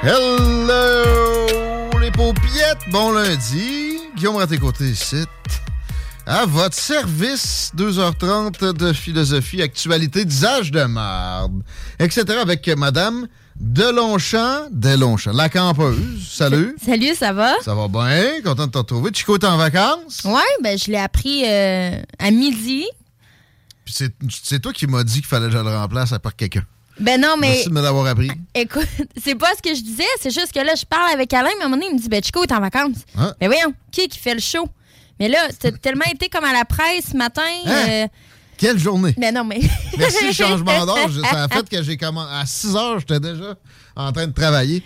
Hello, les paupiettes, bon lundi. Guillaume à tes côtés ici. À votre service, 2h30 de philosophie, actualité, disage de marde, etc. avec Madame Delonchamp, Delonchamp, la campeuse. Salut. Salut, ça va? Ça va bien, content de te retrouver. Chico, t'es en vacances? Ouais, ben je l'ai appris euh, à midi. Puis c'est toi qui m'as dit qu'il fallait que je le remplace par quelqu'un. Ben non, mais Merci de me l'avoir appris. écoute, c'est pas ce que je disais, c'est juste que là, je parle avec Alain, mais à un moment donné, il me dit, ben Chico est en vacances. Hein? Ben voyons, qui qui fait le show? Mais là, t'as tellement été comme à la presse ce matin. Hein? euh, Quelle journée. ben non, mais. Merci le changement d'âge. Ça a fait que j'ai commencé. À 6 heures, j'étais déjà en train de travailler.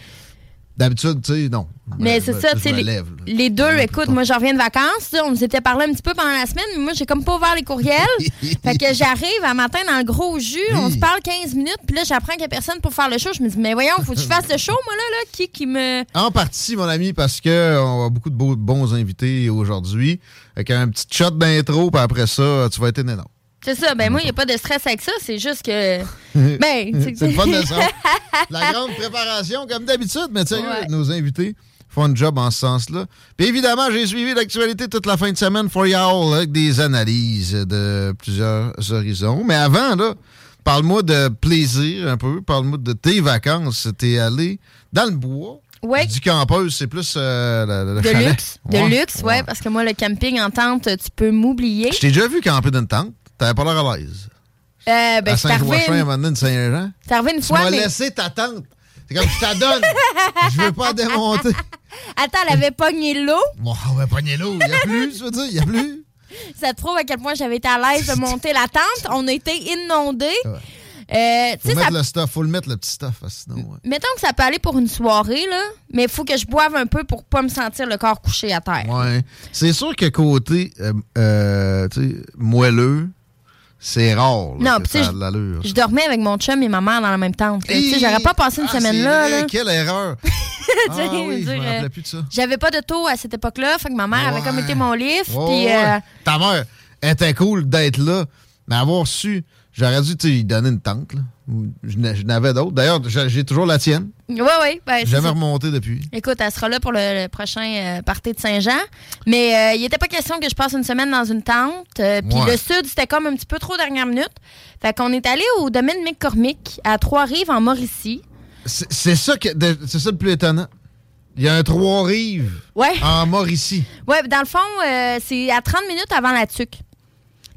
D'habitude, tu sais, non. Mais Je c'est me- ça, tu sais, les, lève, là. les deux, écoute, moi, je reviens de vacances, là, on s'était parlé un petit peu pendant la semaine, mais moi, j'ai comme pas ouvert les courriels. fait que j'arrive un matin dans le gros jus, on se parle 15 minutes, puis là, j'apprends qu'il y a personne pour faire le show. Je me dis, mais voyons, faut que je fasse le show, moi, là, là, qui qui me. En partie, mon ami, parce que on a beaucoup de beaux- bons invités aujourd'hui. Avec un petit shot d'intro, puis après ça, tu vas être énorme. C'est ça, ben moi, il n'y a pas de stress avec ça, c'est juste que. Ben, C'est le fun de ça. La grande préparation, comme d'habitude, mais tu sais, Ouais. nos invités font un job en ce sens-là. Puis évidemment, j'ai suivi l'actualité toute la fin de semaine for y'all avec des analyses de plusieurs horizons. Mais avant, là, parle-moi de plaisir un peu. Parle-moi de tes vacances. T'es allé dans le bois. Ouais. Du campeuse, c'est plus euh, le, le De chalet. luxe. De luxe, ouais, parce que moi, le camping en tente, tu peux m'oublier. Je t'ai déjà vu camper dans une tente. T'avais pas l'air à l'aise. Euh, ben, à arrivé, Saint-Rochin, à un une- Saint-Jean. arrivé une Tu fois, m'as mais. laissé ta tente. C'est comme je t'adonne. je veux pas démonter. Attends, elle avait pogné l'eau. Bon, on va pogner l'eau. Il n'y a plus, tu veux dire, il n'y a plus. Ça te prouve à quel point j'avais été à l'aise de monter la tente. On a été inondés. Ouais. Euh, Faut mettre ça- le stuff, faut le mettre le petit stuff, sinon. ouais. mettons que ça peut aller pour une soirée, là, mais il faut que je boive un peu pour pas me sentir le corps couché à terre. Ouais. C'est sûr que côté euh, euh, tu sais, moelleux, c'est rare. là, Non, que puis tu ça sais, a de l'allure. Je dormais avec mon chum et ma mère dans la même tente. là. Tu sais, J'aurais pas passé une Ah, semaine là. vrai, là. Quelle erreur. Ah oui. J'avais pas de taux à cette époque-là, fait que ma mère avait comme été mon. Ouais, puis, ouais. euh, Ta mère était cool d'être là, mais avoir su, j'aurais dû lui donner une tente. Là. Je n'a- je n'avais d'autres. D'ailleurs, j'ai toujours la tienne. ouais, ouais. ben, Jamais remonté depuis. Écoute, elle sera là pour le, le prochain euh, party de Saint-Jean. Mais euh, il était pas question que je passe une semaine dans une tente. euh, Puis Ouais. le sud, c'était comme un petit peu trop dernière minute. Fait qu'on est allé au domaine McCormick à Trois-Rives, en Mauricie. C'est ça, que- ça le plus étonnant. Il y a un Trois-Rives Ouais. en Mauricie. Ouais, dans le fond, euh, c'est à 30 minutes avant la Tuque.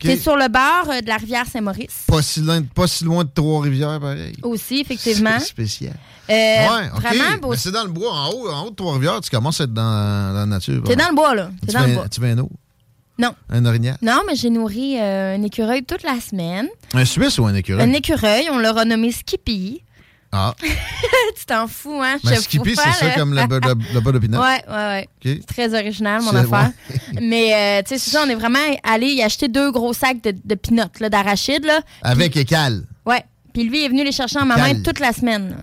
C'est sur le bord euh, de la rivière Saint-Maurice. Pas si, loin, pas si loin de Trois-Rivières, pareil. Aussi, effectivement. C'est spécial. Euh, ouais, OK. Vraiment beau. Mais c'est dans le bois. En haut, en haut de Trois-Rivières, tu commences à être dans, dans la nature. T'es dans le bois, là. T'es Tu dans le bois. tu viens où? Non. Un orignal? Non, mais j'ai nourri euh, un écureuil toute la semaine. Un Suisse ou un écureuil? Un écureuil, on l'a renommé Skippy. Ah, tu t'en fous, hein? mais Skippy, fous c'est ça comme le, bas de- le bas de pinot. Ouais, ouais, ouais. OK. Très original, mon affaire. ouais. Mais, euh, tu sais, c'est ça, on est vraiment allé y acheter deux gros sacs de, de peanuts, là, d'arachides, là. Avec écal. Ouais. Puis lui est venu les chercher en ma main toute la semaine.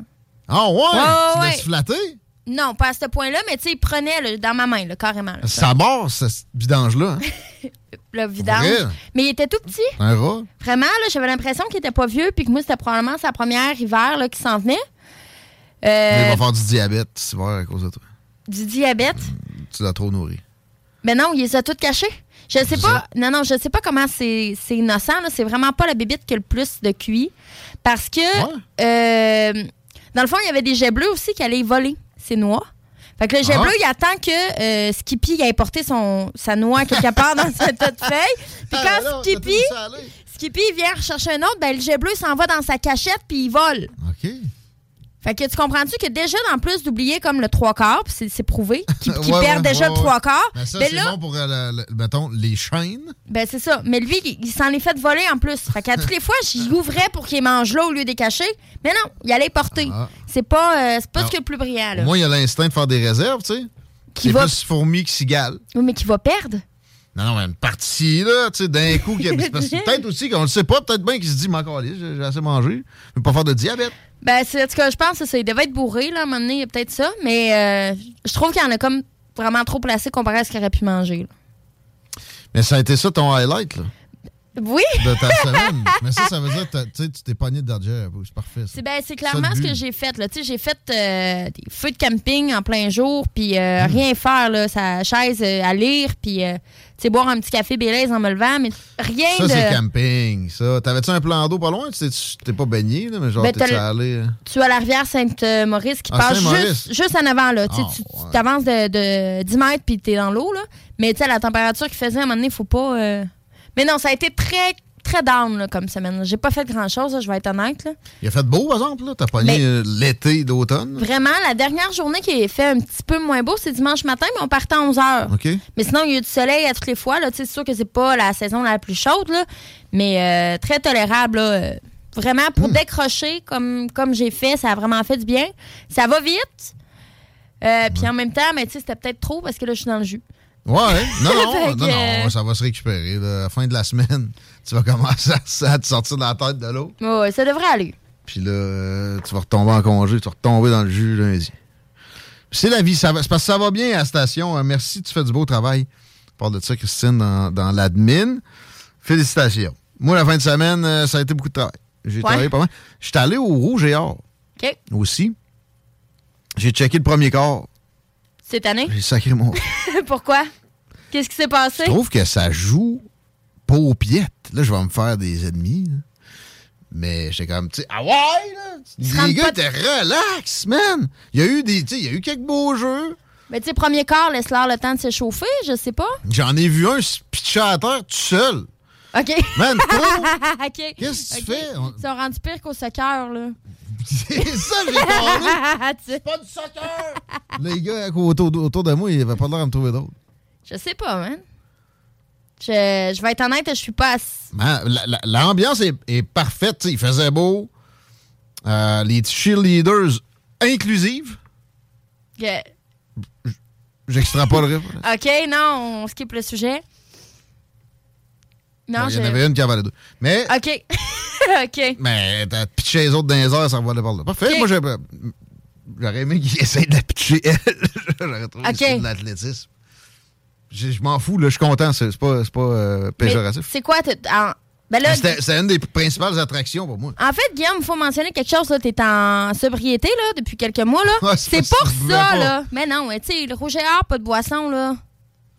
Ah ouais? Ouais, tu ouais. laisses flatter? Non, pas à ce point-là, mais tu sais, il prenait là, dans ma main, là, carrément. là, Ça mord, ce vidange-là. hein? le vidange. Vrai? Mais il était tout petit. Un rat? Vraiment, là, j'avais l'impression qu'il était pas vieux, puis que moi, c'était probablement sa première hiver là, qui s'en venait. Mais il Euh, va faire du diabète cet hiver à cause de toi. du diabète? Tu l'as trop nourri. Mais non, il les a toutes cachées. Je sais C'est pas. Non, non, je sais pas comment c'est c'est innocent. C'est vraiment pas la bébite qui a le plus de QI. Parce que, euh, dans le fond, il y avait des jets bleus aussi qui allaient y voler ses noix. Fait que le jet Ah. bleu, il attend que euh, Skippy ait porté son, sa noix quelque part dans sa tas de feuilles. Puis Ah, quand ben non, Skippy. Skippy vient rechercher un autre, ben, le jet bleu s'en va dans sa cachette puis il vole. OK. Fait que tu comprends-tu que déjà, en plus d'oublier comme le trois quarts, puis c'est prouvé, qu'il Ouais, perd ouais, déjà ouais, le trois quarts. Mais ça, Ben c'est bon pour, euh, le- le- mettons, les chaînes. Ben, c'est ça. Mais lui, il, il s'en est fait voler en plus. Fait qu'à toutes les fois, j'y ouvrais pour qu'il mange là au lieu des cacher. Mais non, il allait porter. Ah. C'est pas, euh, pas ce a de plus brillant, là. Moins, il a l'instinct de faire des réserves, tu sais. Qui va- plus fourmi que cigale. Oui, mais qui va perdre. Non, non, mais une partie, là, tu sais, d'un coup. que Peut-être aussi qu'on le sait pas, peut-être bien qu'il se dit, calisse, j'ai j'ai assez mangé. Je vais pas faire de diabète. Ben, c'est en tout cas, je pense que ça. Il devait être bourré, là, à un moment donné, il y a peut-être ça. Mais euh, je trouve qu'il y en a comme vraiment trop placé comparé à ce qu'il aurait pu manger. là. Mais ça a été ça ton highlight, là, Oui! de ta semaine. Mais ça, ça veut dire que tu t'es pogné de Dodger. C'est parfait, ça. C'est ben, c'est Ça, clairement le ce but. que j'ai fait. Là. Tu sais, J'ai fait euh, des feux de camping en plein jour, puis Hmm. euh, rien faire, là, sa chaise euh, à lire, puis euh, sais, boire un petit café Bélez en me levant, mais rien Ça, de... c'est camping, ça. T'avais-tu un plan d'eau pas loin? Tu t'es- t'es pas baigné, là, mais genre, Ben, le- allé... euh? Tu as la rivière Sainte-Maurice qui Ah, passe juste, juste en avant. Là. Tu Ah, tu ouais. t'avances de, de 10 mètres puis t'es dans l'eau. là. Mais tu sais, la température qu'il faisait, à un moment donné, il faut pas... euh, Mais non, ça a été très, très down là, comme semaine. J'ai pas fait grand-chose, je vais être honnête. Là. Il a fait beau, par exemple, là? T'as pogné Ben- euh, l'été d'automne? Vraiment, la dernière journée qui est fait un petit peu moins beau, c'est dimanche matin, mais on partait à 11 h. Mais sinon, il y a du soleil à toutes les fois. C'est sûr que c'est pas la saison la plus chaude, là, mais euh, très tolérable. là. Vraiment, pour Hmm. décrocher comme, comme j'ai fait, ça a vraiment fait du bien. Ça va vite. Euh, Puis en même temps, mais c'était peut-être trop parce que là, je suis dans le jus. Ouais, non, non, non, non, ça va se récupérer. là. À la fin de la semaine, tu vas commencer à, à te sortir de la tête de l'eau. Ouais, ça devrait aller. Puis là, euh, tu vas retomber en congé, tu vas retomber dans le jus lundi. C'est la vie, ça va, c'est parce que ça va bien à la station. Euh, merci, tu fais du beau travail. On parle de ça, Christine, dans, dans l'admin. Félicitations. Moi, la fin de semaine, euh, ça a été beaucoup de travail. J'ai travaillé pas mal. J'étais allé au Rouge et Or OK. aussi. J'ai checké le premier corps. Cette année? J'ai sacré mon. Pourquoi? Qu'est-ce qui s'est passé? Je trouve que ça joue pas aux piètes. Là, je vais me faire des ennemis. là. Mais j'étais comme, tu sais, ah ouais, là! Les gars étaient relax, man! Il y a eu des, tu sais, il y a eu quelques beaux jeux. Mais tu sais, premier quart, laisse-leur le temps de s'échauffer, je sais pas. J'en ai vu un se pitcher à terre tout seul. OK. Man, toi, OK. qu'est-ce que tu fais? Ils sont rendus pire qu'au soccer, là. C'est ça, j'ai parlé! Sais, Pas du soccer! Les gars autour, autour de moi, ils avaient pas l'air à me trouver d'autres. je sais pas, man. Je, je vais être honnête, je suis pas... Man, la- la- L'ambiance est, est parfaite. Il faisait beau. Euh, les cheerleaders inclusives. que- J'extrapolerai pas. OK, non, on skip le sujet. Non, Il y en avait une qui avalait deux. Mais, OK. OK. mais t'as pitché les autres dans les airs, ça revolait par là. Parfait. Moi, j'aurais aimé qu'ils essayent de la pitcher, elle. j'aurais trouvé Ok. que c'était de l'athlétisme. Je je m'en fous, là. Je suis content. C'est c'est pas, c'est pas euh, péjoratif. C'est quoi? en- Ben là, une des principales attractions pour moi. en fait, Guillaume, il faut mentionner quelque chose. Tu es en sobriété là, depuis quelques mois. là. C'est c'est pour ça. pas. là. Mais non, tu sais, le rouge et or, pas de boisson. là.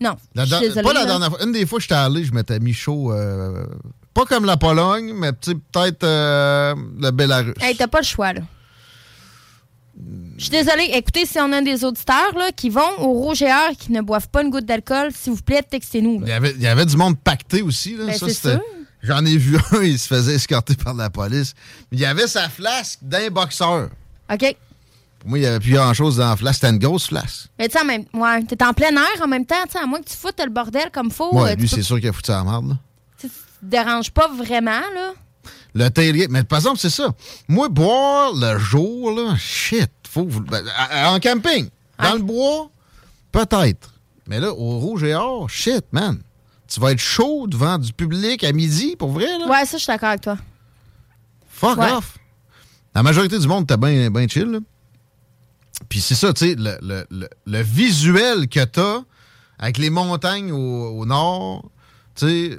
Non. La je suis der- désolée, pas la là. dernière fois. Une des fois que j'étais allé, je m'étais mis chaud. euh, pas comme la Pologne, mais tu sais, peut-être euh, le Bélarus. Hey, t'as pas le choix, là. Je suis désolée. Écoutez, si on a des auditeurs là, qui vont au rouge et or qui ne boivent pas une goutte d'alcool, s'il vous plaît, textez-nous. Il y, avait, il y avait du monde pacté aussi. Là. Ben, Ça, c'est c'était- sûr. J'en ai vu un, il se faisait escorter par la police. Il y avait sa flasque d'un boxeur. OK? Pour moi, il n'y avait plus grand-chose dans la flash. C'était une grosse flash. Mais tu sais, même... ouais, t'es en plein air en même temps, tu sais, à moins que tu foutes le bordel comme faut. Ouais, euh, lui, c'est sûr qu'il a foutu la merde, là. tu te déranges pas vraiment, là. Le tailgate. Mais par exemple, c'est ça. Moi, boire le jour, là, shit. Faut, ben, en camping, dans le bois, peut-être. Mais là, au rouge et or, shit, man. Tu vas être chaud devant du public à midi, pour vrai, là? Ouais, ça, je suis d'accord avec toi. Fuck Ouais. off. La majorité du monde était bien ben chill, là. Puis c'est ça, tu sais, le, le- le- le visuel que t'as avec les montagnes au, au nord, tu sais,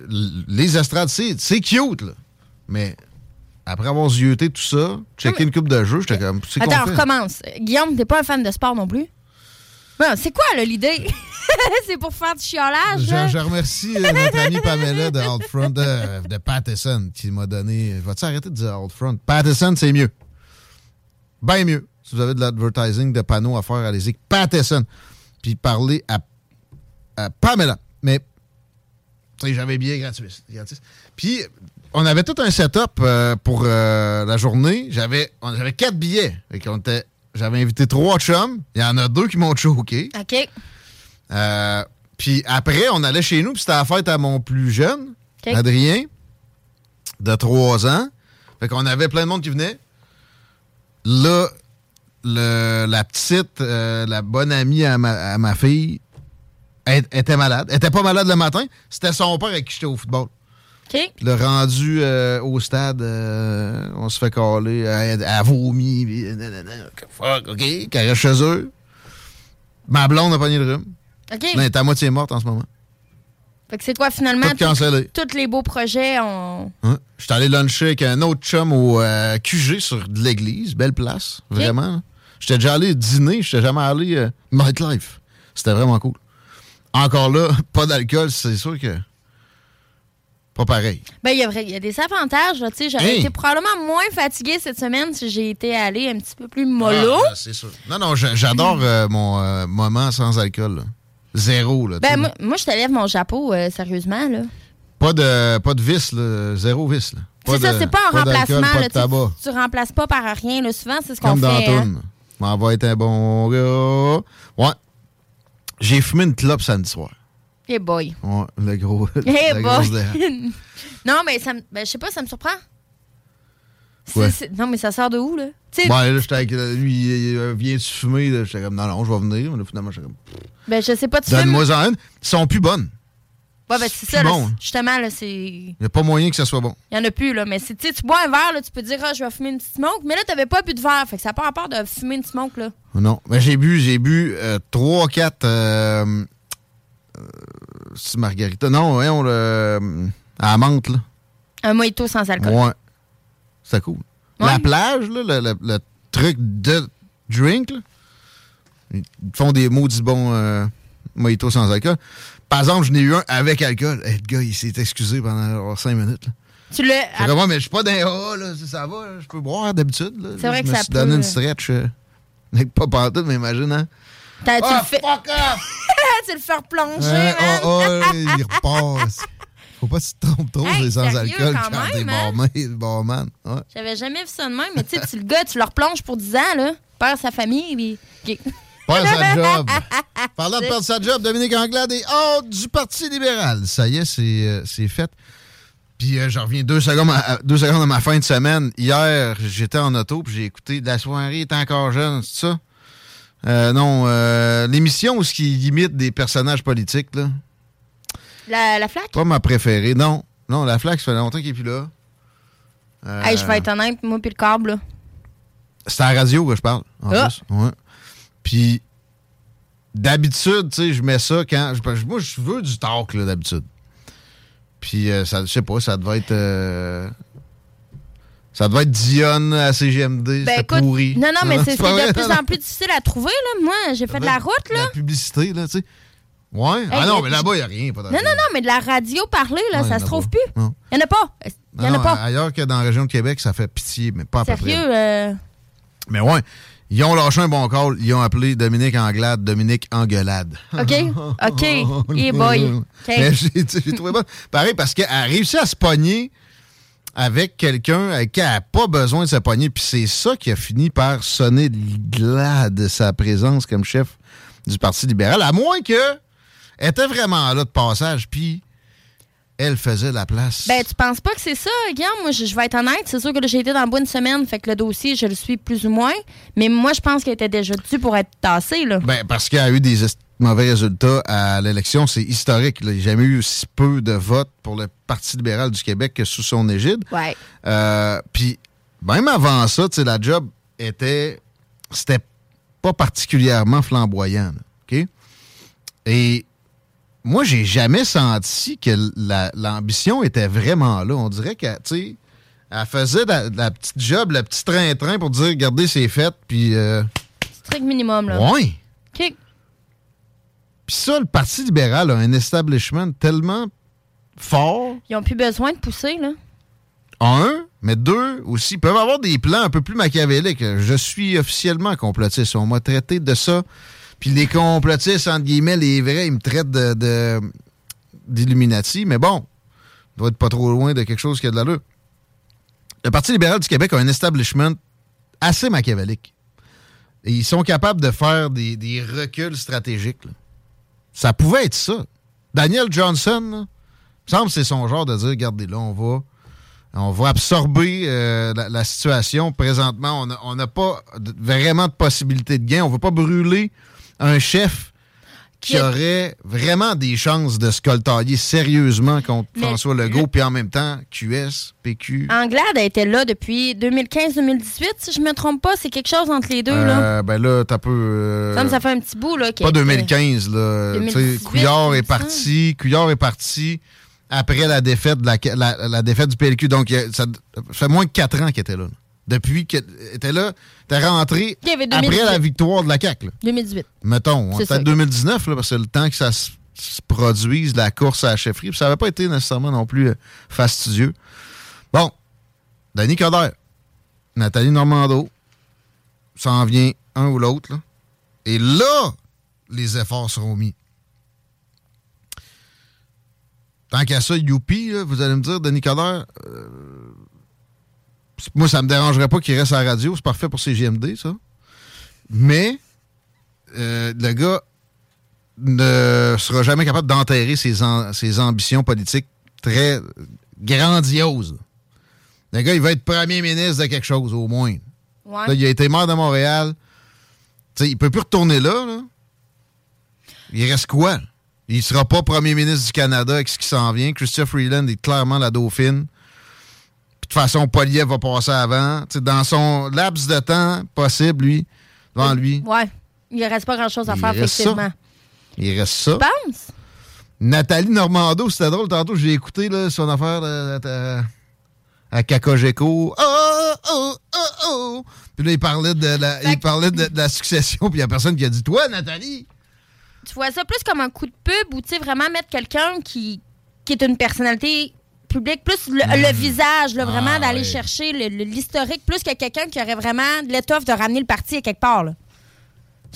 les estrades, c'est cute, là. Mais après avoir zioté tout ça, checké une coupe de jeu, j'étais comme, Attends, on recommence. Guillaume, t'es pas un fan de sport non plus? Ouais, c'est quoi, là, l'idée? c'est pour faire du chiolage, Je, là? je remercie euh, notre amie Pamela de Outfront, de, de Pattison, qui m'a donné. Vas-tu arrêter de dire Outfront? Pattison, c'est mieux. Bien mieux. Si vous avez de l'advertising, de panneaux à faire, allez-y. Pattison. Puis parlez à, à Pamela. Mais, tu sais, j'avais bien gratuit. Puis, on avait tout un setup euh, pour euh, la journée. J'avais j'avais quatre billets. J'avais invité trois chums. Il y en a deux qui m'ont choqué. OK. Euh, puis après, on allait chez nous, puis c'était la fête à mon plus jeune. Adrien, de 3 ans. Fait qu'on avait plein de monde qui venait. Là, le- la petite, euh, la bonne amie à ma, à ma fille, elle, elle était malade. Elle était pas malade le matin. C'était son père avec qui j'étais au football. OK. Puis le rendu euh, au stade, euh, on se fait caler. Elle, elle a vomi. Fuck, OK. Qu'elle reste chez eux. Ma blonde a pogné le rhume. OK. Elle est à moitié morte en ce moment. Fait que c'est quoi, finalement? Tous les beaux projets, on... Hein? Je suis allé luncher avec un autre chum au euh, QG sur de l'église. Belle place, vraiment. J'étais déjà allé dîner, j'étais jamais allé euh, nightlife. C'était vraiment cool. Encore là, pas d'alcool, c'est sûr que. Pas pareil. Ben, il y, a y des avantages, tu sais. J'aurais Hey! été probablement moins fatiguée cette semaine si j'ai été allée un petit peu plus mollo. Ah, c'est sûr. Non, non, j'a- j'adore euh, mon euh, moment sans alcool. là. Zéro, là. ben, moi, moi, je te lève mon chapeau, euh, sérieusement, là. Pas de, pas de vis, là. Zéro vis, là. C'est ça, c'est pas un remplacement, Pas là. de tabac. Tu, tu remplaces pas par rien. Souvent, c'est ce qu'on Comme dans fait. hein. M'en va être un bon gars. Ouais. J'ai fumé une clope samedi soir. Hey boy. Ouais, le gros. Hey boy. de- non, mais ça me. Ben, je sais pas, ça me surprend. Ouais. Non, mais ça sort de où, là? Tu sais, Bon, là, j'étais avec euh, lui, il, euh, viens-tu fumer? là? J'étais comme, non, non, je vais venir. Mais là, finalement, j'étais comme, ben, je sais pas, tu donne-moi en une. Ils sont plus bonnes. Ouais, ben, c'est ça, bon. c'est- justement, là, c'est. Il n'y a pas moyen que ça soit bon. Il y en a plus, là. Mais c'est- tu tu bois un verre, là, tu peux dire, ah, je vais fumer une petite smoke. Mais là, t'avais pas bu de verre. Fait que ça n'a pas rapport de fumer une smoke, là. Non. Mais j'ai bu, j'ai bu euh, 3, 4 euh, euh, c'est margarita. Non, voyons, le, euh, à la menthe, là. Un mojito sans alcool. Ouais. C'était cool. Ouais. La plage, là, le, le- le truc de drink, là, ils font des maudits bons euh, mojitos sans alcool. Par exemple, je n'ai eu un avec alcool. Hey, le gars, il s'est excusé pendant 5 minutes. là. Tu l'as. J'ai comme, mais je suis pas les A, là, ça, va, là, je peux boire d'habitude. C'est vrai je que me ça suis donné peut, une euh, stretch. euh, pas pantoute, mais imagine, hein? T'as- tu, Ah, le fais, fuck off! tu le fais replonger, Hein, man. oh, oh, il repasse. Faut pas que tu te trompes trop Hey, c'est sans alcool quand quand t'es même, hein? barman. barman. Ouais. J'avais jamais vu ça de même, mais tu sais, le gars, tu le replonges pour 10 ans, là. Perd sa famille, puis. Perd sa job. Parlant de perdre sa job, Dominique Anglade est hors du Parti libéral. Ça y est, c'est euh, c'est fait. Puis euh, je reviens deux secondes, à, deux secondes à ma fin de semaine. Hier, j'étais en auto, puis j'ai écouté La soirée est encore jeune, c'est ça? Euh, non, euh, l'émission où ce qui imite des personnages politiques, là. La, la flaque? Pas ma préférée. Non. Non, la flaque, ça fait longtemps qu'il n'est plus là. Euh, Hey, je vais être honnête, moi, puis le câble, là. C'est à la radio que je parle, en Ah. plus. Ouais. Puis, d'habitude, tu sais, je mets ça quand. je- Moi, je veux du talk, là, d'habitude. Puis, euh, ça, je sais pas, ça devait être. euh, ça devait être Dionne à CGMD. Ben écoute, pourri. non, non, mais c'est de plus en plus difficile à trouver, là. Moi, j'ai fait de la route, là. La publicité, là, tu sais. Ouais. ah non, mais là-bas, il n'y a rien. Pas Non, non, non, mais de la radio parlée, là, Ouais, ça se pas. trouve plus. Il y en a pas. Il en Non, a pas? Ailleurs que dans la région de Québec, ça fait pitié, mais pas à peu près. Sérieux, euh, Mais ouais, ils ont lâché un bon call. Ils ont appelé Dominique Anglade, Dominique Engueulade. OK? OK. Hey boy. Mais j'ai trouvé bon. Pareil, parce qu'elle a réussi à se pogner avec quelqu'un avec qui elle n'a pas besoin de se pogner. Puis c'est ça qui a fini par sonner glas de sa présence comme chef du Parti libéral, à moins que elle était vraiment là de passage, puis elle faisait la place. Ben, tu penses pas que c'est ça, Guillaume? Moi, je, je vais être honnête. C'est sûr que j'ai été dans la bonne semaine, fait que le dossier, je le suis plus ou moins. Mais moi, je pense qu'elle était déjà dessus pour être tassée, là. Ben, parce qu'il y a eu des mauvais résultats à l'élection. C'est historique. Il n'y a jamais eu aussi peu de votes pour le Parti libéral du Québec que sous son égide. Ouais. Euh, Puis, même avant ça, tu sais, la job était. C'était pas particulièrement flamboyant. là, OK? Et moi, j'ai jamais senti que la- l'ambition était vraiment là. On dirait qu'elle, tu sais, elle faisait la, la petite job, le petit train-train pour dire, regardez, c'est fait, puis. euh, Strict minimum, là. OK. Puis ça, le Parti libéral a un establishment tellement fort. Ils ont plus besoin de pousser, là. Un, mais deux aussi, ils peuvent avoir des plans un peu plus machiavéliques. Je suis officiellement complotiste. On m'a traité de ça. Puis les complotistes, entre guillemets, les vrais, ils me traitent de, d'Illuminati. Mais bon, on doit être pas trop loin de quelque chose qui a de l'allure. Le Parti libéral du Québec a un establishment assez machiavélique. Et ils sont capables de faire des, des reculs stratégiques. Ça pouvait être ça. Daniel Johnson, il me semble que c'est son genre de dire, regardez là, on va on va absorber euh, la, situation. Présentement, on n'a pas vraiment de possibilité de gain. On ne va pas brûler un chef qui aurait vraiment des chances de se coltailler sérieusement contre Mais François Legault, le- puis en même temps, QS, PQ. Anglade a été là depuis 2015-2018, si je me trompe pas. C'est quelque chose entre les deux, là. Euh, ben là, t'as peu. euh, Ça me- ça fait un petit bout, là. pas 2015, là. Tu sais, 2018, Couillard il est parti. Couillard est parti après la défaite, de la, la- la défaite du PLQ. Donc, ça, ça fait moins de 4 ans qu'il était là. là. Depuis qu'il était là, t'es rentré après 2018. la victoire de la CAQ. là. 2018. Mettons, on C'est est ça. peut-être 2019, là, parce que c'est le temps que ça se, se produise, la course à la chefferie. Ça n'avait pas été nécessairement non plus euh, fastidieux. Bon, Denis Coderre, Nathalie Normando, ça en vient un ou l'autre. Et là, les efforts seront mis. Tant qu'à ça, youpi, là, vous allez me dire, Denis Coderre, euh, moi, ça me dérangerait pas qu'il reste à la radio. C'est parfait pour CGMD, ça. Mais euh, le gars ne sera jamais capable d'enterrer ses, ses ambitions politiques très grandioses. Le gars, il va être premier ministre de quelque chose, au moins. Ouais. Là, il a été maire de Montréal. Tu sais, il peut plus retourner là, là. Il reste quoi? Il sera pas premier ministre du Canada avec ce qui s'en vient. Christophe Freeland est clairement la dauphine. Puis de toute façon, Poliev va passer avant. Dans son laps de temps possible, lui, devant lui, Ouais. Il ne reste pas grand-chose à Il faire, reste ça. effectivement. il reste ça. Tu penses? Nathalie Normando, c'était drôle. Tantôt, j'ai écouté là, son affaire là, à, à Cacogeco. Oh, oh, oh, oh. Puis là, il parlait de la, Fait il parlait de, de la succession. Puis il y a personne qui a dit Toi, Nathalie Tu vois ça plus comme un coup de pub ou tu sais vraiment mettre quelqu'un qui, qui est une personnalité publique, plus le, le visage, là, vraiment Ah, d'aller ouais. chercher l'historique, plus que quelqu'un qui aurait vraiment l'étoffe de ramener le parti à quelque part. Là.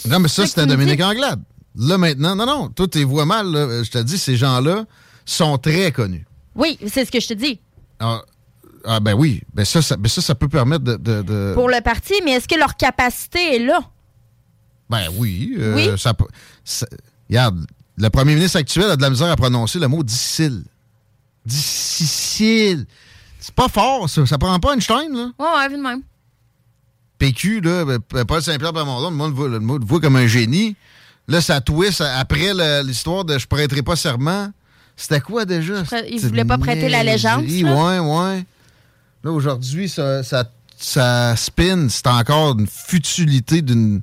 Non, mais ça, c'était Dominique Anglade. Là, maintenant, non, non, toi, tu vois mal. là. Je te dis, ces gens-là sont très connus. Oui, c'est ce que je te dis. Ah, ah, ben oui. Ben ça, ça, ben ça, ça peut permettre de. de- de- Pour le parti, mais est-ce que leur capacité est là? Ben oui. euh, Oui. Ça- regarde, le premier ministre actuel a de la misère à prononcer le mot difficile. Difficile. C'est pas fort, ça. Ça prend pas Einstein, là. Ouais, ouais, vu de même. PQ, là, ben, Paul Saint-Pierre Plamondon, le monde voit- le monde le voit comme un génie. Là, ça twist après l'histoire de Je prêterai pas serment. C'était quoi déjà? il voulait pas prêter l'allégeance, niaiserie. là? Ouais, ouais. Là, aujourd'hui, ça, ça, ça spin. C'est encore une futilité d'une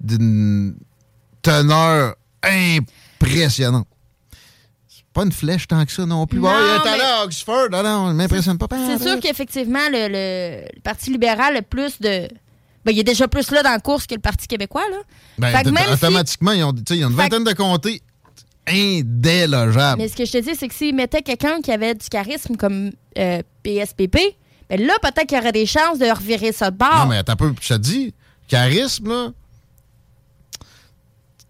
d'une teneur impressionnante. Pas une flèche tant que ça non plus. Non, Ah, il est allé à Oxford. Non, il m'impressionne pas. C'est sûr qu'effectivement, le, le- le Parti libéral a plus de. Ben, il est déjà plus là dans la course que le Parti québécois. Là. Ben, Fait que t- même si- automatiquement, ils ont, ils ont une que- vingtaine de comtés indélogeables. Mais ce que je te dis, c'est que s'ils mettaient quelqu'un qui avait du charisme comme euh, PSPP, ben là, peut-être qu'il y aurait des chances de revirer ça de bord. Non, mais attends un peu, je te dis, charisme, là,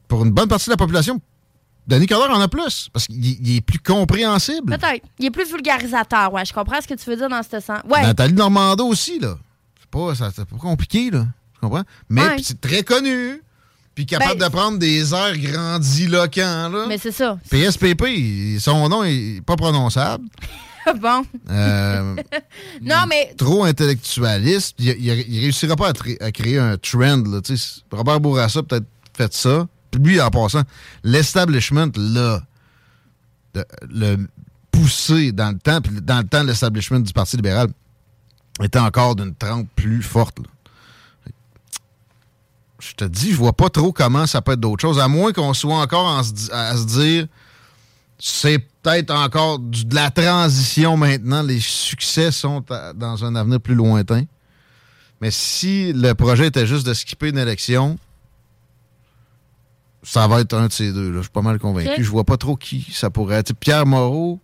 pour une bonne partie de la population, Denis Coderre en a plus, parce qu'il est plus compréhensible. Peut-être. Il est plus vulgarisateur, ouais. Je comprends ce que tu veux dire dans ce sens. Ouais. Nathalie Normando aussi, là. C'est pas, pas compliqué, là. Tu comprends? Mais c'est très connu. Puis capable ben, de prendre des airs grandiloquents, là. Mais c'est ça. PSPP, son nom est pas prononçable. bon. Euh, non, mais. Trop intellectualiste. Il, il, réussira pas à, créer un trend, là. Robert Bourassa peut-être fait ça. Lui, en passant, l'establishment, là, le pousser dans le temps, puis dans le temps, l'establishment du Parti libéral était encore d'une trempe plus forte. Je te dis, je vois pas trop comment ça peut être d'autre chose, à moins qu'on soit encore à se dire c'est peut-être encore de la transition maintenant. Les succès sont dans un avenir plus lointain. Mais si le projet était juste de skipper une élection, ça va être un de ces deux. Je suis pas mal convaincu. Je vois pas trop qui ça pourrait être. Pierre Moreau,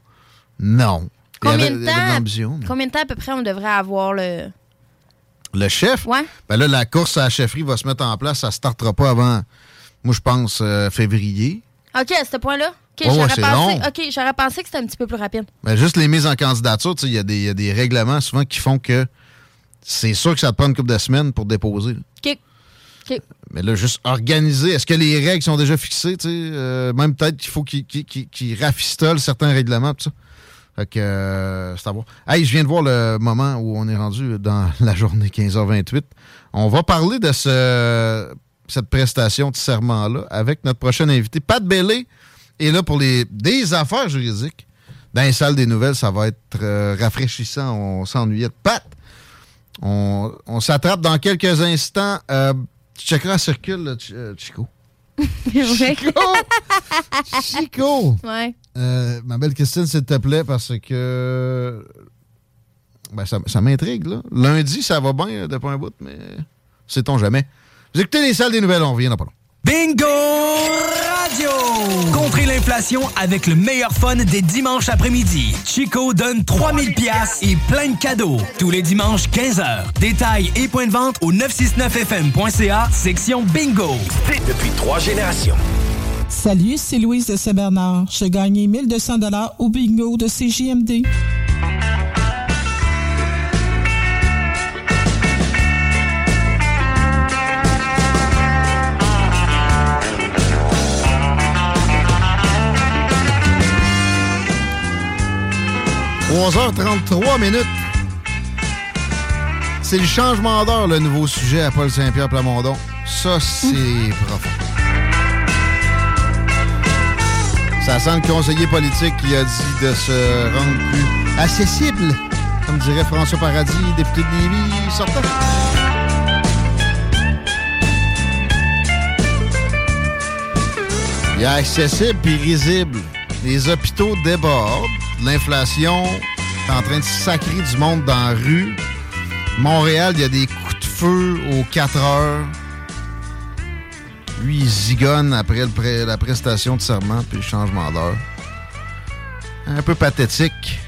non. Combien, de temps, combien de temps à peu près on devrait avoir le... Le chef? Ouais. Ben là, la course à la chefferie va se mettre en place. Ça ne startera pas avant, moi, je pense, euh, février. OK, à ce point-là? OK, j'aurais pensé, pensé, que c'était un petit peu plus rapide. Ben, juste les mises en candidature, il y, y, a des règlements souvent qui font que c'est sûr que ça te prend une couple de semaines pour déposer. OK. Mais là, juste organiser. Est-ce que les règles sont déjà fixées? Euh, même peut-être qu'il faut qu'ils rafistolent certains règlements. Tout ça. Fait que euh, c'est à voir. Hey, je viens de voir le moment où on est rendu dans la journée 15h28. On va parler de ce, cette prestation de serment-là avec notre prochain invité, Pat Bellé. Et là, pour les des affaires juridiques, dans les salles des nouvelles, ça va être euh, rafraîchissant. On s'ennuyait de Pat. On, s'attrape dans quelques instants. Euh, tu checkeras circule, euh, Chico. Chico! Chico! Ouais. Euh, ma belle Christine, s'il te plaît, parce que ben, ça, ça m'intrigue. là. Lundi, ça va bien de point bout, mais sait-on jamais. Vous écoutez les salles des nouvelles, on revient dans pas long. Bingo Radio! Contrer l'inflation avec le meilleur fun des dimanches après-midi. Chico donne 3000 pièces et plein de cadeaux. Tous les dimanches, 15h. Détails et points de vente au 969fm.ca, section Bingo. C'est depuis trois générations. Salut, c'est Louise de Saint-Bernard. J'ai gagné 1200 au bingo de CJMD. 3h33 minutes. C'est le changement d'heure, le nouveau sujet à Paul Saint-Pierre Plamondon. Ça, c'est profond. Ça sent le conseiller politique qui a dit de se rendre plus accessible, comme dirait François Paradis, député de Lévis, sortant. Il y a accessible puis risible. Les hôpitaux débordent l'inflation est en train de sacrer du monde dans la rue. Montréal, il y a des coups de feu aux 4 heures. Lui, il zigonne après la prestation de serment puis le changement d'heure. Un peu pathétique.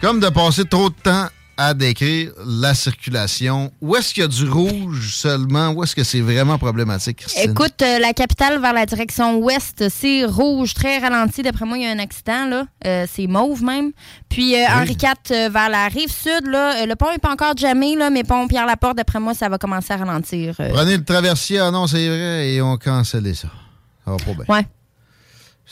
Comme de passer trop de temps à décrire la circulation. Où est-ce qu'il y a du rouge seulement? Où est-ce que c'est vraiment problématique, Christine? Écoute, euh, la capitale vers la direction ouest, c'est rouge, très ralenti. D'après moi, il y a un accident, là. Euh, c'est mauve même. Puis euh, Henri IV vers la rive sud, là, le pont n'est pas encore jamais, là, mais pont Pierre-Laporte, d'après moi, ça va commencer à ralentir. Prenez le traversier, ah non, c'est vrai, et on cancelle ça. Ça va pas bien. Ouais.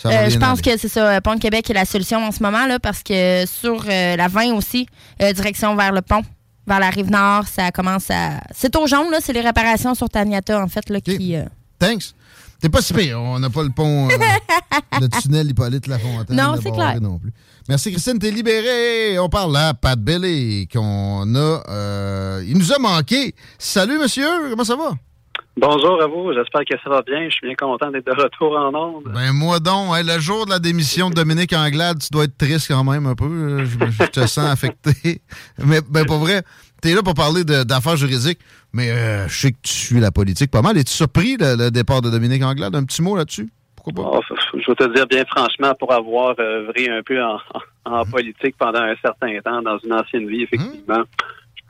Euh, je pense que c'est ça. Pont de Québec est la solution en ce moment, là, parce que sur euh, la 20 aussi, euh, direction vers le pont, vers la rive nord, ça commence à. C'est au jaune, là. C'est les réparations sur Taniata, en fait, là, qui. Thanks. T'es pas si pire. On n'a pas le pont, le tunnel Hippolyte Lafontaine. Non, c'est clair. Non plus. Merci, Christine. T'es libérée. On parle là, Pat Belly, qu'on a. il nous a manqué. Salut, monsieur. Comment ça va? Bonjour à vous, j'espère que ça va bien. Je suis bien content d'être de retour en ondes. Ben moi donc, le jour de la démission de Dominique Anglade, tu dois être triste quand même un peu. Euh, je, te sens affecté. Mais ben pas vrai. Tu es là pour parler d'affaires juridiques, mais euh, je sais que tu suis la politique pas mal. Es-tu surpris le, départ de Dominique Anglade? Un petit mot là-dessus? Pourquoi pas? Oh, je vais te dire bien franchement, pour avoir œuvré un peu en, politique pendant un certain temps dans une ancienne vie, effectivement,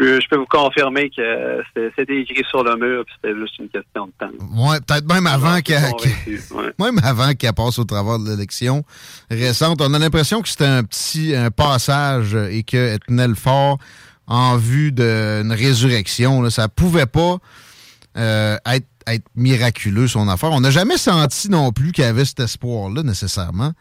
peux, je peux vous confirmer que c'était écrit sur le mur, puis c'était juste une question de temps. Ouais, peut-être même avant qu'elle ouais. même avant qu'elle passe au travers de l'élection récente. On a l'impression que c'était un petit un passage et qu'elle tenait le fort en vue d'une résurrection. Là. Ça pouvait pas euh, être, être miraculeux, son affaire. On n'a jamais senti non plus qu'il y avait cet espoir-là, nécessairement.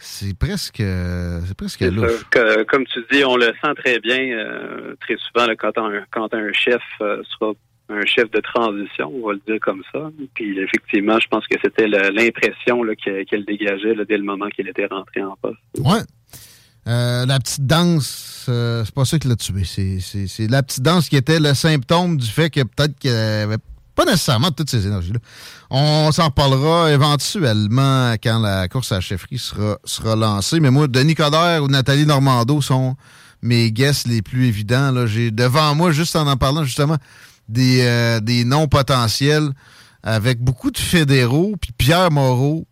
C'est presque, c'est presque C'est louche. ça. Que- comme tu dis, on le sent très bien, euh, très souvent, là, quand, un, quand un chef euh, sera un chef de transition, on va le dire comme ça. Puis effectivement, je pense que c'était l'impression qu'elle dégageait là, dès le moment qu'il était rentré en poste. Ouais. Euh, la petite danse, euh, c'est pas ça qui l'a tué. C'est- C'est c'est la petite danse qui était le symptôme du fait que peut-être qu'elle avait pas nécessairement toutes ces énergies-là. On s'en reparlera éventuellement quand la course à la chefferie sera, sera lancée. Mais moi, Denis Coderre ou Nathalie Normando sont mes guests les plus évidents. J'ai devant moi, juste en en parlant justement, des, euh, noms potentiels avec beaucoup de fédéraux, puis Pierre Moreau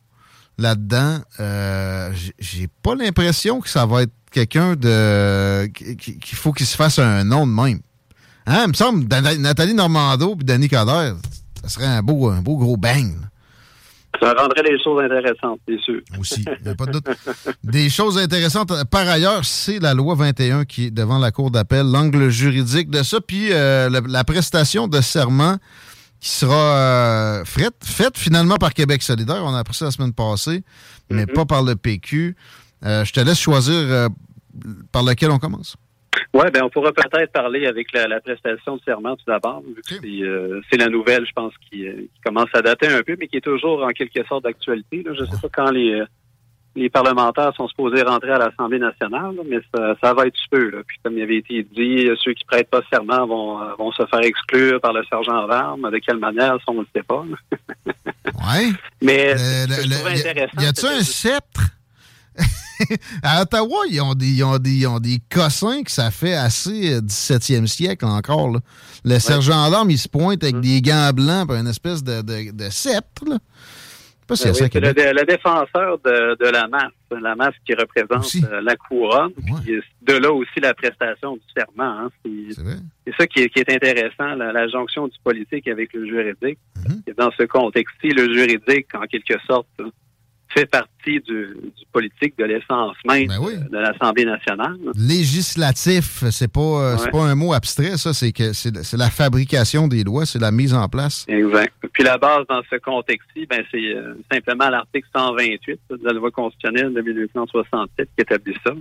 là-dedans. Euh, j'ai- pas l'impression que ça va être quelqu'un de qui- qui- qu'il faut qu'il se fasse un nom de même. Hein, il me semble, Nathalie Normando puis Danny Coderre, ça serait un beau, un beau gros bang. là. Ça rendrait les choses intéressantes, c'est sûr. Aussi, il n'y a pas de doute. Des choses intéressantes. Par ailleurs, c'est la loi 21 qui est devant la Cour d'appel, l'angle juridique de ça, puis euh, la, la prestation de serment qui sera euh, faite, faite finalement par Québec solidaire. On a appris ça la semaine passée, mais pas par le PQ. Euh, je te laisse choisir par lequel on commence. Oui, ben on pourra peut-être parler avec la, la prestation de serment tout d'abord. C'est euh, c'est la nouvelle, je pense, qui, euh, qui commence à dater un peu, mais qui est toujours en quelque sorte d'actualité. Je ne sais pas quand les, euh, les parlementaires sont supposés rentrer à l'Assemblée nationale, là, mais ça, ça va être peu. Là. Puis comme il avait été dit, ceux qui prêtent pas serment vont, vont se faire exclure par le sergent d'armes. De quelle manière, ça, on ne le sait pas. Ouais. Mais Le- intéressant, y c'était un sceptre? À Ottawa, ils ont, des, ils, ont des, ils ont des cossins que ça fait assez euh, 17e siècle encore. là. Le sergent d'armes, il se pointe Mm. avec des gants blancs et une espèce de, de, de sceptre. Là. Si Ben c'est oui, le, le défenseur de, de la masse, la masse qui représente euh, la couronne, puis de là aussi la prestation du serment. hein. C'est ça qui est, qui est intéressant, la, la jonction du politique avec le juridique. Mm-hmm. Et dans ce contexte-ci, le juridique, en quelque sorte, euh, fait partie du, du politique, de l'essence même Ben de, de l'Assemblée nationale. Législatif, c'est pas, euh, c'est pas un mot abstrait, ça. C'est que c'est la fabrication des lois, c'est la mise en place. Exact. Puis la base dans ce contexte-ci, ben, c'est euh, simplement l'article 128 de la loi constitutionnelle de 1967 qui établit ça.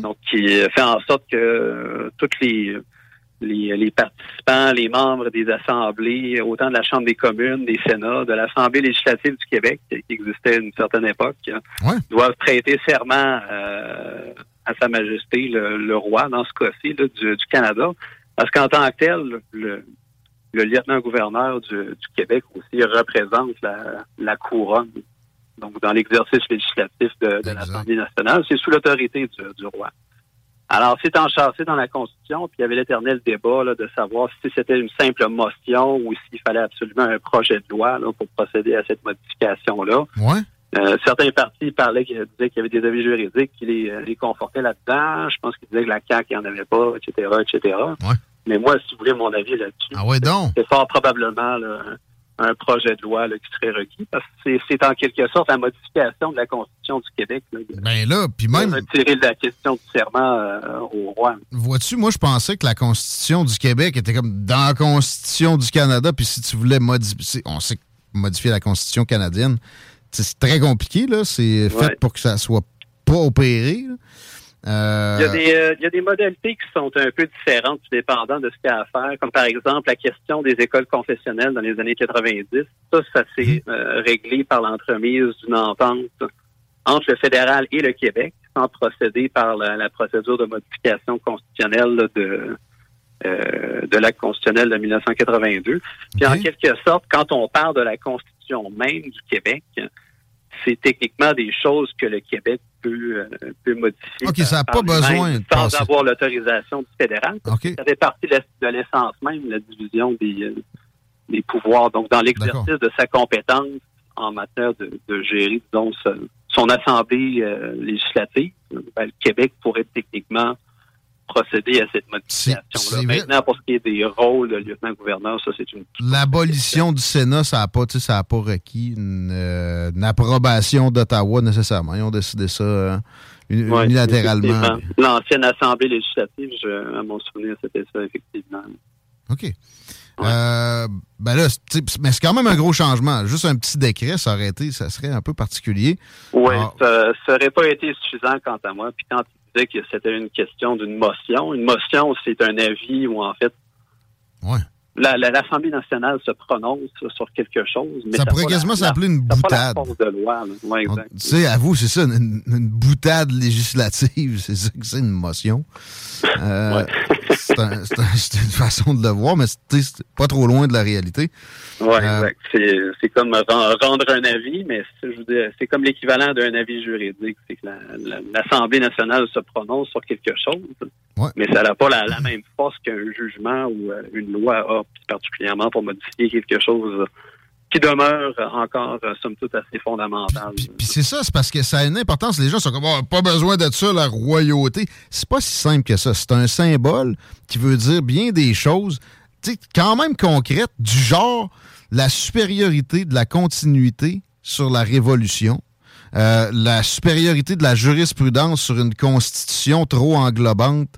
Donc, qui euh, fait en sorte que euh, toutes les, les, les participants, les membres des assemblées, autant de la Chambre des communes, des Sénats, de l'Assemblée législative du Québec, qui existait à une certaine époque, doivent prêter serment euh, à Sa Majesté, le, le roi, dans ce cas-ci, du, du Canada. Parce qu'en tant que tel, le, le lieutenant-gouverneur du, du Québec aussi représente la, la couronne. Donc, dans l'exercice législatif de, de l'Assemblée nationale, c'est sous l'autorité du, du roi. Alors, c'est enchâssé dans la Constitution, puis il y avait l'éternel débat là, de savoir si c'était une simple motion ou s'il fallait absolument un projet de loi là, pour procéder à cette modification-là. Ouais. Euh, certains partis parlaient, disaient qu'il y avait des avis juridiques qui les, euh, les confortaient là-dedans. Je pense qu'ils disaient que la CAQ, il n'y en avait pas, etc., etc. Mais moi, si vous voulez mon avis là-dessus, Ah ouais, donc. c'est fort probablement là, un, projet de loi là, qui serait requis parce que c'est- en quelque sorte la modification de la Constitution du Québec. Là, Ben là, puis même, retirer la question du serment euh, au roi. vois-tu, moi, je pensais que la Constitution du Québec était comme dans la Constitution du Canada, puis si tu voulais modifier, on sait que modifier la Constitution canadienne, c'est très compliqué, là. C'est fait pour que ça soit pas opéré. là. Euh, Il y, a des, euh, il y a des modalités qui sont un peu différentes, tout dépendant de ce qu'il y a à faire, comme par exemple la question des écoles confessionnelles dans les années 90. Ça, ça s'est euh, réglé par l'entremise d'une entente entre le fédéral et le Québec, sans procéder par la, la procédure de modification constitutionnelle là, de, euh, de l'acte constitutionnel de 1982. Puis en quelque sorte, quand on parle de la constitution même du Québec, c'est techniquement des choses que le Québec peut, euh, peut modifier. OK, ça n'a pas besoin de Sans passer. avoir l'autorisation du fédéral. OK. Ça fait partie de l'essence même, la division des, euh, des pouvoirs. Donc, dans l'exercice de sa compétence en matière de, de gérer, disons, ce- son assemblée euh, législative, ben, le Québec pourrait techniquement procéder à cette modification-là. Maintenant, pour ce qui est des rôles de lieutenant-gouverneur, ça, c'est une... L'abolition du Sénat, ça n'a pas, ça pas requis euh, une, approbation d'Ottawa nécessairement. Ils ont décidé ça euh, unilatéralement. L'ancienne Assemblée législative, je, à mon souvenir, c'était ça, effectivement. OK. Euh, ben là, mais c'est quand même un gros changement. Juste un petit décret, ça aurait été, ça serait un peu particulier. Oui, ça n'aurait pas été suffisant quant à moi. Puis quand il disait que c'était une question d'une motion, une motion, c'est un avis où en fait ouais l'Assemblée nationale se prononce sur quelque chose. Mais ça, pourrait quasiment s'appeler une boutade. Tu sais, à vous, c'est ça, une, boutade législative, c'est ça que c'est une motion. Euh, c'est une façon de le voir, mais c'est pas trop loin de la réalité. Oui, euh, exact. C'est comme rendre un avis, mais c'est comme l'équivalent d'un avis juridique. C'est que l'Assemblée nationale se prononce sur quelque chose, mais ça n'a pas la, même force qu'un jugement ou euh, une loi a, particulièrement pour modifier quelque chose qui demeure encore, euh, somme toute, assez fondamental. Puis, c'est ça, c'est parce que ça a une importance. Les gens sont comme, oh, pas besoin de ça, la royauté. C'est pas si simple que ça. C'est un symbole qui veut dire bien des choses, quand même concrètes, du genre la supériorité de la continuité sur la révolution, euh, la supériorité de la jurisprudence sur une constitution trop englobante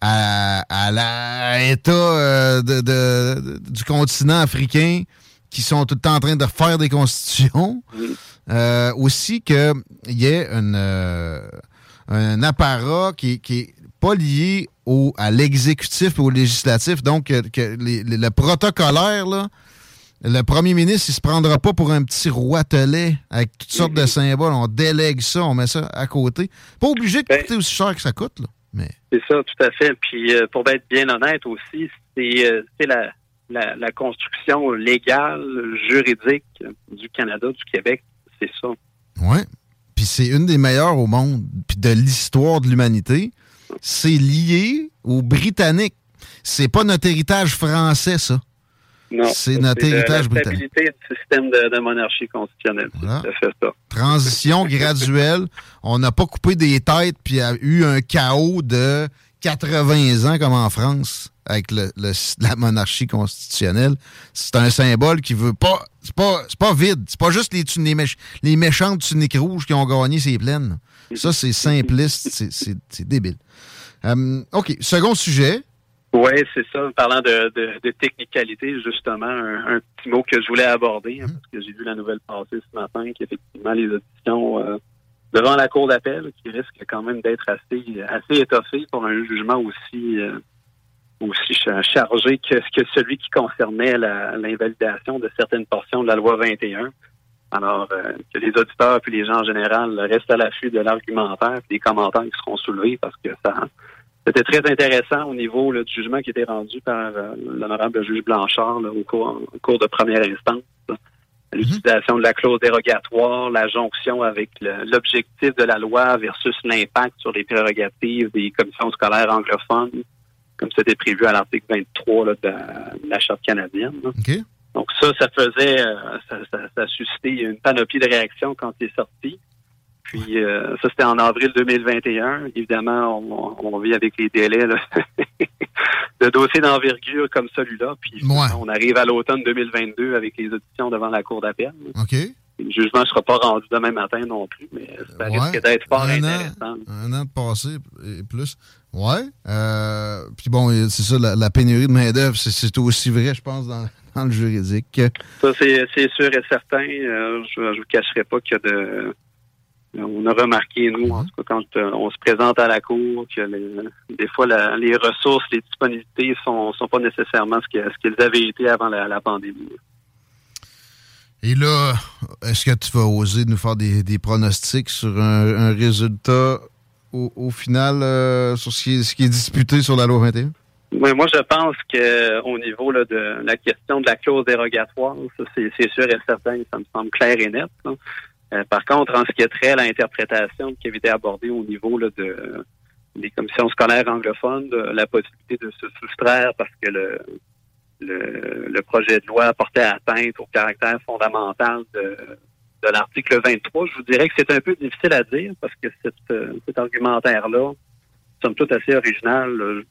à, à l'État euh, de, du continent africain qui sont tout le temps en train de faire des constitutions. Euh, aussi qu'il y ait un apparat qui, qui est pas lié au, à l'exécutif et au législatif. Donc, que, le protocolaire, là, le premier ministre, il se prendra pas pour un petit roitelet avec toutes sortes de symboles. On délègue ça, on met ça à côté. Pas obligé de ben, coûter aussi cher que ça coûte, là. Mais... C'est ça, tout à fait. Puis euh, pour être bien honnête aussi, c'est euh, la, la, la, construction légale, juridique du Canada, du Québec. C'est ça. Oui. Puis c'est une des meilleures au monde. Puis de l'histoire de l'humanité, c'est lié aux Britanniques. C'est pas notre héritage français, ça. C'est notre héritage britannique. La stabilité du système de, monarchie constitutionnelle. Fait ça. Transition graduelle. On n'a pas coupé des têtes puis il y a eu un chaos de 80 ans comme en France avec le, la monarchie constitutionnelle. C'est un symbole qui veut pas. C'est pas, pas vide. C'est pas juste les, les, les méchantes tuniques rouges qui ont gagné ces plaines. Ça, c'est simpliste. C'est débile. Euh, OK. Second sujet. Oui, c'est ça. Parlant de, de, technicalité, justement, un, petit mot que je voulais aborder, hein, parce que j'ai vu la nouvelle passer ce matin, qu'effectivement, les auditions euh, devant la Cour d'appel, qui risquent quand même d'être assez, assez étoffées pour un jugement aussi, euh, aussi chargé que, celui qui concernait l'invalidation de certaines portions de la loi 21. Alors, euh, que les auditeurs puis les gens en général restent à l'affût de l'argumentaire et des commentaires qui seront soulevés parce que ça c'était très intéressant au niveau du jugement qui était rendu par euh, l'honorable juge Blanchard au, cours, de première instance. L'utilisation de la clause dérogatoire, la jonction avec l'objectif de la loi versus l'impact sur les prérogatives des commissions scolaires anglophones, comme c'était prévu à l'article 23 de, la Charte canadienne. Donc ça, ça faisait, euh, ça, ça, ça, a suscité une panoplie de réactions quand il est sorti. Puis euh, ça, c'était en avril 2021. Évidemment, on, vit avec les délais de dossiers d'envergure comme celui-là. Puis on arrive à l'automne 2022 avec les auditions devant la Cour d'appel. OK. Le jugement ne sera pas rendu demain matin non plus, mais ça risque d'être fort intéressant. un an de passé et plus. Ouais. Euh, puis bon, c'est ça, la, pénurie de main-d'œuvre, c'est aussi vrai, je pense, dans, le juridique. Ça, c'est sûr et certain. Euh, je ne vous cacherai pas qu'il y a de on a remarqué, nous, en tout cas, quand euh, on se présente à la cour, que des fois, les ressources, les disponibilités sont, sont pas nécessairement ce qu'elles avaient été avant la, pandémie. Et là, est-ce que tu vas oser nous faire des, pronostics sur un, résultat au, final euh, sur ce qui, est, ce qui, est, disputé sur la loi 21? Oui, moi, je pense qu'au niveau de la question de la clause dérogatoire, c'est sûr et certain, ça me semble clair et net. Euh, par contre, en ce qui est trait à l'interprétation qui avait été abordée au niveau de, des commissions scolaires anglophones, la possibilité de se soustraire parce que le, le, projet de loi portait atteinte au caractère fondamental de, de l'article 23, je vous dirais que c'est un peu difficile à dire parce que cet argumentaire-là somme toute assez original.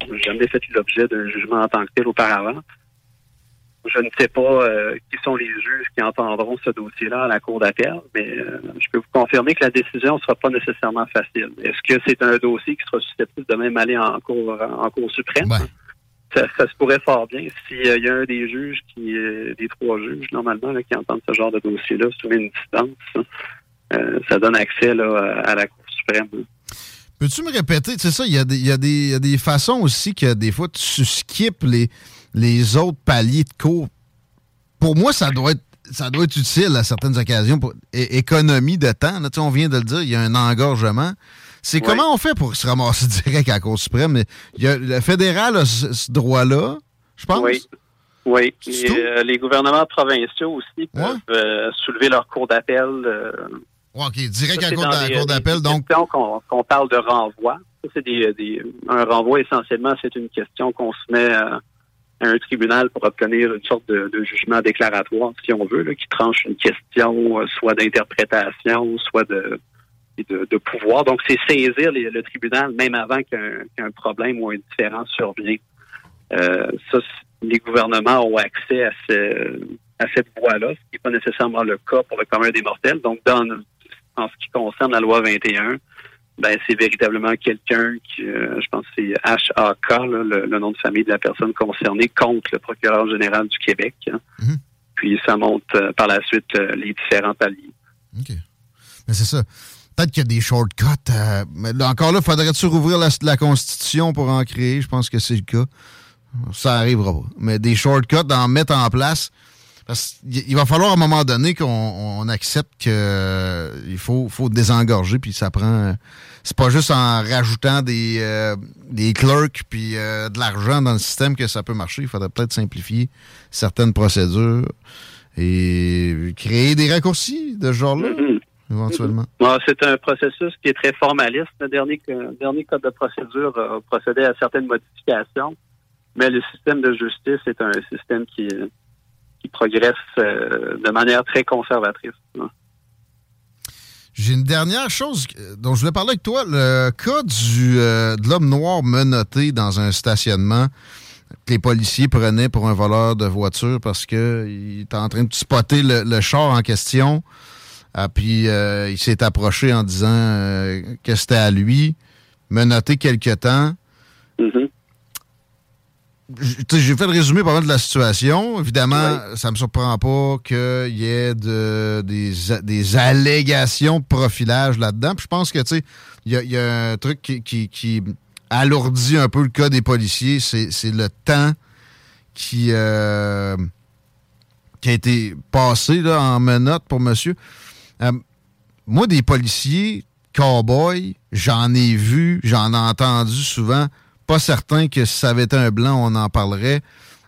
J'ai jamais fait l'objet d'un jugement en tant que tel auparavant. Je ne sais pas euh, qui sont les juges qui entendront ce dossier-là à la Cour d'appel, mais euh, je peux vous confirmer que la décision ne sera pas nécessairement facile. Est-ce que c'est un dossier qui sera susceptible de même aller en Cour, en cour suprême? Ça, se pourrait fort bien. S'il y a un des juges, qui, des trois juges, normalement, qui entendent ce genre de dossier-là sous une distance, euh, ça donne accès à la Cour suprême. Peux-tu me répéter, c'est ça, il y, a des, y, a des façons aussi que des fois tu skippes les, les autres paliers de cours. Pour moi, ça doit être ça doit être utile à certaines occasions pour économie de temps. Là, on vient de le dire, il y a un engorgement. C'est comment on fait pour se ramasser direct à la Cour suprême? Il y a, le fédéral a ce, droit-là, je pense? Oui. Oui. Euh, les gouvernements provinciaux aussi peuvent euh, soulever leur cours d'appel. Euh, OK, direct à la cour d'appel. Donc, qu'on parle de renvoi. C'est des, un renvoi, essentiellement, c'est une question qu'on se met un tribunal pour obtenir une sorte de, jugement déclaratoire, si on veut, qui tranche une question, soit d'interprétation, soit de, de, pouvoir. Donc, c'est saisir le tribunal même avant qu'un problème ou un différent survient. Euh, ça, les gouvernements ont accès à, à cette voie-là, ce qui n'est pas nécessairement le cas pour le commun des mortels. Donc, dans, en ce qui concerne la loi 21, ben c'est véritablement quelqu'un qui, euh, je pense que c'est HAK, le, nom de famille de la personne concernée, contre le procureur général du Québec. Hein. Mhm. Puis ça monte euh, par la suite les différents paliers. OK. Mais c'est ça peut-être qu'il y a des shortcuts. Euh, mais encore là, faudrait-tu rouvrir la, la, Constitution pour en créer? Je pense que c'est le cas. Ça arrivera pas. Mais des shortcuts, d'en mettre en place. Parce qu'il va falloir à un moment donné qu'on accepte qu'il euh, faut, faut désengorger, puis ça prend. C'est pas juste en rajoutant des, euh, des clerks puis de l'argent dans le système que ça peut marcher. Il faudrait peut-être simplifier certaines procédures et créer des raccourcis de ce genre-là. Mm-hmm éventuellement? c'est un processus qui est très formaliste. Le dernier, dernier code de procédure a procédé à certaines modifications, mais le système de justice est un système qui, qui progresse euh, de manière très conservatrice. J'ai une dernière chose dont je voulais parler avec toi. Le cas du, euh, de l'homme noir menotté dans un stationnement que les policiers prenaient pour un voleur de voiture parce qu'il était en train de spotter le char en question. Ah, puis euh, il s'est approché en disant euh, que c'était à lui, noté quelque temps. Mm-hmm. J'ai fait le résumé par de la situation. Évidemment, ça me surprend pas qu'il y ait de, des, allégations de profilage là-dedans. Puis je pense que, tu sais, il y, a, un truc qui, alourdit un peu le cas des policiers. C'est le temps qui, euh, qui a été passé là, en menottes pour monsieur. Euh, moi, des policiers, cowboys, j'en ai vu, j'en ai entendu souvent. Pas certain que si ça avait été un blanc, on en parlerait.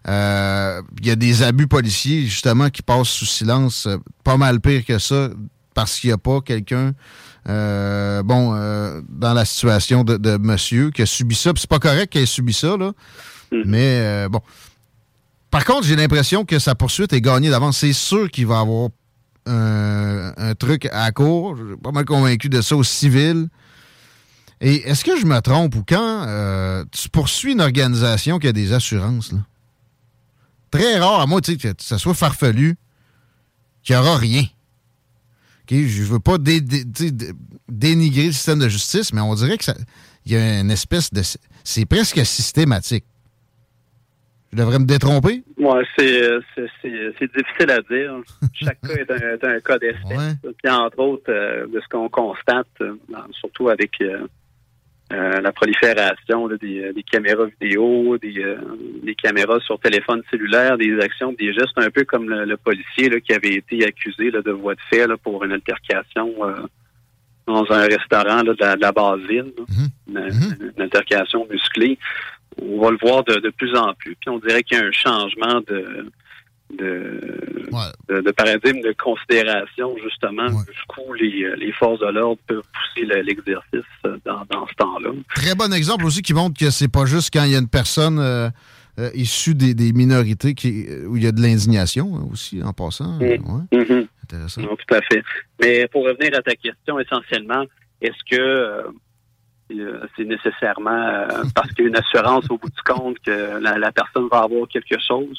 Euh, il y a des abus policiers, justement, qui passent sous silence. Euh, pas mal pire que ça, parce qu'il n'y a pas quelqu'un, bon, dans la situation de, monsieur qui a subi ça. c'est pas correct qu'il ait subi ça, là. Mm-hmm. Mais, bon. Par contre, j'ai l'impression que sa poursuite est gagnée d'avance. C'est sûr qu'il va avoir un, truc à court. Je suis pas mal convaincu de ça au civil. Et est-ce que je me trompe ou quand euh, tu poursuis une organisation qui a des assurances, là, très rare, à moi, tu sais, que ça soit farfelu, qu'il n'y aura rien. Okay? Je veux pas dénigrer le système de justice, mais on dirait que il y a une espèce de. C'est presque systématique. Je devrais me détromper? Oui, c'est, difficile à dire. Chaque cas est un, cas d'espèce. Puis, entre autres, euh, de ce qu'on constate, euh, surtout avec euh, la prolifération des, caméras vidéo, des, caméras sur téléphone cellulaire, des actions, des gestes un peu comme le, policier qui avait été accusé de voie de fait pour une altercation dans un restaurant de, la, base ville, mm-hmm. Mm-hmm. une, altercation musclée on va le voir de, plus en plus. Puis on dirait qu'il y a un changement de, de, paradigme, de considération, justement, jusqu'où les, les, forces de l'ordre peuvent pousser l'exercice dans, ce temps-là. Très bon exemple aussi qui montre que c'est pas juste quand il y a une personne euh, euh, issue des, minorités qui, où il y a de l'indignation hein, aussi, en passant. Mm. Mm-hmm. Intéressant. tout à fait. Mais pour revenir à ta question, essentiellement, est-ce que... Euh, c'est nécessairement parce qu'il y a une assurance au bout du compte que la, personne va avoir quelque chose.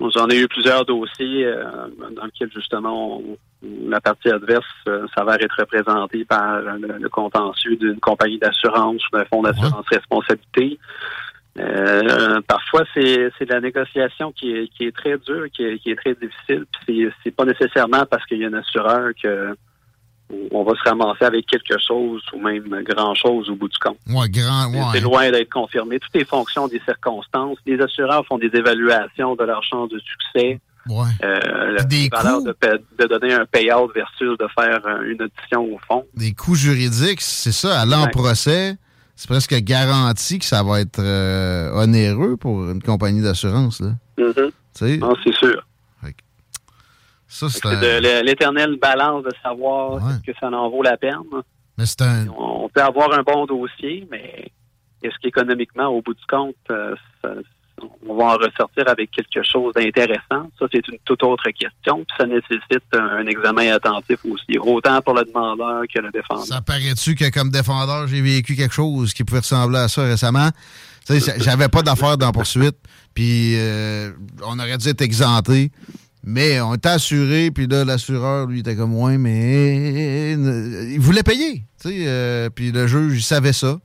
J'en ai eu plusieurs dossiers dans lesquels justement la partie adverse s'avère être représentée par le, contentieux d'une compagnie d'assurance ou d'un fonds d'assurance responsabilité. Euh, parfois, c'est, c'est la négociation qui est, qui est très dure, qui est, qui est très difficile. Puis c'est, c'est pas nécessairement parce qu'il y a un assureur que on va se ramasser avec quelque chose ou même grand chose au bout du compte. Ouais, grand, ouais. C'est loin d'être confirmé. Tout est fonction des circonstances. Les assureurs font des évaluations de leur chance de succès. Ouais. Euh, des valeur de, de, donner un payout versus de faire une audition au fond. Des coûts juridiques, c'est ça, aller en procès c'est presque garanti que ça va être euh, onéreux pour une compagnie d'assurance. là. Mm-hmm. c'est sûr. Ça, c'est l'éternelle balance de savoir que ça en vaut la peine. Mais c'est un... On peut avoir un bon dossier, mais est-ce qu'économiquement, au bout du compte, euh, ça, on va en ressortir avec quelque chose d'intéressant? Ça, c'est une toute autre question. Puis ça nécessite un, examen attentif aussi, autant pour le demandeur que le défendeur. Ça paraît-tu que comme défendeur, j'ai vécu quelque chose qui pouvait ressembler à ça récemment? J'avais pas d'affaires dans poursuite, puis euh, on aurait dû être exempté. Mais on était assuré, puis là, l'assureur, lui, était comme, ouais, mais il voulait payer. Euh, puis le juge, il savait ça.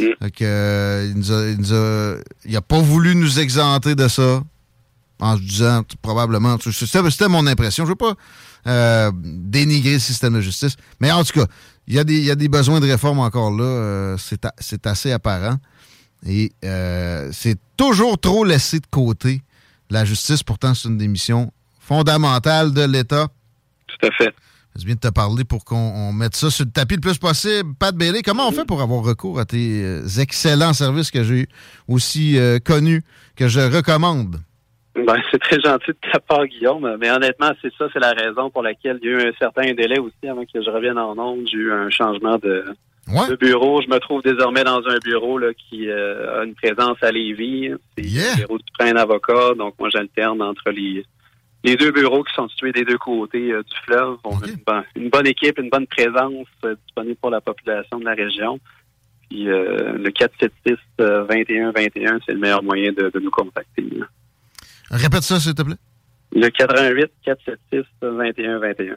Euh, il, nous il, a, pas voulu nous exempter de ça en se disant probablement. C'était mon impression. Je veux pas euh, dénigrer le système de justice. Mais en tout cas, il y, a des, des besoins de réforme encore là. Euh, c'est assez apparent. Et c'est toujours trop laissé de côté. La justice, pourtant, c'est une des missions fondamentales de l'État. Tout à fait. C'est bien de te parler pour qu'on mette ça sur le tapis le plus possible. Pat Bailey, comment on fait pour avoir recours à tes euh, excellents services que j'ai aussi euh, connus, que je recommande? Ben, c'est très gentil de ta part, Guillaume. Mais honnêtement, c'est ça, c'est la raison pour laquelle il y a eu un certain délai aussi avant que je revienne en ondes. J'ai eu un changement de, bureau. Je me trouve désormais dans un bureau là, qui euh, a une présence à Lévis. C'est le bureau du train d'avocat. Donc, moi, j'alterne entre les les deux bureaux qui sont situés des deux côtés euh, du fleuve. ont une, bonne équipe, une bonne présence euh, disponible pour la population de la région. Puis euh, le 476 21 21, c'est le meilleur moyen de, nous contacter. Répète ça, s'il te plaît. Le 88 476 21 21.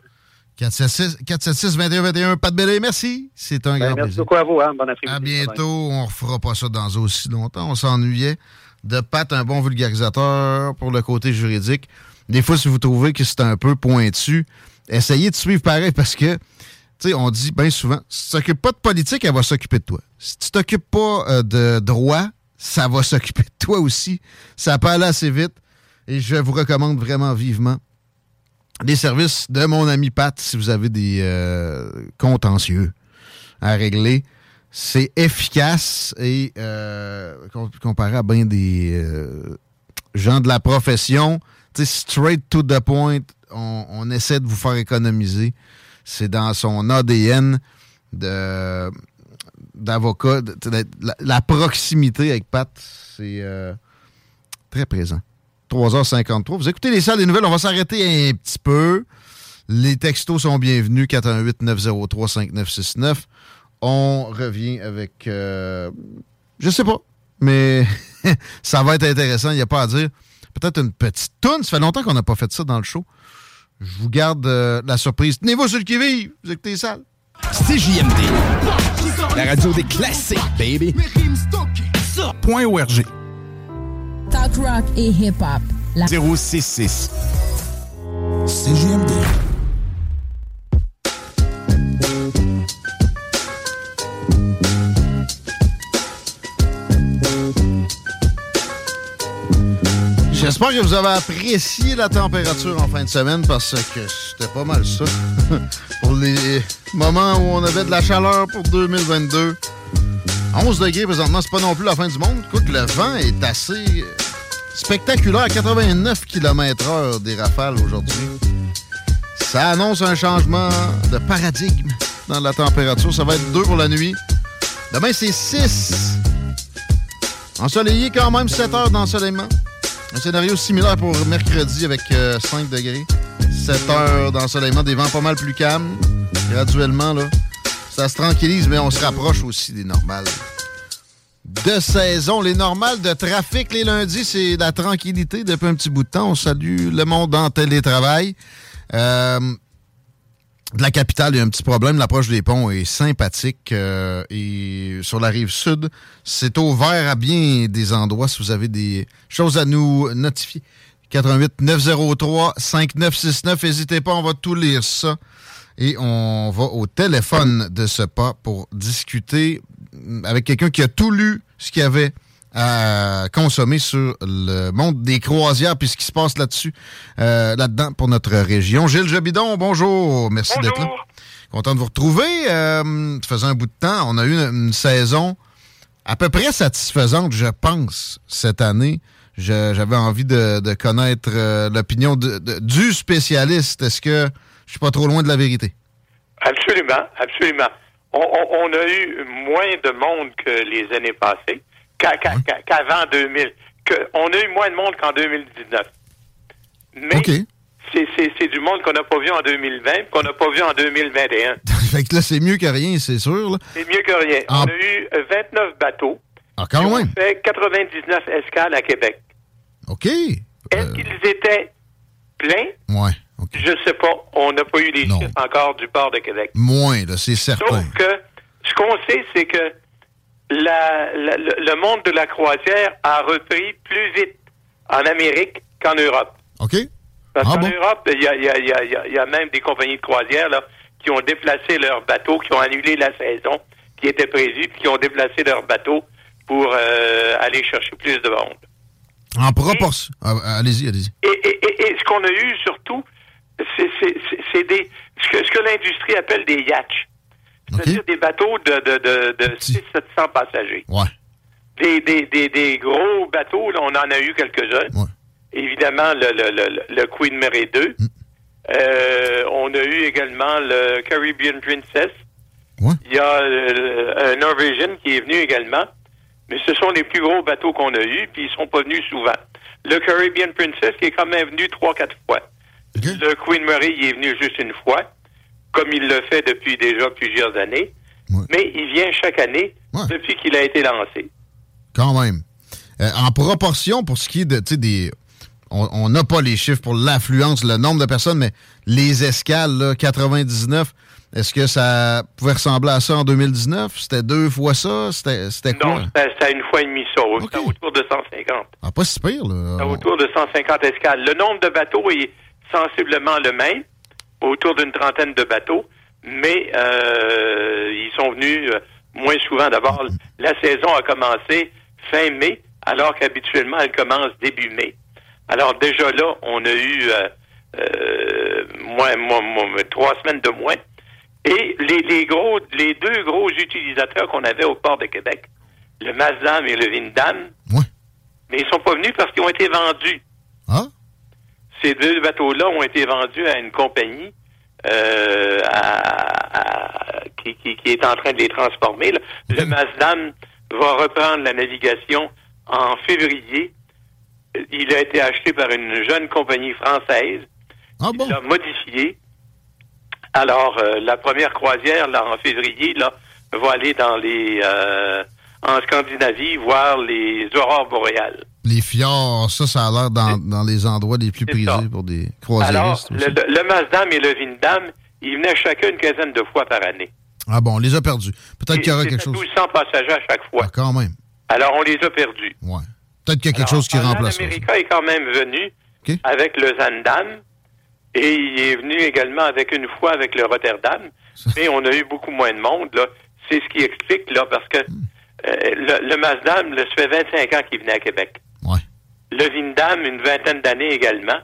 476 21 21. Pas de bélé, merci. C'est un ben, grand merci plaisir. beaucoup à vous. Hein. Bon après-midi. À bientôt. On ne refera pas ça dans aussi longtemps. On s'ennuyait de Pat, un bon vulgarisateur pour le côté juridique. Des fois, si vous trouvez que c'est un peu pointu, essayez de suivre pareil parce que, tu sais, on dit bien souvent, si tu t'occupes pas de politique, elle va s'occuper de toi. Si tu t'occupes pas euh, de droit, ça va s'occuper de toi aussi. Ça peut aller assez vite. Et je vous recommande vraiment vivement les services de mon ami Pat si vous avez des euh, contentieux à régler. C'est efficace et euh, comparé à bien des gens de la profession, straight to the point, on, essaie de vous faire économiser. C'est dans son ADN d'avocat. La, proximité avec Pat, c'est euh, très présent. 3h53. Vous écoutez les salles des nouvelles, on va s'arrêter un petit peu. Les textos sont bienvenus, 418-903-5969. On revient avec... Euh, je sais pas, mais ça va être intéressant, il n'y a pas à dire peut-être une petite toune. Ça fait longtemps qu'on n'a pas fait ça dans le show. Je vous garde euh, la surprise. Tenez-vous sur le qui-vive. Vous écoutez ça. CJMD. La radio des classiques, baby. Point ORG. Talk rock et hip-hop. La 066. CJMD. J'espère que vous avez apprécié la température en fin de semaine parce que c'était pas mal ça. pour les moments où on avait de la chaleur pour 2022. 11 degrés présentement, c'est pas non plus la fin du monde. Écoute, le vent est assez spectaculaire. 89 km/h des rafales aujourd'hui. Ça annonce un changement de paradigme dans la température. Ça va être 2 pour la nuit. Demain, c'est 6. Ensoleillé quand même, 7 heures d'ensoleillement. Un scénario similaire pour mercredi avec 5 euh, degrés. 7 heures d'ensoleillement, des vents pas mal plus calmes. Graduellement, là, Ça se tranquillise, mais on se rapproche aussi des normales de saison. Les normales de trafic les lundis, c'est la tranquillité depuis un petit bout de temps. On salue le monde en télétravail. Euh, de la capitale, il y a un petit problème. L'approche des ponts est sympathique. euh, et sur la rive sud, c'est ouvert à bien des endroits si vous avez des choses à nous notifier. 88 903 5969. N'hésitez pas, on va tout lire ça. Et on va au téléphone de ce pas pour discuter avec quelqu'un qui a tout lu ce qu'il y avait à consommer sur le monde des croisières puis ce qui se passe là-dessus, euh, là-dedans pour notre région. Gilles Jobidon, bonjour. Merci d'être là. Content de vous retrouver. Euh, ça faisait un bout de temps. On a eu une, une saison à peu près satisfaisante, je pense, cette année. Je- J'avais envie de, de connaître euh, l'opinion du spécialiste. Est-ce que je suis pas trop loin de la vérité? Absolument, absolument. On, on- on a eu moins de monde que les années passées, qu'a- qu'a- qu'a- qu'avant 2000. Que, on a eu moins de monde qu'en 2019. Mais c'est- c'est c'est du monde qu'on n'a pas vu en 2020, qu'on n'a pas vu en 2021. fait que là, c'est mieux que rien, c'est sûr. C'est mieux que rien. Ah. On a eu euh, 29 bateaux. Ah, quand même. fait 99 escales à Québec. OK. Est-ce qu'ils étaient pleins? Ouais. Je sais pas. On n'a pas eu les chiffres encore du port de Québec. Moins, là, c'est certain. Sauf que ce qu'on sait, c'est que la- la- le monde de la croisière a repris plus vite en Amérique qu'en Europe. OK. Parce Ah qu'en bon? Europe, il y a, y y y même des compagnies de croisière là, qui ont déplacé leurs bateaux, qui ont annulé la saison qui était prévue, puis qui ont déplacé leurs bateaux pour euh, aller chercher plus de monde. En proportion. Ah, allez-y, allez-y. Et, et- et- et ce qu'on a eu surtout, c'est- des ce que, ce que l'industrie appelle des yachts. C'est-à-dire des bateaux de, de, de, de 600-700 passagers. Ouais. Des, des, des, des gros bateaux, là, on en a eu quelques-uns. Évidemment, le, le, le, le Queen Mary 2. Euh, on a eu également le Caribbean Princess. Il y a euh, un Norwegian qui est venu également. Mais ce sont les plus gros bateaux qu'on a eus, puis ils sont pas venus souvent. Le Caribbean Princess qui est quand même venu trois, quatre fois. Le Queen Mary il est venu juste une fois, comme il le fait depuis déjà plusieurs années. Mais il vient chaque année depuis qu'il a été lancé. Quand même. Euh, en proportion, pour ce qui est de, des... On n'a pas les chiffres pour l'affluence, le nombre de personnes, mais les escales, là, 99, est-ce que ça pouvait ressembler à ça en 2019? C'était deux fois ça? C'était quoi? Non, c'était une fois et demie ça. C'était autour de 150. Ah, pas si pire, là. Autour de 150 escales. Le nombre de bateaux est sensiblement le même, autour d'une trentaine de bateaux, mais euh, ils sont venus euh, moins souvent. D'abord, la saison a commencé fin mai, alors qu'habituellement, elle commence début mai. Alors déjà là, on a eu euh, moins, moins- moins- trois semaines de moins. Et les, les gros, les deux gros utilisateurs qu'on avait au port de Québec, le Mazdam et le Vindam, mais ils sont pas venus parce qu'ils ont été vendus. Ah? Ces deux bateaux-là ont été vendus à une compagnie euh, à- à- qui, qui- qui est en train de les transformer. là. Le Mazdam va reprendre la navigation en février. Il a été acheté par une jeune compagnie française. Il l'a modifié. Alors, euh, la première croisière, là, en février, là, va aller dans les euh, en Scandinavie voir les aurores boréales. Les fjords, ça, ça a l'air dans, dans les endroits les plus prisés pour des Alors, croisiéristes. le, aussi. le, le Mazdam et le Vindam, ils venaient chacun une quinzaine de fois par année. Ah bon, on les a perdus. Peut-être qu'il y aura quelque chose. 1200 passagers à chaque fois. Ah, quand même. Alors, on les a perdus. Ouais. Peut-être qu'il y a quelque Alors, chose qui remplace ça. America est quand même venu avec le Zandam et il est venu également avec une fois avec le Rotterdam, mais on a eu beaucoup moins de monde. là. C'est ce qui explique, là, parce que Hmm. euh, le, le Mazdam, là, ça fait 25 ans qu'il venait à Québec. Le Vindam, une vingtaine d'années également.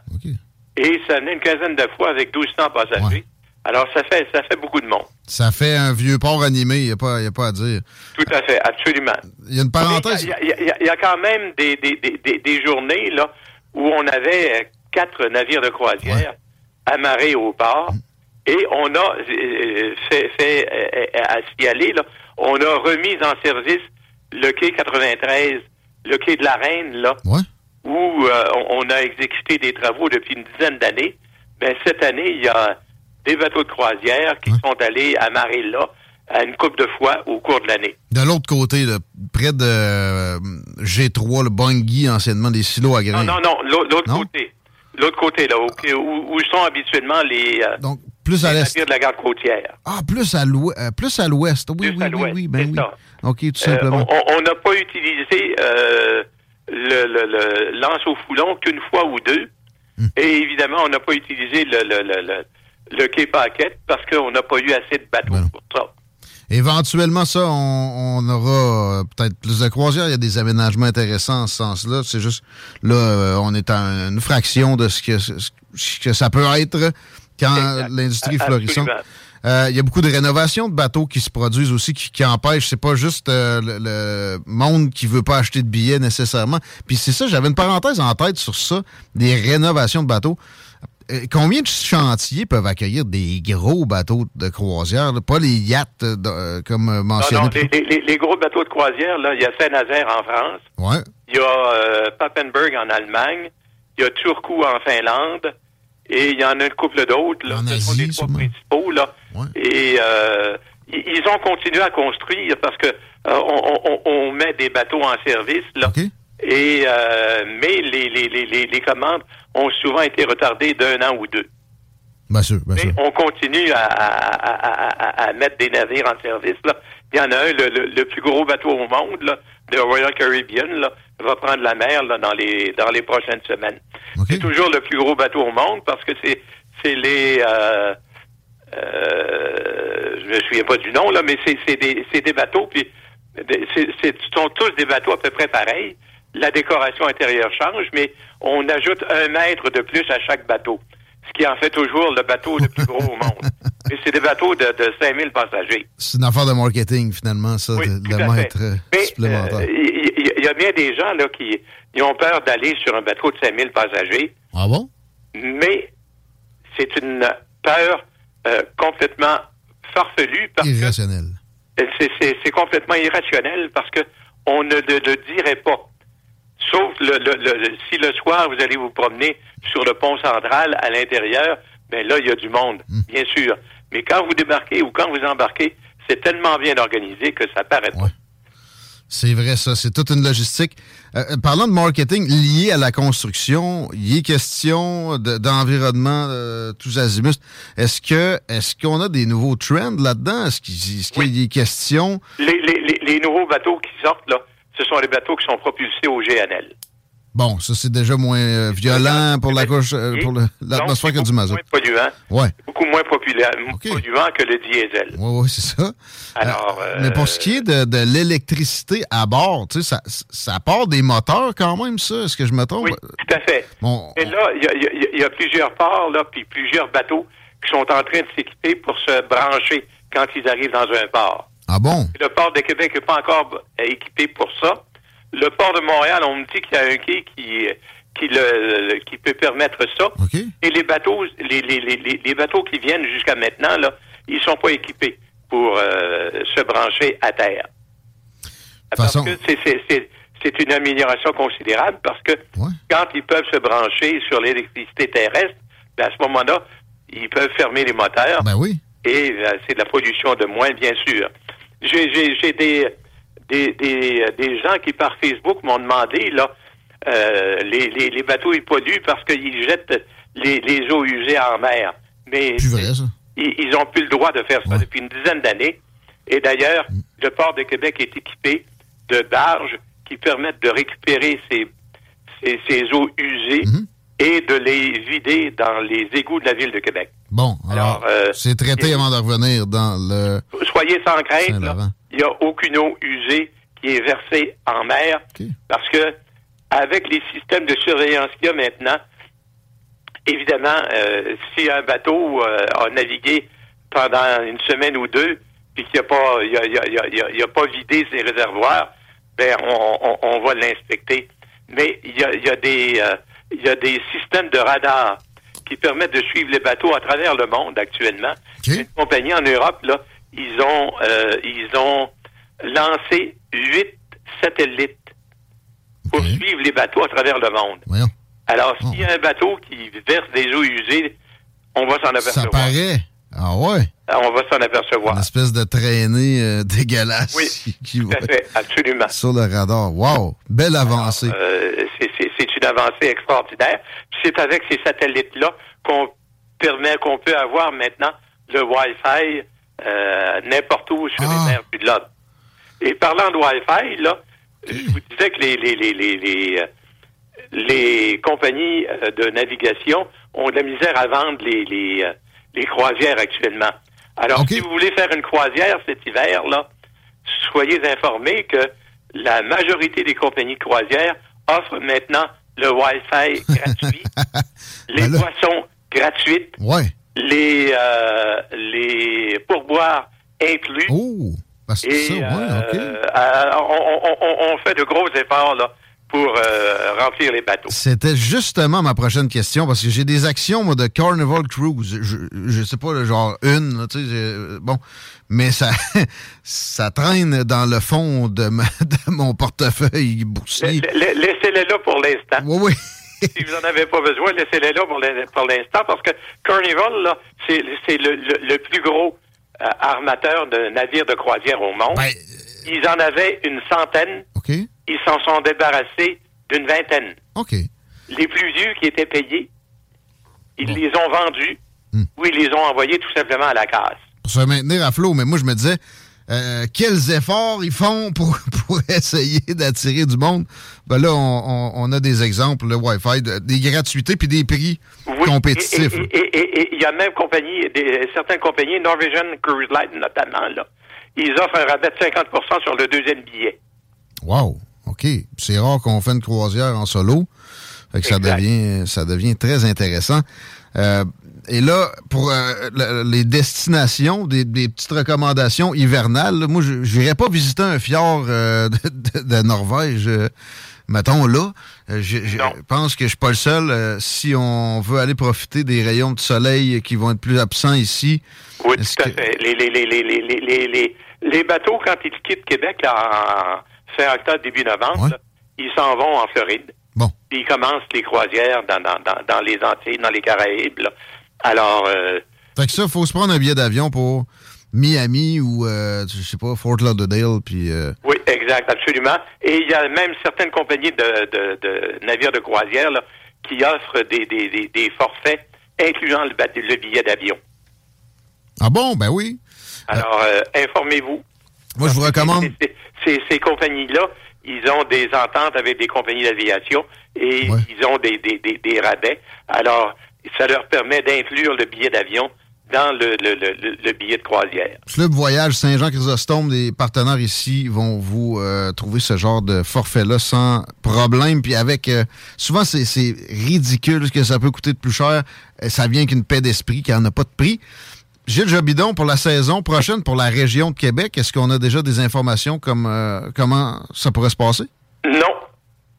Et ça venait une quinzaine de fois avec 1200 passagers. Alors, ça fait, ça fait beaucoup de monde. Ça fait un vieux port animé, il n'y a, pas- y a pas à dire. Tout à fait, absolument. Il y a une parenthèse. Il y a, y y quand même des, des, des, des, journées là, où on avait euh, quatre navires de croisière amarrés au port et on a euh, fait, fait euh, euh, à s'y aller, là, on a remis en service le quai 93, le quai de la Reine, là, où euh, on, a exécuté des travaux depuis une dizaine d'années. Mais cette année, il y a des bateaux de croisière qui sont allés amarrer là à une coupe de fois au cours de l'année. De l'autre côté, là, près de euh, G3, le Bungie, anciennement des silos à grains. Non, non, non, l'au- l'autre côté. L'autre côté, là, où, où- où sont habituellement les, euh, Donc, plus à les l'est. de la garde côtière. Ah, plus à l'ouest. plus à l'ouest. Oui, oui, oui, oui, ben oui. OK, tout simplement. on on n'a pas utilisé le, le, le lance au foulon qu'une fois ou deux. Hmm. Et évidemment, on n'a pas utilisé le, le, le, le, le quai paquette parce qu'on n'a pas eu assez de bateaux Ben pour ça. Éventuellement, ça, on, on aura euh, peut-être plus de croisières. Il y a des aménagements intéressants en ce sens-là. C'est juste, là, euh, on est à une fraction de ce que, ce que ça peut être quand l'industrie florissante. Absolument. Euh, Il y a beaucoup de rénovations de bateaux qui se produisent aussi, qui, qui empêchent. C'est pas juste euh, le, le monde qui veut pas acheter de billets nécessairement. Puis c'est ça, j'avais une parenthèse en tête sur ça, des rénovations de bateaux. Euh, Combien de chantiers peuvent accueillir des gros bateaux de croisière, là? pas les yachts comme euh, Non, mentionné? non, les, les- gros bateaux de croisière, là, il y a Saint-Nazaire en France, Ouais. il y a Papenburg en Allemagne, il y a Turku en Finlande, et il y en a une couple d'autres. là. Ce sont les trois principaux. Là. Et euh, ils ont continué à construire parce que euh, on, on- on met des bateaux en service. Là. Et euh, mais les, les, les, les, commandes ont souvent été retardées d'un an ou deux. Bien sûr, bien sûr. Mais on continue à, à, à, à- à mettre des navires en service. Là. Il y en a un, le, le- le plus gros bateau au monde, là, le Royal Caribbean, là, va prendre la mer là, dans les dans les prochaines semaines. C'est toujours le plus gros bateau au monde parce que c'est c'est les euh, euh, je me souviens pas du nom là, mais c'est c'est des c'est des bateaux puis c'est c'est ce sont tous des bateaux à peu près pareils. La décoration intérieure change, mais on ajoute un mètre de plus à chaque bateau, ce qui en fait toujours le bateau le plus gros au monde. C'est des bateaux de, de 5000 passagers. C'est une affaire de marketing, finalement, ça, de, mettre euh, Mais supplémentaire. euh, il il y, a bien des gens là qui ils ont peur d'aller sur un bateau de 5000 passagers, ah bon? mais c'est une peur euh, complètement farfelue parce Irrationnel. que c'est- complètement irrationnel parce que on ne le, le dirait pas. Sauf le, le- le- si le soir vous allez vous promener sur le pont central à l'intérieur, ben là il y a du monde, Hmm. bien sûr. Mais quand vous débarquez ou quand vous embarquez, c'est tellement bien organisé que ça paraît pas. C'est vrai, ça. C'est toute une logistique. Euh, euh, parlant de marketing lié à la construction, il est question de- d'environnement euh, tous azimuts. Est-ce que est-ce qu'on a des nouveaux trends là-dedans? Est-ce qu'il qu'il y a des questions? Les, les- les- les nouveaux bateaux qui sortent, là, ce sont les bateaux qui sont propulsés au GNL. Bon, ça, c'est déjà moins euh, violent pour la couche, euh, pour l'atmosphère que du mazout. Moins polluant, Ouais. beaucoup moins populaire, polluant que le diesel. Oui, oui, c'est ça. Alors, Euh, Mais pour ce qui est de, de l'électricité à bord, tu sais, ça, ça part des moteurs quand même, ça? Est-ce que je me trompe? Tout à fait. Bon, Et là, il y a, y y plusieurs ports, là, puis plusieurs bateaux qui sont en train de s'équiper pour se brancher quand ils arrivent dans un port. Ah bon? Le port de Québec n'est pas encore euh, équipé pour ça. Le port de Montréal, on me dit qu'il y a un quai qui, qui, le, qui peut permettre ça. Et les bateaux, les, les, les, les- bateaux qui viennent jusqu'à maintenant, là, ils sont pas équipés pour euh, se brancher à terre. Parce que c'est- c'est- c'est c'est une amélioration considérable parce que quand ils peuvent se brancher sur l'électricité terrestre, ben, à ce moment-là, ils peuvent fermer les moteurs. Ben oui. Et euh, c'est de la pollution de moins, bien sûr. J'ai j'ai- j'ai des, des, des, des gens qui, par Facebook, m'ont demandé, là, euh, les, les, les bateaux, ils polluent parce qu'ils jettent les, les eaux usées en mer. Mais ils, ils ont plus le droit de faire ça depuis une dizaine d'années. Et d'ailleurs, le port de Québec est équipé de barges qui permettent de récupérer ces, ces, ces eaux usées et de les vider dans les égouts de la ville de Québec. Bon, alors, euh, c'est traité avant de revenir dans le... Soyez sans crainte, il n'y a aucune eau usée qui est versée en mer parce que avec les systèmes de surveillance qu'il y a maintenant, évidemment, euh, si un bateau euh, a navigué pendant une semaine ou deux puis qu'il n'a pas, a, il a- il a- il a- il a pas vidé ses réservoirs, ben on, on- on va l'inspecter. Mais il y a, il y a des euh, il y a des systèmes de radar qui permettent de suivre les bateaux à travers le monde actuellement. Une compagnie en Europe, là, ils ont euh, ils ont lancé huit satellites pour suivre les bateaux à travers le monde. Alors, s'il y a un bateau qui verse des eaux usées, on va s'en Ça apercevoir. paraît. Ah ouais? On va s'en apercevoir. Une espèce de traînée euh, dégueulasse. Oui, qui tout à fait, absolument. Sur le radar. Wow! Belle avancée. Euh, c'est- une avancée extraordinaire. C'est avec ces satellites-là qu'on permet, qu'on peut avoir maintenant le Wi-Fi euh, n'importe où sur les mers du globe. Et parlant de Wi-Fi, là, je vous disais que les, les, les, les, les, les compagnies de navigation ont de la misère à vendre les, les, les croisières actuellement. Alors, si vous voulez faire une croisière cet hiver, là, soyez informés que la majorité des compagnies de croisière offrent maintenant le Wi-Fi gratuit, les boissons gratuites, Ouais. les, euh, les pourboires inclus. Oh! Ben, c'est Et ça, ouais, euh, euh, on- on fait de gros efforts là, pour euh, remplir les bateaux. C'était justement ma prochaine question parce que j'ai des actions moi, de Carnival Cruise. Je, je sais pas, genre une, là, tu sais, j'ai- bon, mais ça, ça traîne dans le fond de, ma- de mon portefeuille boursier. La- la- Laissez-les là pour l'instant. Oui, oui. si vous n'en avez pas besoin, laissez-les là pour l'in- pour l'instant parce que Carnival, là, c'est le, le- le plus gros euh, armateur de navires de croisière au monde. Ils en avaient une centaine. Ils s'en sont débarrassés d'une vingtaine. OK. Les plus vieux qui étaient payés, ils les ont vendus ou ils les ont envoyés tout simplement à la casse. Pour se maintenir à flot, mais moi, je me disais, euh, quels efforts ils font pour, pour essayer d'attirer du monde? Ben là, on, on- on a des exemples, le Wi-Fi, de- des gratuités puis des prix compétitifs. Et- il y a même compagnie, des, certaines compagnies, Norwegian Cruise Line notamment, là, ils offrent un rabais de 50% sur le deuxième billet. Wow, OK. C'est rare qu'on fait une croisière en solo. Fait que ça devient, ça devient très intéressant. Euh, et là, pour euh, le- les destinations, des, des petites recommandations hivernales, là, moi, je n'irais pas visiter un fjord euh, de, Norvège, mettons là. Je je pense que je suis pas le seul. si on veut aller profiter des rayons de soleil qui vont être plus absents ici, Oui, tout à fait. Les, les, les, les, les, les, les, les- les bateaux, quand ils quittent Québec là, en fin octobre, début novembre, là, ils s'en vont en Floride. Bon. Puis ils commencent les croisières dans, dans, dans, dans les Antilles, dans les Caraïbes. là. Alors, euh, Fait que ça, faut se prendre un billet d'avion pour Miami ou, euh, je sais pas, Fort Lauderdale, puis... euh, oui, exact, absolument. Et il y a même certaines compagnies de, de, de navires de croisière là, qui offrent des, des, des, des forfaits incluant le billet d'avion. Ah bon, ben oui. Alors, euh, informez-vous. Moi, je vous recommande... Ces, ces- compagnies-là, ils ont des ententes avec des compagnies d'aviation et ils ont des, des, des, des rabais. Alors, ça leur permet d'inclure le billet d'avion dans le, le, le, le billet de croisière. Club Voyage Saint-Jean-Chrysostome, des partenaires ici vont vous euh, trouver ce genre de forfait-là sans problème. Puis avec... euh, souvent, c'est c'est ridicule ce que ça peut coûter de plus cher. Euh, Ça vient qu'une paix d'esprit qui n'en a pas de prix. Gilles Jobidon, pour la saison prochaine, pour la région de Québec, est-ce qu'on a déjà des informations comme euh, comment ça pourrait se passer? Non.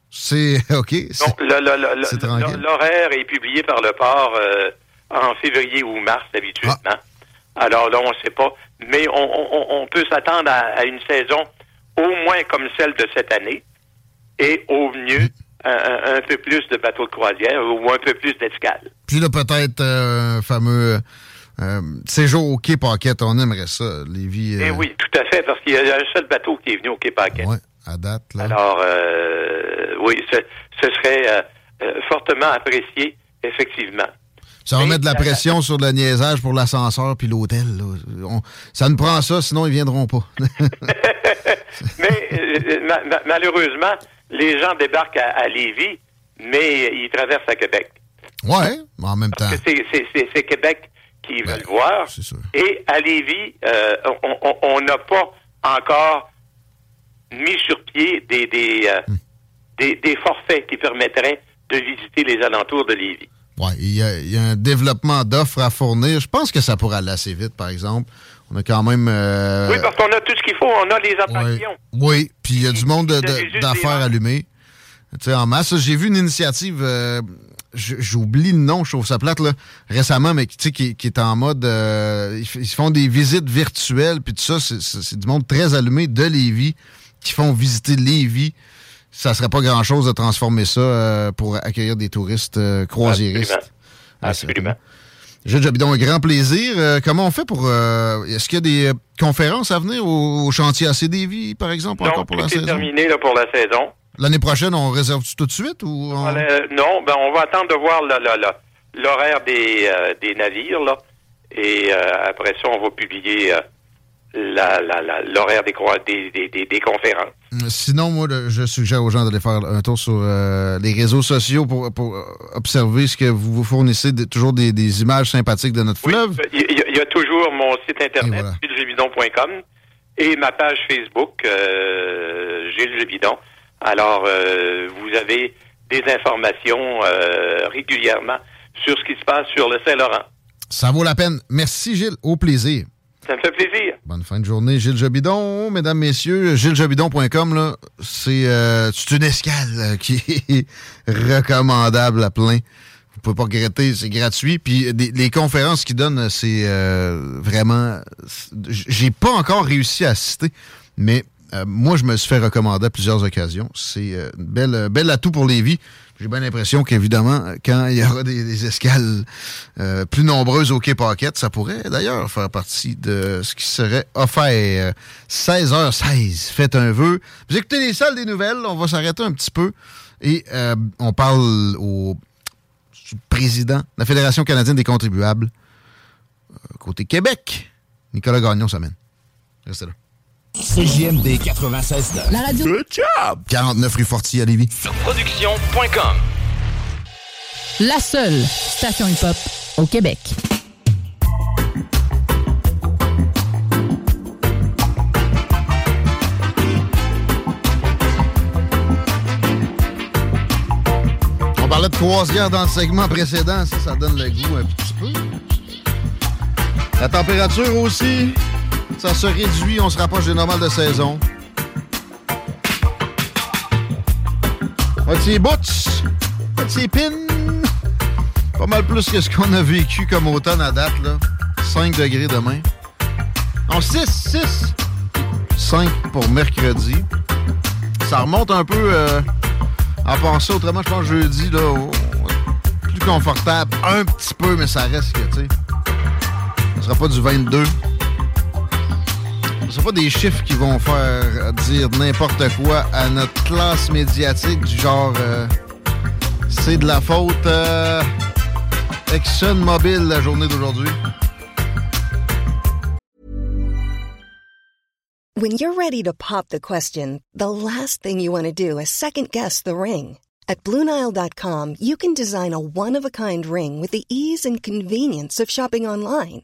C'est OK. l'horaire est publié par le port euh, en février ou mars habituellement. Ah. Alors là, on ne sait pas. Mais on, on- on peut s'attendre à, à une saison au moins comme celle de cette année et au mieux un, un- un peu plus de bateaux de croisière ou un peu plus d'escale. Puis là, peut-être euh, un fameux euh, séjour au Quai Paquette. On aimerait ça, Lévis. Eh euh, oui, tout à fait, parce qu'il y a un seul bateau qui est venu au Quai. Ouais, à date, là. Alors, euh, oui, ce, ce serait euh, fortement apprécié, effectivement. Ça va mettre de la pression sur le niaisage pour l'ascenseur puis l'hôtel. Ça nous prend ça, sinon ils viendront pas. Mais ma- ma- malheureusement, les gens débarquent à, à Lévis, mais ils traversent à Québec. ouais, mais en même temps. Parce c'est- c'est Québec qui veut le voir. Et à Lévis, euh, on- n'a pas encore mis sur pied des, des, euh, des, des forfaits qui permettraient de visiter les alentours de Lévis. Ouais, il y, a, il y a un développement d'offres à fournir. Je pense que ça pourrait aller assez vite, par exemple. On a quand même. euh, Oui, parce qu'on a tout ce qu'il faut. On a les attractions. Oui, puis il y a du monde d'affaires allumées. Tu sais, en masse. J'ai vu une initiative, euh, j'oublie le nom, je trouve ça plate, là, récemment, mais qui, tu sais, qui, qui est en mode. euh, ils, font des visites virtuelles, puis tout ça. C'est- C'est c'est du monde très allumé de Lévis qui font visiter Lévis. Ça serait pas grand-chose de transformer ça euh, pour accueillir des touristes euh, croisiéristes. Absolument. Gilles Jobidon, un grand plaisir. Euh, comment on fait pour... Euh, est-ce qu'il y a des euh, conférences à venir au, chantier ACDV, par exemple, non, encore pour la saison? terminé là, pour la saison. L'année prochaine, on réserve tout de suite ou non, ben on va attendre de voir l'horaire des, des navires là, et après ça, on va publier l'horaire des, des, des, conférences. Sinon, moi, je suggère aux gens d'aller faire un tour sur euh, les réseaux sociaux pour, pour, observer ce que vous vous fournissez, toujours des, images sympathiques de notre fleuve. Il y, a toujours mon site internet, gilles-gévidon.com, et ma page Facebook, euh, Gilles. Alors, euh, vous avez des informations régulièrement sur ce qui se passe sur le Saint-Laurent. Ça vaut la peine. Merci, Gilles. Au plaisir. Ça me fait plaisir. Bonne fin de journée, Gilles Jobidon. Mesdames, messieurs, gillesjobidon.com, c'est euh, une escale euh, qui est recommandable à plein. Vous pouvez pas regretter, c'est gratuit. Puis les conférences qu'il donne, c'est euh, vraiment... J'ai pas encore réussi à assister, mais moi, je me suis fait recommander à plusieurs occasions. C'est une belle, belle atout pour les vies. J'ai bien l'impression qu'évidemment, quand il y aura des, escales euh, plus nombreuses au Quai Pocket, ça pourrait d'ailleurs faire partie de ce qui serait offert. 16h16, faites un vœu. Vous écoutez les salles des nouvelles, on va s'arrêter un petit peu et euh, on parle au président de la Fédération canadienne des contribuables, euh, côté Québec, Nicolas Gagnon s'amène. Restez là. CJMD 96 La radio. Good job! 49 rue Forti à Lévis. Sur production.com. La seule station hip-hop au Québec. On parlait de croisière dans le segment précédent, ça, ça donne le goût un petit peu. La température aussi, ça se réduit, on se rapproche des normales de saison. Petit boots, petit pin. Pas mal plus que ce qu'on a vécu comme automne à date, là. 5 degrés demain. En 6, 6. 5 pour mercredi. Ça remonte un peu euh, à penser autrement, je pense jeudi, là. plus confortable. Un petit peu, mais ça reste que, tu sais. Ce sera pas du 22 ce pas des chiffres qui vont faire dire n'importe quoi à notre classe médiatique du genre euh, c'est de la faute euh, ExxonMobil la journée d'aujourd'hui. When you're ready to pop the question, the last thing you want to do is second guess the ring. At BlueNile.com, you can design a one-of-a-kind ring with the ease and convenience of shopping online.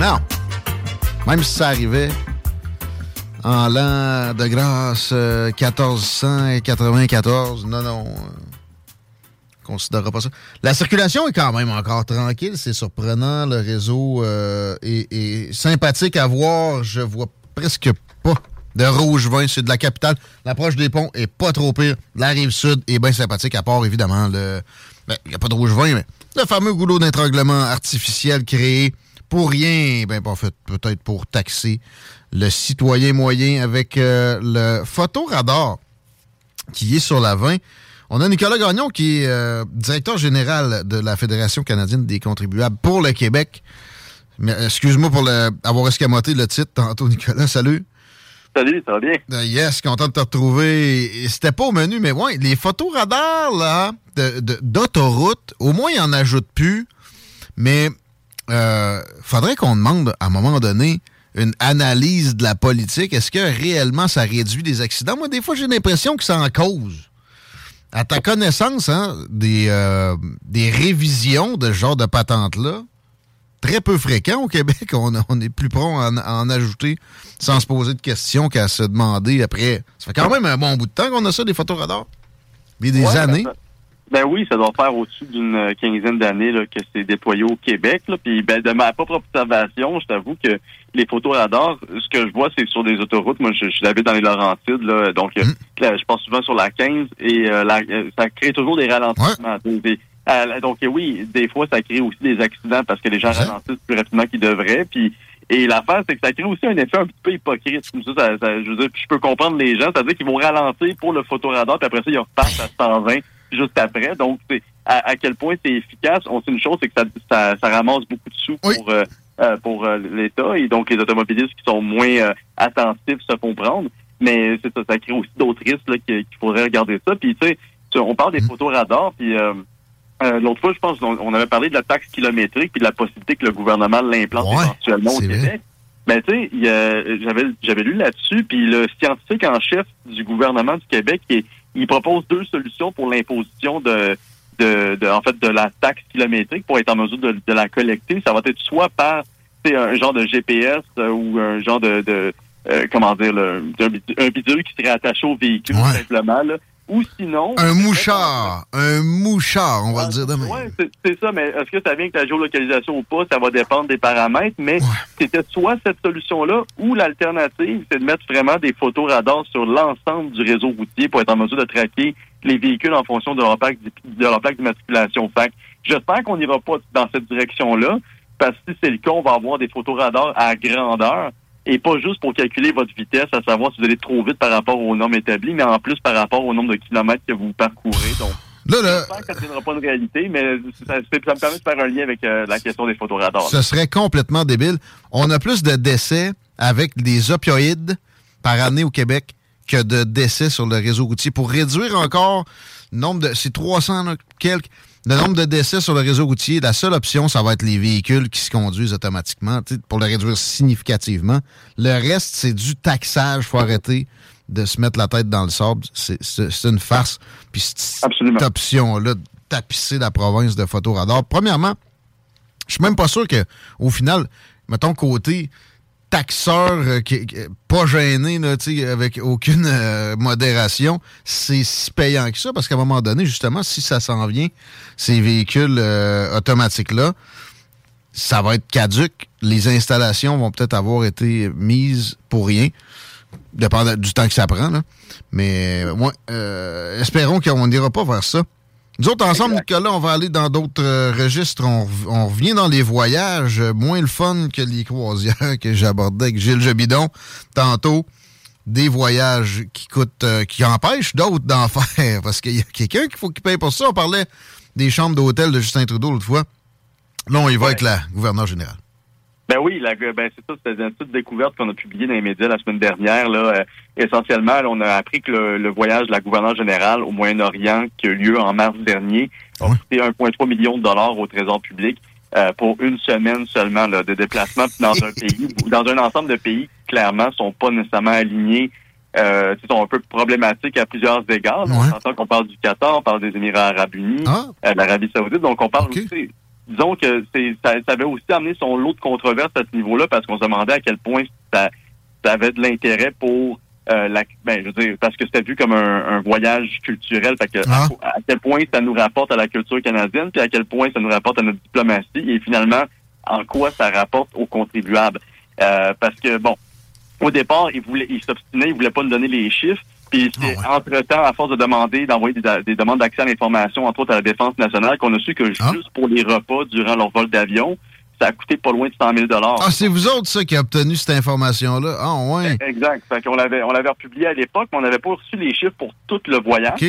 Non. Même si ça arrivait en l'an de grâce 1494, euh, non, non. Euh, considérera pas ça. La circulation est quand même encore tranquille, c'est surprenant. Le réseau euh, est, sympathique à voir. Je vois presque pas de rouge vin, c'est de la capitale. L'approche des ponts est pas trop pire. La rive sud est bien sympathique, à part évidemment le. Il ben, n'y a pas de rouge vin, mais le fameux goulot d'étranglement artificiel créé pour rien, ben pas fait, peut-être pour taxer le citoyen moyen avec euh, le photoradar qui est sur la 20. On a Nicolas Gagnon qui est euh, directeur général de la Fédération canadienne des contribuables pour le Québec. Mais excuse-moi pour avoir escamoté le titre tantôt, Nicolas. Salut. Salut, ça va bien? Euh, yes, content de te retrouver. C'était pas au menu, mais ouais, les photoradars là, d'autoroute, au moins, ils en ajoutent plus. Mais euh, faudrait qu'on demande à un moment donné une analyse de la politique. Est-ce que réellement ça réduit des accidents? Moi, des fois, j'ai l'impression que ça en cause. à ta connaissance, hein, des, euh, des révisions de ce genre de patente-là, très peu fréquent au Québec. On, on est plus prompt à, en- à en ajouter sans se poser de questions qu'à se demander après. Ça fait quand même un bon bout de temps qu'on a ça, des photos radars. Des, Ouais, années. Ben oui, ça doit faire au-dessus d'une quinzaine d'années là, que c'est déployé au Québec. Là. Puis ben, de ma propre observation, je t'avoue que les photos radars, ce que je vois, c'est sur des autoroutes. Moi, je, je l'habite dans les Laurentides, là, donc euh, là, je passe souvent sur la 15 et euh, la- euh, ça crée toujours des ralentissements. Des- euh, donc oui, des fois, ça crée aussi des accidents parce que les gens ralentissent plus rapidement qu'ils devraient. Puis et l'affaire, c'est que ça crée aussi un effet un petit peu hypocrite. Comme ça, ça- ça- je veux dire, je peux comprendre les gens, c'est-à-dire qu'ils vont ralentir pour le photoradar, puis après ça, ils repartent à 120 juste après. Donc, à, à quel point c'est efficace. On sait une chose, c'est que ça, ça, ça ramasse beaucoup de sous pour euh, euh, pour euh, l'État et donc les automobilistes qui sont moins euh, attentifs se font prendre. Mais c'est ça, ça crée aussi d'autres risques là, qu'il faudrait regarder ça. Puis tu sais, on parle des photos radars, puis euh, euh, l'autre fois, je pense, on, on avait parlé de la taxe kilométrique puis de la possibilité que le gouvernement l'implante éventuellement au. Québec. Ben, tu sais, j'avais, j'avais lu là-dessus, puis le scientifique en chef du gouvernement du Québec, il, il propose deux solutions pour l'imposition de, de, de- en fait, de la taxe kilométrique pour être en mesure de, de la collecter. Ça va être soit par, tu sais, un genre de GPS euh, ou un genre de, de euh, comment dire, le- un, bid- un bidule qui serait attaché au véhicule, simplement, là. Ou sinon... Un mouchard. Un mouchard, on va le dire demain. Ouais, c'est- ça, mais est-ce que ça vient avec la géolocalisation ou pas? Ça va dépendre des paramètres, mais c'était soit cette solution-là ou l'alternative, c'est de mettre vraiment des photos radars sur l'ensemble du réseau routier pour être en mesure de traquer les véhicules en fonction de leur plaque, de leur plaque d'immatriculation. Fait j'espère qu'on n'ira pas dans cette direction-là, parce que si c'est le cas, on va avoir des photos radars à grandeur et pas juste pour calculer votre vitesse, à savoir si vous allez trop vite par rapport aux normes établies, mais en plus par rapport au nombre de kilomètres que vous parcourez. Donc, j'espère que ça ne deviendra pas une réalité, mais ça, me permet de faire un lien avec euh, la question des photos radars. Ce serait complètement débile. On a plus de décès avec des opioïdes par année au Québec que de décès sur le réseau routier. Pour réduire encore le nombre de... C'est 300 là, quelques. Le nombre de décès sur le réseau routier, la seule option, ça va être les véhicules qui se conduisent automatiquement, pour le réduire significativement. Le reste, c'est du taxage. faut arrêter de se mettre la tête dans le sable. C'est- une farce. Puis cette option-là de tapisser la province de photoradar, premièrement, je suis même pas sûr que au final, mettons côté taxeur euh, qui, qui- pas gêné là, avec aucune euh, modération, c'est si payant que ça parce qu'à un moment donné, justement, si ça s'en vient, ces véhicules euh, automatiques là, ça va être caduque. Les installations vont peut-être avoir été mises pour rien, dépendant du temps que ça prend. Là. Mais euh, espérons qu'on n'ira pas vers ça. Nous autres, ensemble, Nicolas, on va aller dans d'autres euh, registres. On, rev- on revient dans les voyages, euh, moins le fun que les croisières que j'abordais avec Gilles Jebidon tantôt. Des voyages qui coûtent, euh, qui empêchent d'autres d'en faire parce qu'il y a quelqu'un qu'il faut qu'il paye pour ça. On parlait des chambres d'hôtel de Justin Trudeau l'autre fois. Là, on y va avec la gouverneure générale. Ben oui, la, ben c'est ça, c'était une petite découverte qu'on a publiée dans les médias la semaine dernière. Là, Euh, essentiellement, là, on a appris que le, le voyage de la gouverneure générale au Moyen-Orient, qui a eu lieu en mars dernier, a coûté 1,3 million de dollars au Trésor public euh, pour une semaine seulement là, de déplacement. Dans un pays, dans un ensemble de pays qui, clairement, sont pas nécessairement alignés, euh, sont un peu problématiques à plusieurs égards. On entend qu'on parle du Qatar, on parle des Émirats arabes unis, euh, de l'Arabie saoudite, donc on parle aussi disons que c'est ça, ça avait aussi amené son lot de controverses à ce niveau-là parce qu'on se demandait à quel point ça, ça avait de l'intérêt pour euh, la ben je veux dire parce que c'était vu comme un, un voyage culturel. Fait que à, à quel point ça nous rapporte à la culture canadienne puis à quel point ça nous rapporte à notre diplomatie et finalement en quoi ça rapporte aux contribuables. Euh, parce que bon au départ il voulait il s'obstinait il voulait pas nous donner les chiffres puis c'est entre-temps, à force de demander, d'envoyer des, des demandes d'accès à l'information, entre autres à la Défense nationale, qu'on a su que juste pour les repas durant leur vol d'avion, ça a coûté pas loin de 100 000 Ah, c'est vous autres, ça, qui a obtenu cette information-là? Ah, ouais. Exact. Fait qu'on l'avait, on l'avait republié à l'époque, mais on n'avait pas reçu les chiffres pour tout le voyage.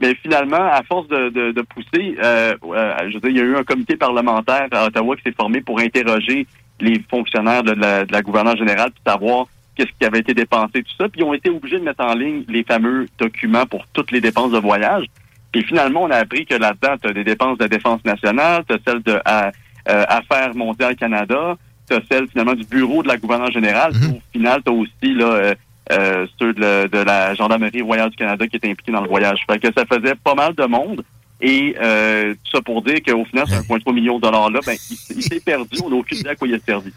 Mais finalement, à force de, de, de pousser, euh, euh, je veux dire, il y a eu un comité parlementaire à Ottawa qui s'est formé pour interroger les fonctionnaires de la, de la gouverneure générale pour savoir qu'est-ce qui avait été dépensé, tout ça. Puis ils ont été obligés de mettre en ligne les fameux documents pour toutes les dépenses de voyage. Et finalement, on a appris que là-dedans, tu as des dépenses de défense nationale, tu as celles de à- euh, Affaires mondiales Canada, tu as celles finalement du bureau de la gouverneure générale. Au final, tu as aussi là, euh, euh, ceux de, de, la Gendarmerie royale du Canada qui étaient impliqués dans le voyage. Fait que ça faisait pas mal de monde. Et euh, tout ça pour dire qu'au final, c'est 1,3 million de dollars-là, ben, il, il s'est perdu. On n'a aucune idée à quoi il a servi.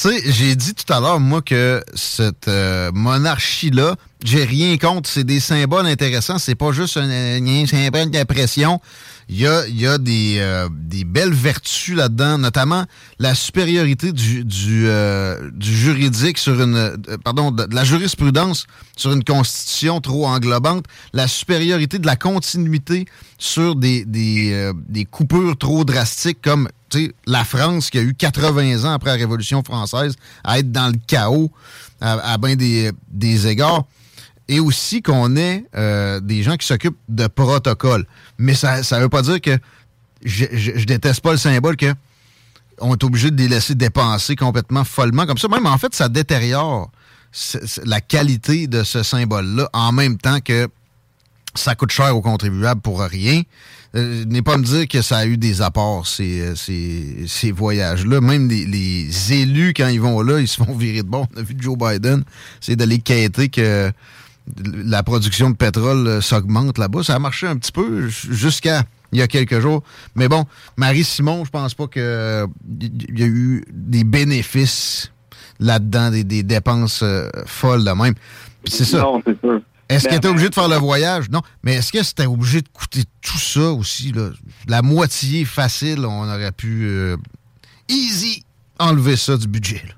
Tu sais, j'ai dit tout à l'heure, moi, que cette euh, monarchie-là, j'ai rien contre. C'est des symboles intéressants. C'est pas juste un, un symbole d'impression. Il y a, y a des, euh, des belles vertus là-dedans, notamment la supériorité du, du, euh, du juridique sur une... euh, pardon, de, la jurisprudence sur une constitution trop englobante, la supériorité de la continuité sur des, des, euh, des coupures trop drastiques comme la France qui a eu 80 ans après la Révolution française à être dans le chaos à, à des, des égards. Et aussi qu'on ait euh, des gens qui s'occupent de protocole. Mais ça ne veut pas dire que je, je, je déteste pas le symbole que on est obligé de les laisser dépenser complètement follement comme ça. Même en fait, ça détériore la qualité de ce symbole-là en même temps que ça coûte cher aux contribuables pour rien. Euh, N'est pas me dire que ça a eu des apports, ces, euh, ces, ces voyages-là. Même les, les élus, quand ils vont là, ils se font virer de bon. On a vu Joe Biden, c'est d'aller quêter que la production de pétrole euh, s'augmente là-bas. Ça a marché un petit peu jusqu'à il y a quelques jours. Mais bon, Marie-Simon, je pense pas que il y a eu des bénéfices là-dedans, des, des dépenses euh, folles de même. Puis c'est ça. Non, c'est sûr. Est-ce Ben, qu'elle était obligée de faire le voyage? Non. Mais est-ce que c'était obligé de coûter tout ça aussi? Là? La moitié facile, on aurait pu euh, easy enlever ça du budget. là.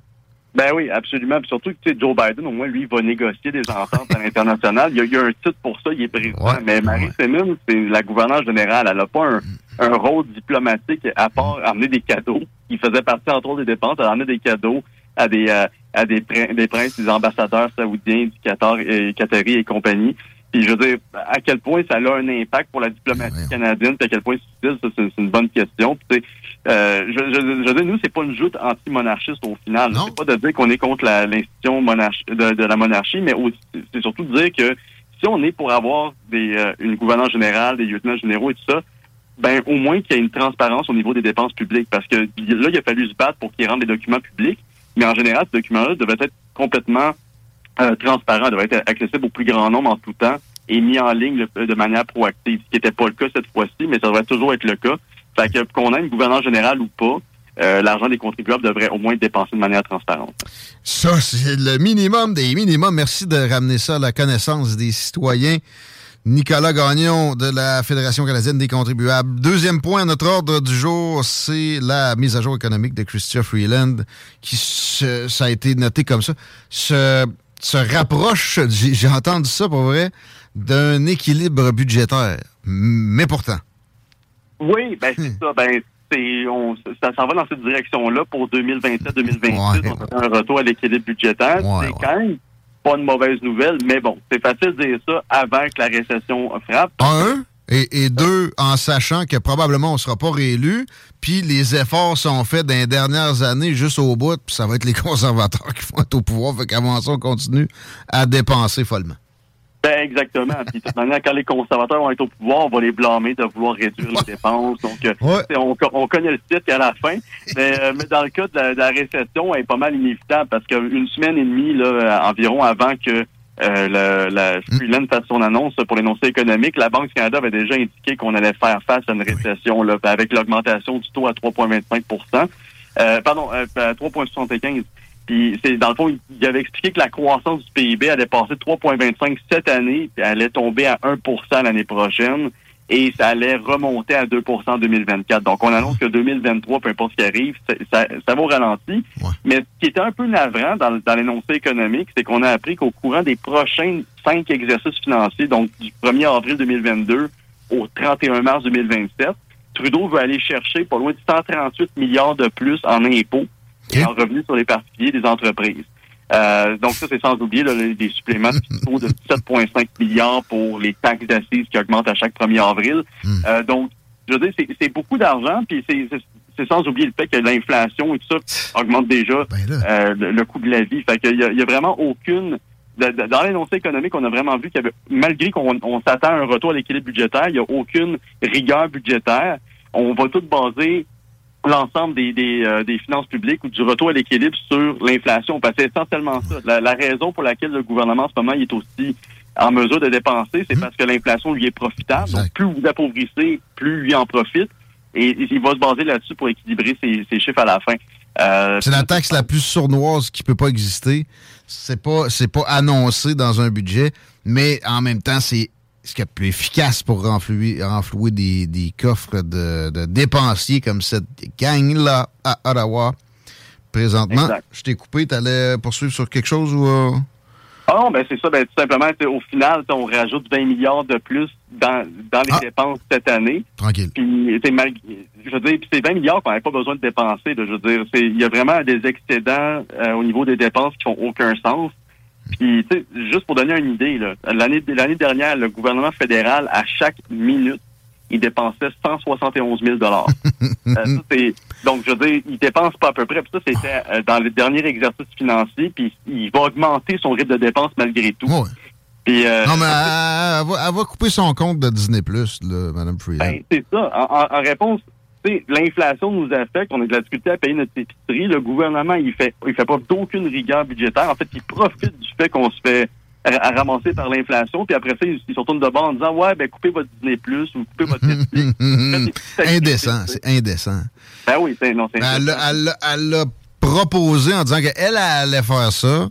Ben oui, absolument. Puis surtout que tu sais, Joe Biden, au moins, lui, il va négocier des ententes à l'international. Il y, a, un titre pour ça, il est président. Mais Marie Simmons, c'est la gouverneure générale. Elle n'a pas un, un rôle diplomatique à part amener des cadeaux. Il faisait partie, entre autres, des dépenses. Elle a amené des cadeaux à des euh, à des, prin- des princes, des ambassadeurs saoudiens, du Qatar et Qatari et compagnie. Puis je veux dire, à quel point ça a un impact pour la diplomatie canadienne, puis à quel point c'est utile, ça, c'est une bonne question. Puis, euh, je, je, je veux dire, nous, c'est pas une joute anti-monarchiste au final. C'est pas de dire qu'on est contre la- l'institution de, de la monarchie, mais aussi- c'est surtout de dire que si on est pour avoir des, euh, une gouverneure générale, des lieutenants généraux et tout ça, ben au moins qu'il y ait une transparence au niveau des dépenses publiques. Parce que là, il a fallu se battre pour qu'ils rendent des documents publics, mais en général, ces documents-là devaient être complètement euh, transparents, devaient être accessibles au plus grand nombre en tout temps et mis en ligne de manière proactive, ce qui n'était pas le cas cette fois-ci, mais ça devrait toujours être le cas. Fait que qu'on ait une gouverneure générale ou pas, euh, l'argent des contribuables devrait au moins être dépensé de manière transparente. Ça, c'est le minimum des minimums. Merci de ramener ça à la connaissance des citoyens. Nicolas Gagnon de la Fédération canadienne des contribuables. Deuxième point à notre ordre du jour, c'est la mise à jour économique de Christian Freeland, qui, ça a été noté comme ça, se, se rapproche, j'ai entendu ça pour vrai, d'un équilibre budgétaire. Mais pourtant, Oui, ben c'est ça. Ben c'est on ça s'en va dans cette direction-là pour 2027-2026. on a un retour à l'équilibre budgétaire. c'est quand même pas une mauvaise nouvelle, mais bon, c'est facile de dire ça avant que la récession frappe. un, et, et deux, en sachant que probablement on ne sera pas réélu, puis les efforts sont faits dans les dernières années juste au bout, puis ça va être les conservateurs qui vont être au pouvoir, fait qu'avant ça, on continue à dépenser follement. Ben exactement. Puis de toute manière, quand les conservateurs vont être au pouvoir, on va les blâmer de vouloir réduire les dépenses. Donc, euh, on, co- on connaît le titre à la fin. Mais, euh, mais dans le cas de la, de la récession, elle est pas mal inévitable parce qu'une semaine et demie là, environ avant que euh, la Freeland fasse son annonce pour l'énoncé économique, la Banque du Canada avait déjà indiqué qu'on allait faire face à une récession là, avec l'augmentation du taux à 3,25% euh, Pardon, euh, à 3,75 puis c'est dans le fond, il- avait expliqué que la croissance du PIB allait passer de 3,25 cette année, puis allait tomber à 1% l'année prochaine, et ça allait remonter à 2 en 2024. Donc on annonce que 2023, peu importe ce qui arrive, ça, ça, ça va au ralenti. Mais ce qui était un peu navrant dans, dans l'énoncé économique, c'est qu'on a appris qu'au courant des prochains cinq exercices financiers, donc du 1er avril 2022 au 31 mars 2027, Trudeau veut aller chercher pas loin de 138 milliards de plus en impôts en revenus sur les particuliers les entreprises. Euh, donc ça, c'est sans oublier là, les- des suppléments fiscaux de 7,5 milliards pour les taxes d'assises qui augmentent à chaque 1er avril. Euh, donc, je veux dire, c'est- beaucoup d'argent, puis c'est- sans oublier le fait que l'inflation et tout ça augmente déjà euh, le, le coût de la vie. Fait qu'il y a, il y a vraiment aucune... de- de- dans l'énoncé économique, on a vraiment vu qu'il y avait, malgré qu'on on s'attend à un retour à l'équilibre budgétaire, il n'y a aucune rigueur budgétaire. On va tout baser l'ensemble des, des, euh, des finances publiques ou du retour à l'équilibre sur l'inflation. Parce que c'est essentiellement ça. La, la raison pour laquelle le gouvernement en ce moment il est aussi en mesure de dépenser, c'est parce que l'inflation lui est profitable. Donc, plus vous appauvrissez, plus lui en profite. Et il va se baser là-dessus pour équilibrer ses, ses chiffres à la fin. Euh, C'est la taxe la plus sournoise qui peut pas exister. C'est pas, c'est pas annoncé dans un budget, mais en même temps, c'est ce qui est plus efficace pour renflouer, renflouer des, des coffres de, de dépensiers comme cette gang-là à Ottawa. Présentement, Exact. je t'ai coupé, t'allais poursuivre sur quelque chose ou... euh? Ah non, ben c'est ça. Ben, tout simplement, au final, on rajoute 20 milliards de plus dans, dans les dépenses cette année. Tranquille. Puis, t'sais, mal- je veux dire, puis c'est 20 milliards qu'on n'avait pas besoin de dépenser. là. je veux dire, il y a vraiment des excédents euh, au niveau des dépenses qui font aucun sens. Puis, tu sais, juste pour donner une idée, l'année dernière, le gouvernement fédéral, à chaque minute, il dépensait 171 000 dollars. donc, je veux dire, il dépense pas à peu près. Puis ça, c'était euh, dans le dernier exercice financier. Puis, il va augmenter son rythme de dépenses malgré tout. Puis, euh, Non, mais elle, elle va, elle va couper son compte de Disney+, là, Mme Freeland. Ben, c'est ça. En, en- réponse, l'inflation nous affecte. On a de la difficulté à payer notre épicerie. Le gouvernement, il fait, il fait pas d'aucune rigueur budgétaire. En fait, il profite du fait qu'on se fait ra- ramasser par l'inflation. Puis après ça, ils, se retournent de bord en disant, ouais, ben, coupez votre Disney Plus ou coupez votre indécent, c'est indécent. Ben oui, c'est, non, c'est Elle l'a- elle l'a- proposé en disant qu'elle elle allait faire ça.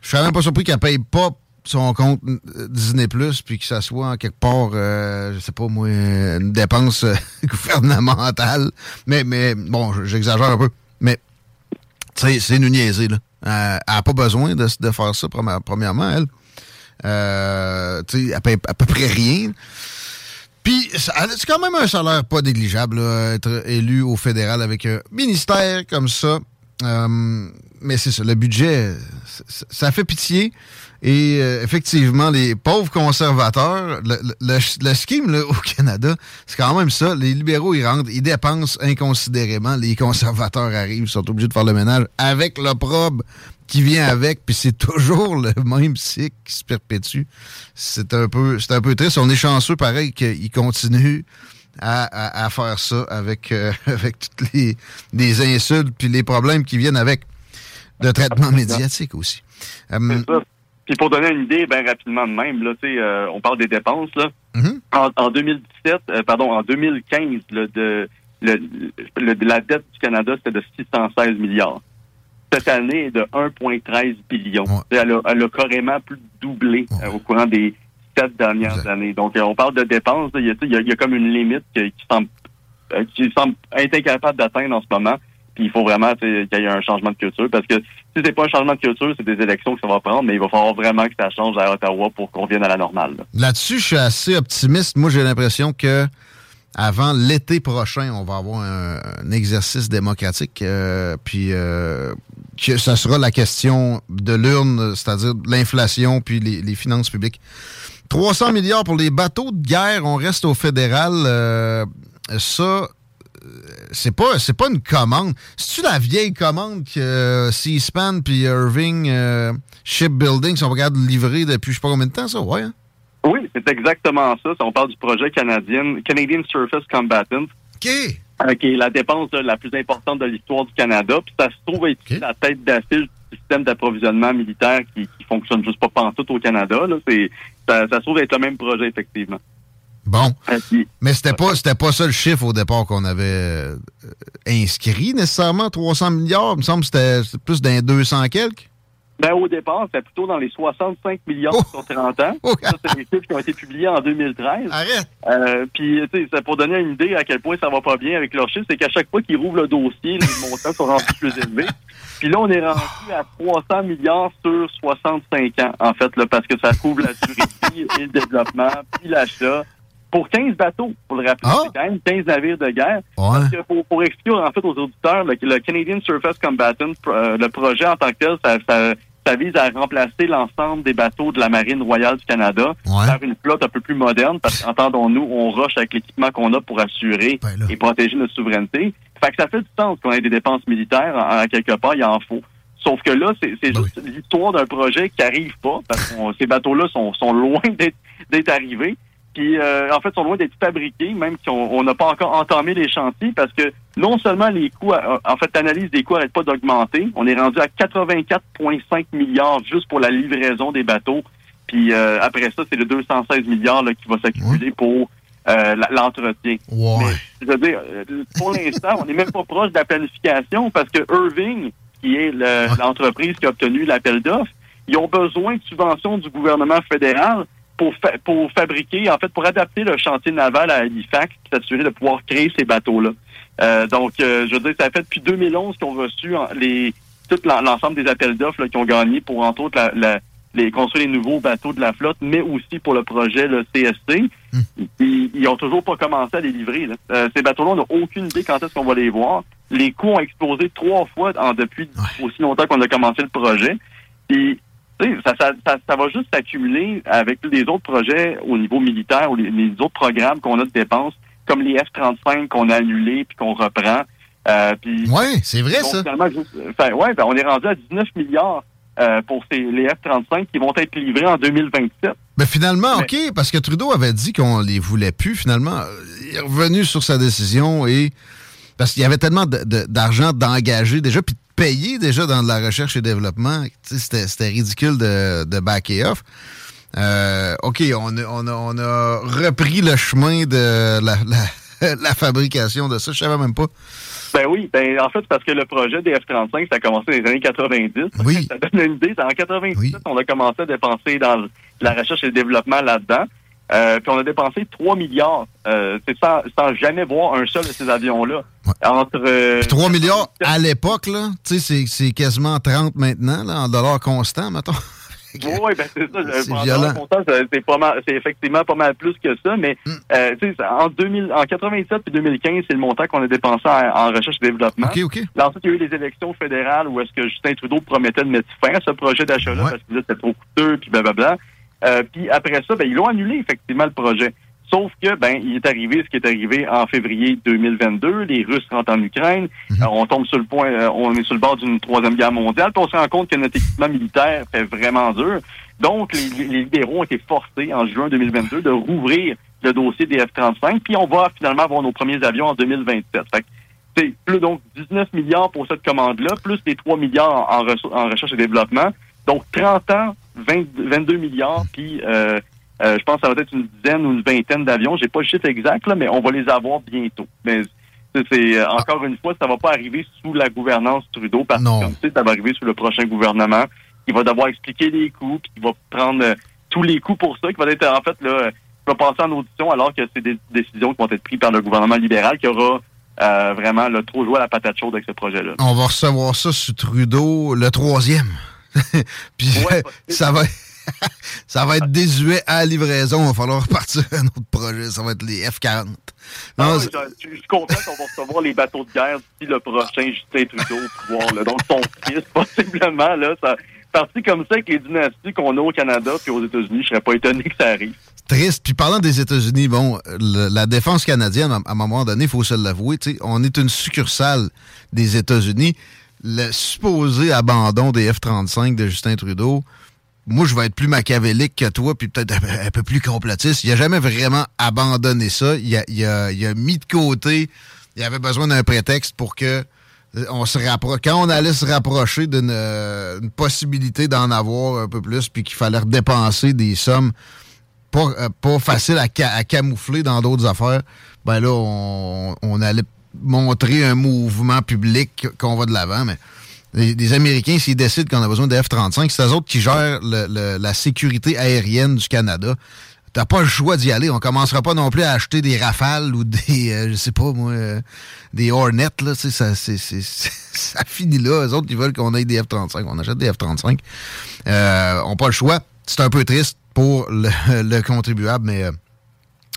Je suis même pas surpris qu'elle paye pas son compte Disney Plus puis que ça soit en quelque part, euh, je sais pas moi, une dépense euh, gouvernementale. Mais, mais bon, j'exagère un peu. Mais c'est une niaiser, là. Euh, elle n'a pas besoin de, de faire ça, première- premièrement, elle. Euh, tu sais, à peu près rien. Puis, c'est quand même un salaire pas négligeable, être élu au fédéral avec un ministère comme ça? Euh, mais c'est ça, le budget, ça fait pitié. Et euh, effectivement, les pauvres conservateurs, le, le- le- scheme là, au Canada, c'est quand même ça. Les libéraux, ils rentrent, ils dépensent inconsidérément. Les conservateurs arrivent, sont obligés de faire le ménage avec l'opprobre qui vient avec, puis c'est toujours le même cycle qui se perpétue. C'est un peu, c'est un peu triste. On est chanceux, pareil, qu'ils continuent à, à- à faire ça avec, euh, avec toutes les, les insultes puis les problèmes qui viennent avec de traitement médiatique aussi. Euh. Puis pour donner une idée, ben rapidement de même, là, tu sais, euh, on parle des dépenses, là. Mhm. En, en 2017, euh, pardon, en 2015, là, de, le, le- la dette du Canada, c'était de 616 milliards. Cette année est de 1,13 billion. Elle, a, elle a carrément plus doublé euh, au courant des sept dernières années. Donc, euh, on parle de dépenses. Il y, a, y a comme une limite qui, qui semble, euh, qui semble être incapable d'atteindre en ce moment. Puis il faut vraiment qu'il y ait un changement de culture. Parce que si c'est pas un changement de culture, c'est des élections que ça va prendre, mais il va falloir vraiment que ça change à Ottawa pour qu'on revienne à la normale. là. Là-dessus, je suis assez optimiste. Moi, j'ai l'impression que avant l'été prochain, on va avoir un, exercice démocratique, euh, puis euh, que ça sera la question de l'urne, c'est-à-dire l'inflation puis les, finances publiques. 300 milliards pour les bateaux de guerre, on reste au fédéral. euh, ça, c'est pas c'est pas une commande. C'est-tu la vieille commande que euh, C-SPAN puis Irving euh, Shipbuilding sont regarde livrer depuis je sais pas combien de temps, ça? Ouais, hein? Oui, c'est exactement ça. On parle du projet canadien, Canadian Surface Combatant. OK. qui est la dépense là, la plus importante de l'histoire du Canada. Puis ça se trouve être la tête d'affiche du système d'approvisionnement militaire qui, qui fonctionne juste pas pantoute au Canada. Là. Ça se trouve être le même projet, effectivement. Bon. Mais c'était pas c'était pas ça le chiffre au départ qu'on avait euh, inscrit nécessairement, 300 milliards. Il me semble que c'était plus d'un 200 quelques. Ben, au départ, c'était plutôt dans les 65 millions sur 30 ans. Ça, c'est des chiffres qui ont été publiés en 2013. Arrête! Euh, puis, tu sais, pour donner une idée à quel point ça va pas bien avec leurs chiffres, c'est qu'à chaque fois qu'ils rouvrent le dossier, les montants sont rendus plus élevés. Puis là, on est rendu à 300 milliards sur 65 ans, en fait, là, parce que ça couvre la durée et le développement, puis l'achat. Pour 15 bateaux, pour le rappeler, c'est quand même 15 navires de guerre. Parce que pour, pour expliquer en fait aux auditeurs, le, le Canadian Surface Combatant, euh, le projet en tant que tel, ça, ça, ça vise à remplacer l'ensemble des bateaux de la Marine royale du Canada par une flotte un peu plus moderne, parce qu'entendons-nous, on rush avec l'équipement qu'on a pour assurer et protéger notre souveraineté. Fait que ça fait du sens qu'on ait des dépenses militaires, en, en quelque part, il en faut. Sauf que là, c'est c'est juste l'histoire d'un projet qui arrive pas, parce que on- ces bateaux-là sont, sont loin d'être arrivés. Puis euh, en fait, sont loin d'être fabriqués, même si on n'a pas encore entamé les chantiers, parce que non seulement les coûts, euh, en fait, l'analyse des coûts n'arrête pas d'augmenter. On est rendu à 84,5 milliards juste pour la livraison des bateaux. Puis euh, après ça, c'est le 216 milliards là, qui va s'accumuler pour euh, l'entretien. Mais, je veux dire, euh, pour l'instant, on n'est même pas proche de la planification parce que Irving, qui est le- l'entreprise qui a obtenu l'appel d'offres, ils ont besoin de subventions du gouvernement fédéral pour, fa- pour fabriquer, en fait, pour adapter le chantier naval à Halifax, qui s'assurer de pouvoir créer ces bateaux-là. Euh, donc, euh, je veux dire, ça fait depuis 2011 qu'ils ont reçu les tout l'en- l'ensemble des appels d'offres qui ont gagné pour, entre autres, la, la- les construire les nouveaux bateaux de la flotte, mais aussi pour le projet le CSC. Ils, ils ont toujours pas commencé à les livrer. là. Euh, ces bateaux-là, on n'a aucune idée quand est-ce qu'on va les voir. Les coûts ont explosé trois fois en, depuis aussi longtemps qu'on a commencé le projet. Puis, ça, ça, ça, ça va juste s'accumuler avec les autres projets au niveau militaire ou les, les autres programmes qu'on a de dépenses, comme les F-35 qu'on a annulés puis qu'on reprend. Euh, Ouais, c'est vrai, ça. finalement, juste- ouais, ben, on est rendu à 19 milliards euh, pour ces, les F-35 qui vont être livrés en 2027. Mais finalement, OK, parce que Trudeau avait dit qu'on les voulait plus. Finalement, euh, il est revenu sur sa décision et. Parce qu'il y avait tellement d'argent d'engager déjà, puis payer déjà dans de la recherche et développement. C'était ridicule de, de backer off. Euh, OK, on a, on, a, on a repris le chemin de la, la, la fabrication de ça. Je savais même pas. Ben oui, ben en fait, c'est parce que le projet des F-35, ça a commencé dans les années 90. Oui. Ça donne une idée. En 97, on a commencé à dépenser dans la recherche et le développement là-dedans. Euh, puis on a dépensé 3 milliards. Euh, c'est sans, sans jamais voir un seul de ces avions-là. Entre euh, Puis 3 milliards à l'époque, là, c'est- c'est quasiment 30 maintenant, là, en dollars constants, mettons. Oui, ben c'est ça. C'est violent. ça- c'est pas mal, c'est effectivement pas mal plus que ça, mais Hmm. en 2000, en 87 puis 2015, c'est le montant qu'on a dépensé en, en recherche et développement. OK, OK. Là, ensuite, il y a eu les élections fédérales où est-ce que Justin Trudeau promettait de mettre fin à ce projet d'achat-là parce que c'était trop coûteux, puis blablabla. Euh, puis après ça, ben, ils l'ont annulé, effectivement, le projet. Sauf que, ben, il est arrivé ce qui est arrivé en février 2022. Les Russes rentrent en Ukraine. Euh, on tombe sur le point, euh, on est sur le bord d'une troisième guerre mondiale. Puis on se rend compte que notre équipement militaire fait vraiment dur. Donc, les, libéraux ont été forcés en juin 2022 de rouvrir le dossier des F-35. Puis on va finalement avoir nos premiers avions en 2027. Fait que c'est plus donc 19 milliards pour cette commande-là, plus les 3 milliards en, en recherche et développement. Donc 30 ans, 20 22 milliards, puis euh, euh, je pense que ça va être une dizaine ou une vingtaine d'avions. J'ai pas le chiffre exact, là, mais on va les avoir bientôt. Mais c'est- euh, encore une fois, ça va pas arriver sous la gouvernance Trudeau, parce que comme tu sais, ça va arriver sous le prochain gouvernement, qui va devoir expliquer les coûts, puis qui va prendre euh, tous les coûts pour ça, qui va être en fait là, qui va passer en audition alors que c'est des décisions qui vont être prises par le gouvernement libéral qui aura euh, vraiment là, trop joué à la patate chaude avec ce projet-là. On va recevoir ça sur Trudeau le troisième. Puis ça va ça va être désuet à la livraison. Il va falloir repartir un autre projet. Ça va être les F-40. Ah Non, je, je suis content qu'on va recevoir les bateaux de guerre d'ici le prochain Justin Trudeau au pouvoir. Là. Donc, son fils, possiblement, là, ça, parti comme ça avec les dynasties qu'on a au Canada puis aux États-Unis, je serais pas étonné que ça arrive. triste. Puis parlant des États-Unis, bon, le- la défense canadienne, à, à un moment donné, il faut se l'avouer, on est une succursale des États-Unis. Le supposé abandon des F-35 de Justin Trudeau, moi, je vais être plus machiavélique que toi, puis peut-être un, peu plus complotiste. Il n'a jamais vraiment abandonné ça. Il a, mis de côté. Il avait besoin d'un prétexte pour que euh, on se rapproche. Quand on allait se rapprocher d'une euh, possibilité d'en avoir un peu plus, puis qu'il fallait dépenser des sommes pas, euh, pas facile à, ca- à camoufler dans d'autres affaires, ben là, on allait montrer un mouvement public qu'on va de l'avant, mais les, les Américains, s'ils décident qu'on a besoin de F-35, c'est eux autres qui gèrent le- le- la sécurité aérienne du Canada. T'as pas le choix d'y aller. On commencera pas non plus à acheter des Rafales ou des, euh, je sais pas moi, euh, des Hornets. Là, ça, c'est- ça finit là. Eux autres, ils veulent qu'on ait des F-35. On achète des F-35. Euh, on pas le choix. C'est un peu triste pour le, le contribuable, mais euh,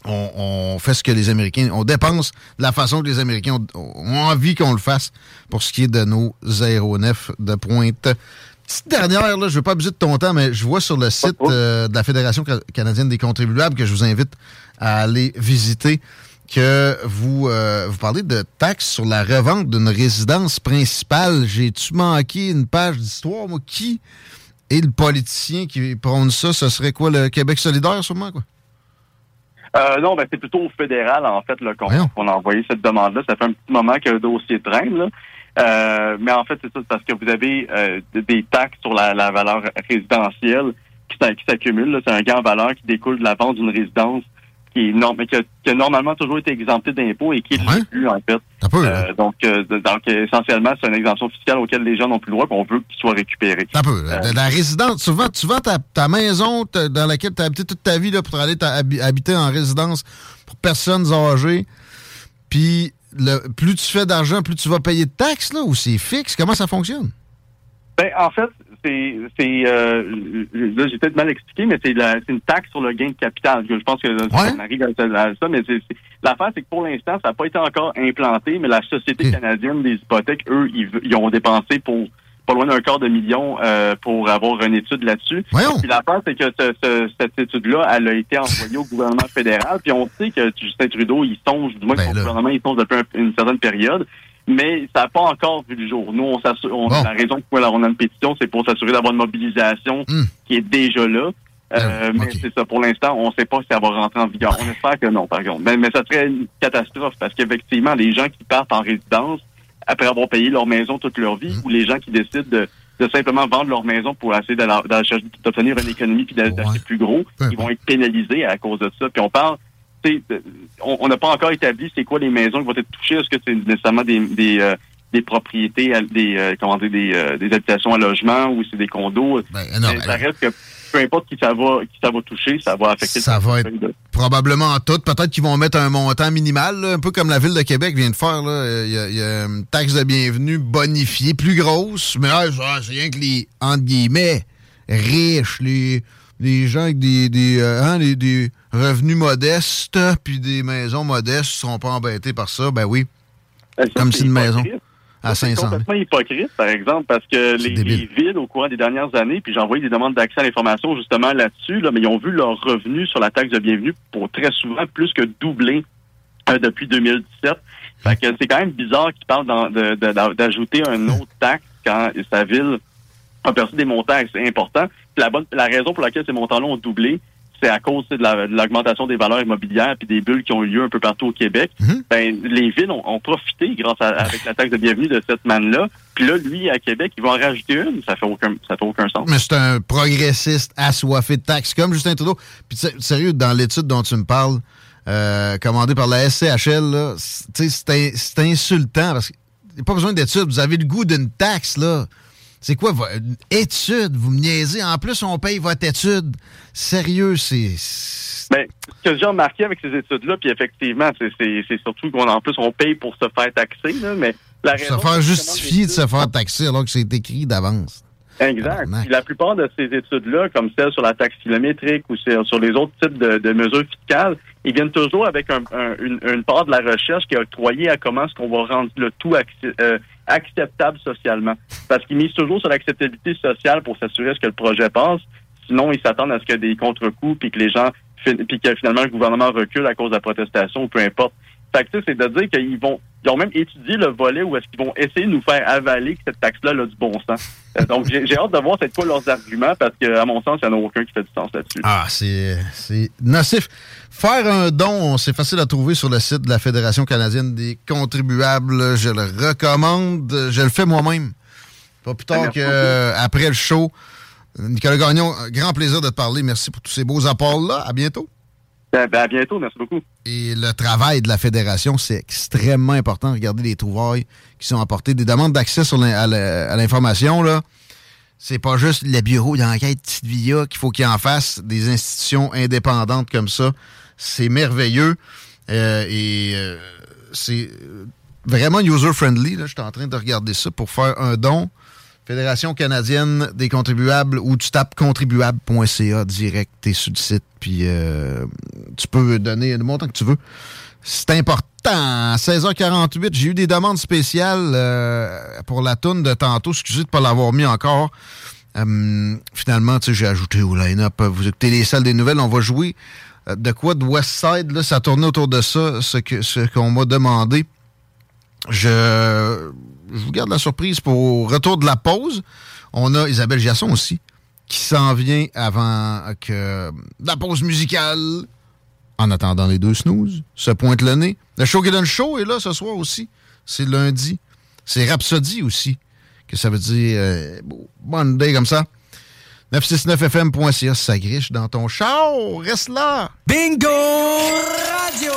on, on fait ce que les Américains... On dépense de la façon que les Américains ont, ont envie qu'on le fasse pour ce qui est de nos aéronefs de pointe. Petite dernière, là, je ne veux pas abuser de ton temps, mais je vois sur le site euh, de la Fédération ca- canadienne des contribuables que je vous invite à aller visiter que vous, euh, vous parlez de taxes sur la revente d'une résidence principale. J'ai-tu manqué une page d'histoire, moi? Qui est le politicien qui prône ça? Ce serait quoi, le Québec solidaire, sûrement, quoi? Euh, non, ben, c'est plutôt au fédéral, en fait, là, qu'on, qu'on a envoyé cette demande-là. Ça fait un petit moment que le dossier traîne, là. Euh, mais en fait, c'est ça, c'est parce que vous avez euh, des taxes sur la, la valeur résidentielle qui, qui s'accumulent. là. C'est un gain en valeur qui découle de la vente d'une résidence qui, mais qui, a, qui a normalement toujours été exemptée d'impôts et qui est l'est plus, en fait. Euh, donc, euh, donc, essentiellement, c'est une exemption fiscale auquel les gens n'ont plus le droit, qu'on veut qu'il soit récupéré. Un peu. Euh, La, résidence, souvent, tu vends ta, ta maison dans laquelle tu as habité toute ta vie là, pour aller habiter en résidence pour personnes âgées. Puis, le, plus tu fais d'argent, plus tu vas payer de taxes, là, ou c'est fixe? Comment ça fonctionne? Ben, en fait, c'est, c'est euh, là, j'ai peut-être mal expliqué, mais c'est, la, c'est une taxe sur le gain de capital. Je pense que on arrive à, à ça, mais c'est, c'est- l'affaire, c'est que pour l'instant, ça n'a pas été encore implanté, mais la Société canadienne des hypothèques, eux, ils, ils ont dépensé pour pas loin d'un quart de million euh, pour avoir une étude là-dessus. Puis l'affaire, c'est que ce- ce- cette étude-là, elle a été envoyée au gouvernement fédéral, puis on sait que Justin Trudeau, il songe, du moins que son gouvernement, il songe depuis un- une certaine période, mais ça n'a pas encore vu le jour. Nous, on s'assure, on- la raison pour laquelle on a une pétition, c'est pour s'assurer d'avoir une mobilisation qui est déjà là. Euh, mais c'est ça, pour l'instant, on ne sait pas si ça va rentrer en vigueur. On espère que non, par contre. Mais, mais ça serait une catastrophe parce qu'effectivement, les gens qui partent en résidence après avoir payé leur maison toute leur vie ou les gens qui décident de, de simplement vendre leur maison pour essayer d'aller- d'aller chercher- d'obtenir une économie puis d'a- d'acheter plus gros, ils vont être pénalisés à cause de ça. Puis on parle, on on n'a pas encore établi c'est quoi les maisons qui vont être touchées. Est-ce que c'est nécessairement des, des, euh, des propriétés, à- des, euh, comment dire, des, euh, des habitations à logement ou c'est des condos? Mais ça reste que peu importe qui ça va, qui ça va toucher, ça va affecter Ça va de- Probablement tout. Peut-être qu'ils vont mettre un montant minimal, là, un peu comme la Ville de Québec vient de faire. Il y, a- il y a une taxe de bienvenue bonifiée, plus grosse, mais c'est rien que les, entre guillemets, riches, les, les gens avec des, des, euh, hein, des- des revenus modestes, puis des maisons modestes ne seront pas embêtés par ça. Ben oui. Comme si une maison à C'est 500 000. complètement hypocrite, par exemple, parce que les, les villes, au courant des dernières années, puis j'ai envoyé des demandes d'accès à l'information justement là-dessus, là, mais ils ont vu leur revenu sur la taxe de bienvenue pour très souvent plus que doubler euh, depuis 2017. Fait que c'est quand même bizarre qu'ils parlent d'ajouter un autre taxe quand sa ville a perçu des montants assez importants. La, bonne, la raison pour laquelle ces montants-là ont doublé, c'est à cause de la- de l'augmentation des valeurs immobilières puis des bulles qui ont eu lieu un peu partout au Québec. Ben, les villes ont, ont profité grâce à avec la taxe de bienvenue de cette manne-là. Puis là, lui, à Québec, il va en rajouter une. Ça fait aucun, ça fait aucun sens. Mais c'est un progressiste assoiffé de taxes, comme Justin Trudeau. Puis sérieux, dans l'étude dont tu me parles, euh, commandée par la SCHL, là, c'est c'est c'est insultant parce a pas besoin d'études. Vous avez le goût d'une taxe, là. C'est quoi, vo- une étude? Vous me niaisez. En plus, on paye votre étude. Sérieux, c'est... Ben, ce que j'ai remarqué avec ces études-là, puis effectivement, c'est- surtout qu'on en plus on paye pour se faire taxer, là, mais la Se faire justifier de se faire taxer alors que c'est écrit d'avance. Exact. Puis la plupart de ces études-là, comme celle sur la taxe kilométrique ou sur les autres types de, de mesures fiscales, ils viennent toujours avec un- un- une, une part de la recherche qui est octroyée à comment est-ce qu'on va rendre le tout euh, acceptable socialement. Parce qu'ils misent toujours sur l'acceptabilité sociale pour s'assurer ce que le projet passe. Sinon, ils s'attendent à ce qu'il y ait des contre-coups puis que les gens, puis que finalement le gouvernement recule à cause de la protestation ou peu importe. Fait que, c'est de dire qu'ils vont, ils ont même étudié le volet où est-ce qu'ils vont essayer de nous faire avaler que cette taxe-là a du bon sens. Euh, donc, j'ai hâte de voir c'est quoi leurs arguments parce que, à mon sens, il n'y en a aucun qui fait du sens là-dessus. Ah, c'est nocif. Faire un don, c'est facile à trouver sur le site de la Fédération canadienne des contribuables. Je le recommande. Je le fais moi-même. Pas plus tard Merci qu'après le show. Nicolas Gagnon, grand plaisir de te parler. Merci pour tous ces beaux apports-là. À bientôt. Ben, ben, à bientôt, merci beaucoup. Et le travail de la Fédération, c'est extrêmement important. Regardez les trouvailles qui sont apportées. Des demandes d'accès à l'information, là. C'est pas juste le bureau d'enquête Petite Via qu'il faut qu'il en fasse. Des institutions indépendantes comme ça. C'est merveilleux. Euh, et euh, c'est vraiment user-friendly. Je suis en train de regarder ça pour faire un don. Fédération canadienne des contribuables où tu tapes contribuable.ca direct, t'es sur le site, puis euh, tu peux donner le montant que tu veux. C'est important. À 16h48, j'ai eu des demandes spéciales euh, pour la toune de tantôt. Excusez de ne pas l'avoir mis encore. Euh, finalement, tu sais, j'ai ajouté au line-up. Vous écoutez les salles des nouvelles, on va jouer. Euh, De quoi de Westside, là, ça tournait autour de ça, ce que ce qu'on m'a demandé. Je, vous garde la surprise pour retour de la pause. On a Isabelle Jasson aussi, qui s'en vient avant que la pause musicale. En attendant les deux snooze, se pointe le nez. Le show qui donne chaud est là ce soir aussi. C'est lundi. C'est Rhapsody aussi, que ça veut dire euh, Monday comme ça. 969fm.ca, ça griche dans ton char. Reste là. Bingo Radio!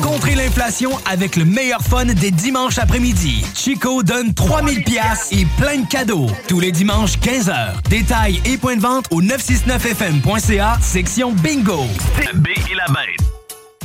Contrez l'inflation avec le meilleur fun des dimanches après-midi. Chico donne 3000 pièces et plein de cadeaux. Tous les dimanches, 15h. Détails et points de vente au 969fm.ca, section Bingo. B et la bête.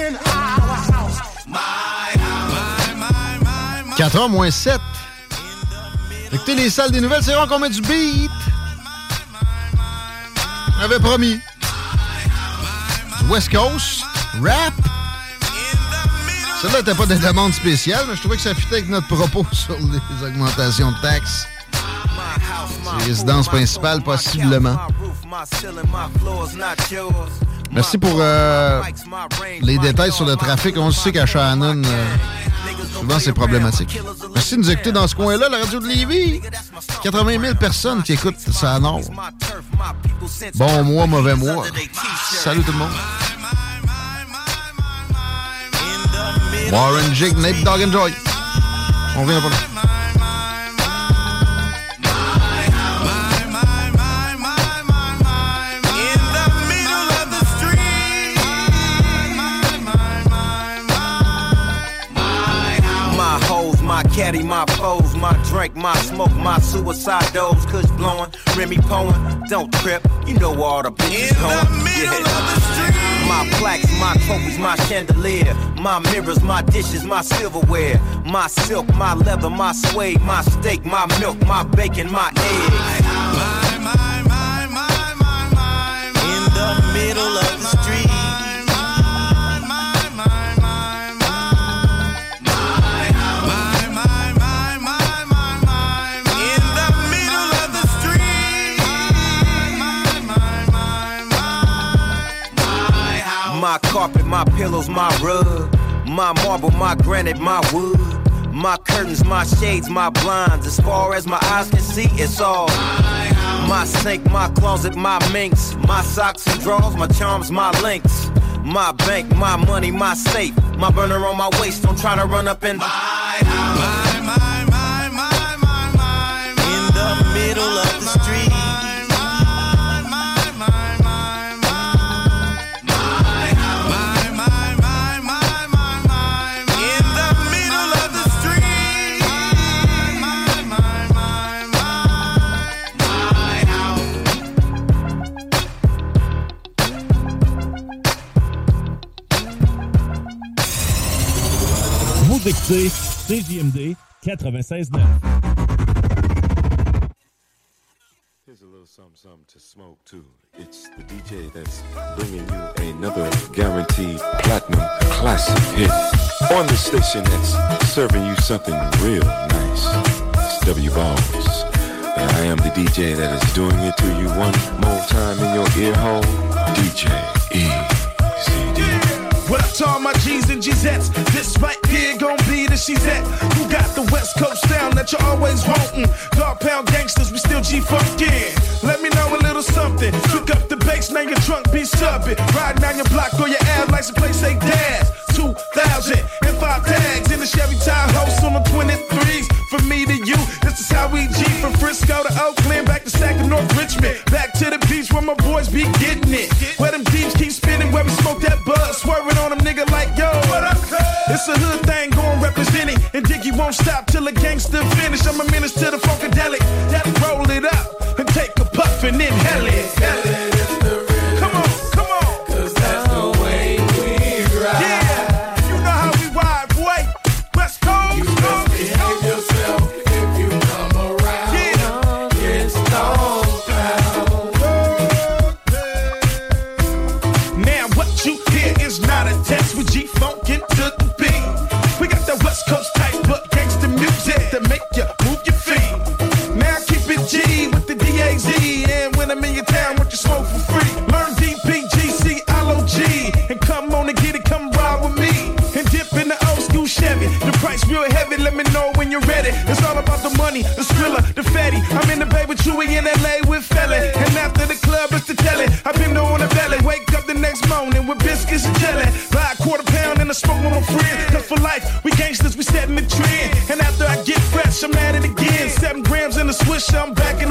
In our house. My house. 4h moins 7. Écoutez les salles des nouvelles, c'est rare qu'on met du beat. J'avais promis. Du West Coast, rap. Celle-là n'était pas de demande spéciale, mais je trouvais que ça fitait avec notre propos sur les augmentations de taxes. C'est résidence principale, possiblement. Merci pour euh, les détails sur le trafic. On sait qu'à Shannon, euh, souvent c'est problématique. Merci de nous écouter dans ce coin-là, la radio de Lévis. 80 000 personnes qui écoutent ça à Nord. Bon mois, mauvais mois. Salut tout le monde. Warren Jig, Nate and Joy. On revient pas là. My caddy, my foes, my drink, my smoke, my suicide dose, kush blowing, Remy Poen, don't trip, you know where all the bitches going. Yeah. My plaques, my trophies, my chandelier, my mirrors, my dishes, my silverware, my silk, my leather, my suede, my steak, my milk, my bacon, my eggs. My, my, my, In the middle of the street. My carpet, my pillows, my rug. My marble, my granite, my wood. My curtains, my shades, my blinds. As far as my eyes can see, it's all. My sink, my closet, my minks. My socks and drawers, my charms, my links. My bank, my money, my safe. My burner on my waist, don't try to run up and. In the middle of the Écoutez CJMD 96.9. Here's a little something, something to smoke too. It's the DJ that's bringing you another guaranteed platinum classic hit on the station that's serving you something real nice. It's W Balls. And I am the DJ that is doing it to you one more time in your ear hole. DJ ECD. What up to all my G's and G's? This right here gon' be the she's at. Who got the West Coast down that you're always wanting? Dog pound gangsters, we still G funkin'. Let me know a little something. Cook up the bass, now your trunk be subbing. Riding down your block or your ad license plate say dad. 2000 and five tags in the Chevy Tahoe on the 23s. From me to you, this is how we G from Frisco to Oakland, back to Sac North Richmond, back to the beach where my boys be getting it. Where them deeps keep spinning, where we smoke that bud, swerving on them nigga like yo. What up, It's a hood thing going representing, and Diggy won't stop till the gangster finish. I'm a menace to the funkadelic, that roll it up and take a puff and inhale it. Let me know when you're ready. It's all about the money, the thriller, the fatty. I'm in the bay with Chewy in LA with Felly. And after the club, it's the telly. I've been on the belly. Wake up the next morning with biscuits and jelly. Buy a quarter pound and a smoke with my friend. Not for life, we gangsters, we setting the trend. And after I get fresh, I'm at it again. Seven grams in the swish, I'm back in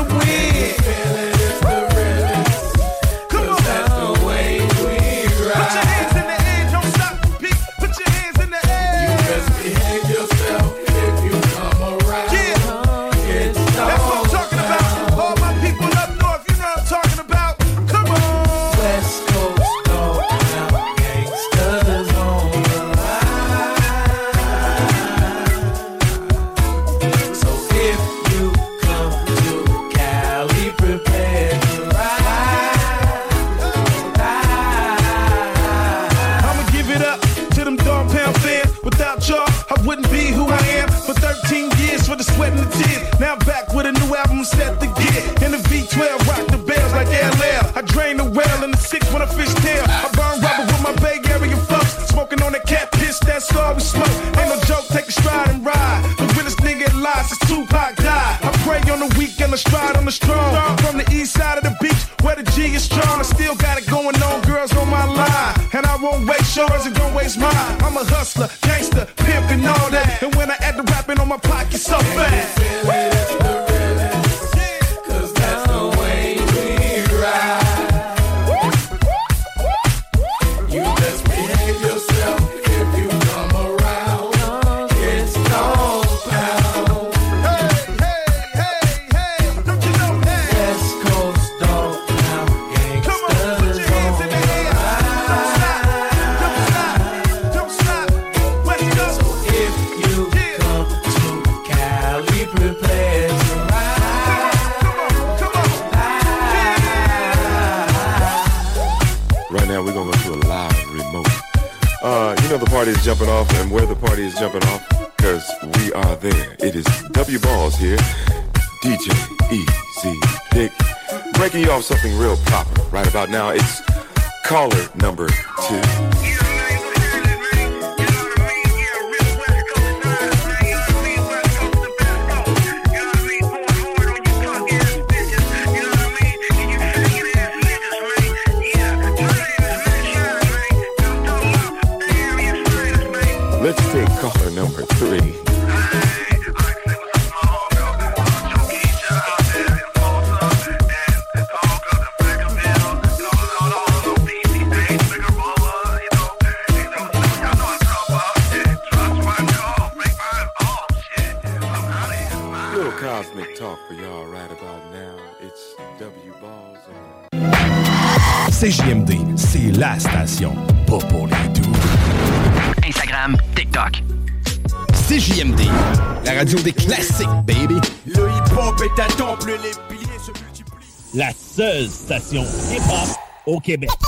Québec.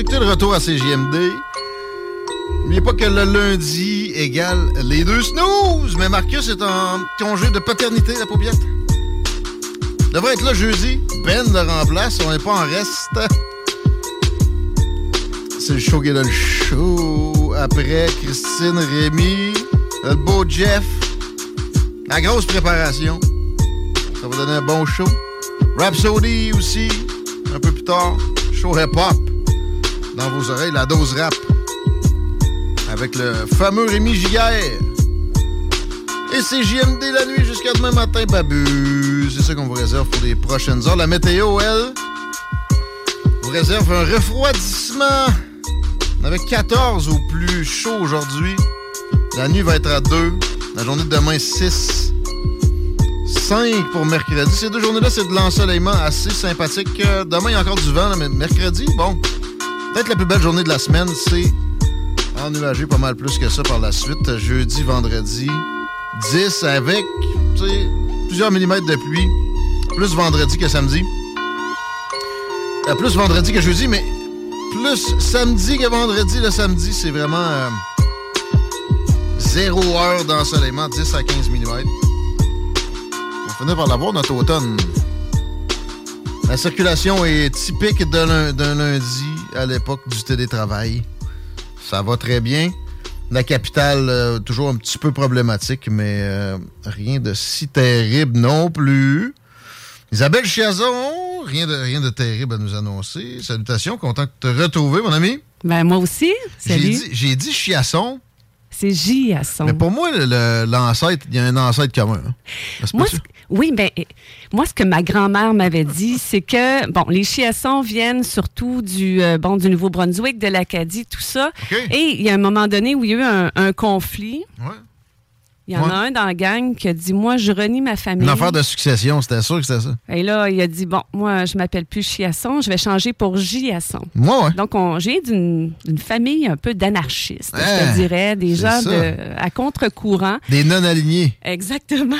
écoutez le retour à CGMD. N'oubliez pas que le lundi égale les deux snooze, mais Marcus est en congé de paternité, la paupiette. Devrait être là jeudi. Ben le remplace, on n'est pas en reste. C'est le show qui est le show. Après, Christine, Rémi, le beau Jeff. La grosse préparation. Ça va donner un bon show. Rhapsody aussi, un peu plus tard. Show hip-hop dans vos oreilles la dose rap avec le fameux Rémi Giguère. Et c'est JMD la nuit jusqu'à demain matin, babu. C'est ça qu'on vous réserve pour les prochaines heures. La météo, elle, vous réserve un refroidissement. On avait 14 au plus chaud aujourd'hui. La nuit va être à 2. La journée de demain, 6. 5 pour mercredi. Ces deux journées-là, c'est de l'ensoleillement assez sympathique. Euh, demain, il y a encore du vent, mais mercredi, bon, peut-être la plus belle journée de la semaine, c'est ennuagé pas mal plus que ça par la suite. Jeudi, vendredi, 10 avec plusieurs millimètres de pluie. Plus vendredi que samedi. Euh, plus vendredi que jeudi, mais plus samedi que vendredi. Le samedi, c'est vraiment euh, zéro heure d'ensoleillement, 10 à 15 mm. On va finir par l'avoir notre automne. La circulation est typique d'un lundi à l'époque du télétravail. Ça va très bien. La capitale, euh, toujours un petit peu problématique, mais euh, rien de si terrible non plus. Isabelle Chiazon, rien de, rien de terrible à nous annoncer. Salutations, content de te retrouver, mon ami. Ben, moi aussi. J'ai Salut. dit, j'ai dit chiasson, C'est J à son. mais pour moi, l'ancêtre, il y a un ancêtre commun. hein. Moi, oui, ben, moi, ce que ma grand-mère m'avait dit, c'est que, bon, les chiassons viennent surtout du, euh, bon, du Nouveau-Brunswick, de l'Acadie, tout ça. Et il y a un moment donné où il y a eu un, un conflit. Il y en Ouais. a un dans la gang qui a dit, moi, je renie ma famille. Une affaire de succession, c'était sûr que c'était ça. Et là, il a dit, bon, moi, je m'appelle plus Chiasson, je vais changer pour Giasson. Moi, ouais. Donc, on, j'ai d'une, famille un peu d'anarchistes, je te dirais, des gens de, à contre-courant. Des non-alignés. Exactement.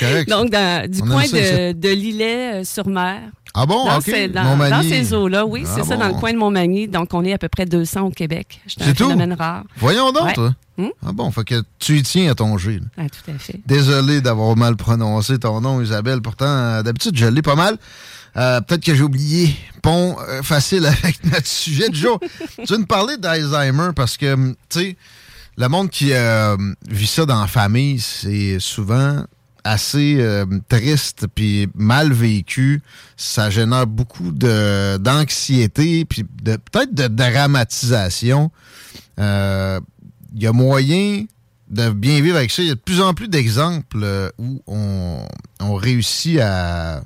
Correct. Donc, dans- du On coin de, de l'Îlet-sur-Mer. Ah bon, dans ces, dans, ces eaux-là, oui, Ah c'est ça, dans le coin de Montmagny. Donc, on est à peu près 200 au Québec. C'est un tout? phénomène rare. Voyons donc, Ouais. toi. Hmm? Ah bon, fait que tu y tiens à ton G. Ah, tout à fait. Désolé d'avoir mal prononcé ton nom, Isabelle. Pourtant, euh, d'habitude, je l'ai pas mal. Euh, Peut-être que j'ai oublié. Pont euh, facile avec notre sujet du jour. tu veux nous parler d'Alzheimer? Parce que, hum, tu sais, le monde qui euh, vit ça dans la famille, c'est souvent assez euh, triste puis mal vécu. Ça génère beaucoup d'anxiété puis de peut-être de dramatisation. Euh, Il y a moyen de bien vivre avec ça. Il y a de plus en plus d'exemples euh, où on, on réussit à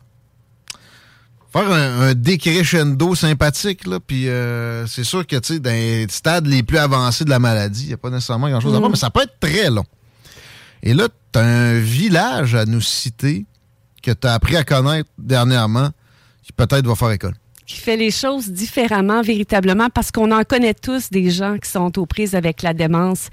faire un, un décrescendo sympathique. Là, puis euh, c'est sûr que tu sais, dans les stades les plus avancés de la maladie, il n'y a pas nécessairement grand-chose à Mm. voir, mais ça peut être très long. Et là, tu as un village à nous citer que tu as appris à connaître dernièrement qui peut-être va faire école. Qui fait les choses différemment, véritablement, parce qu'on en connaît tous des gens qui sont aux prises avec la démence,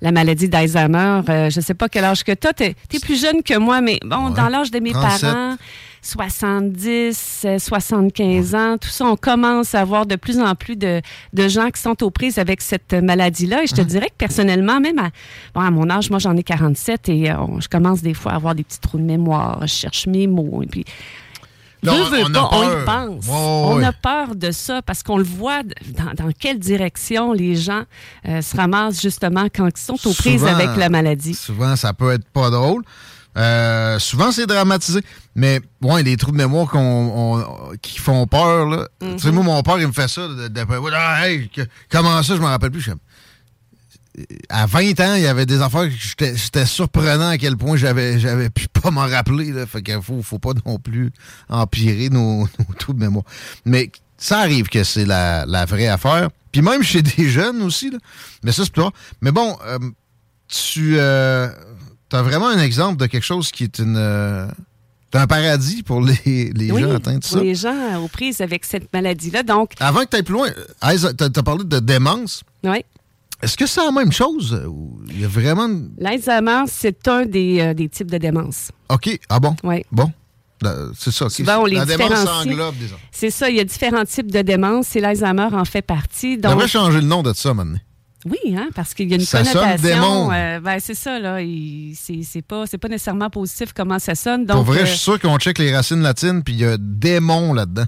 la maladie d'Alzheimer. Euh, je ne sais pas quel âge que tu as. Tu es, plus jeune que moi, mais bon, dans l'âge de mes 37. parents, 70, euh, 75 ans, tout ça, on commence à avoir de plus en plus de, de gens qui sont aux prises avec cette maladie-là. Et je te dirais que personnellement, même à, bon, à mon âge, moi j'en ai 47 et euh, on- je commence des fois à avoir des petits trous de mémoire. Je cherche mes mots. Et puis, On- pas, y pense. On a peur de ça parce qu'on le voit dans, dans quelle direction les gens euh, se ramassent justement quand ils sont aux prises avec la maladie. Souvent, ça peut être pas drôle. Euh, souvent, c'est dramatisé. Mais, ouais, les trous de mémoire on- qui font peur, là. Tu sais, moi, mon père, il me fait ça. de- de- de- Ah, hey, que- comment ça, je me rappelle plus. Je à 20 ans, il y avait des affaires que j'étais surprenant à quel point j'avais j'avais pu pas m'en rappeler. Là. Fait qu'il faut, faut pas non plus empirer nos, nos trous de mémoire. Mais ça arrive que c'est la, la vraie affaire. Puis même chez des jeunes aussi. Là. Mais ça, c'est pas. Mais bon, euh, tu as vraiment un exemple de quelque chose qui est une. euh, un paradis pour les, les oui, gens atteints de pour ça? les gens euh, aux prises avec cette maladie-là. Donc, Avant que tu ailles plus loin, tu as parlé de démence. oui. Est-ce que c'est la même chose? euh, Il y a vraiment. une- L'Alzheimer, c'est un des, euh, des types de démence. OK. Ah bon? Oui. Bon. C'est ça. Souvent, on les la démence englobe gens. C'est ça, il y a différents types de démence et l'Alzheimer en fait partie. On Donc, devrait changer le nom de ça maintenant. Oui, hein, parce qu'il y a une Ça sonne connotation. démon. euh, ben, c'est ça, là. C'est pas, pas nécessairement positif comment ça sonne. Pour Donc, vrai, euh, je suis sûr qu'on check les racines latines, puis il y a démon là-dedans.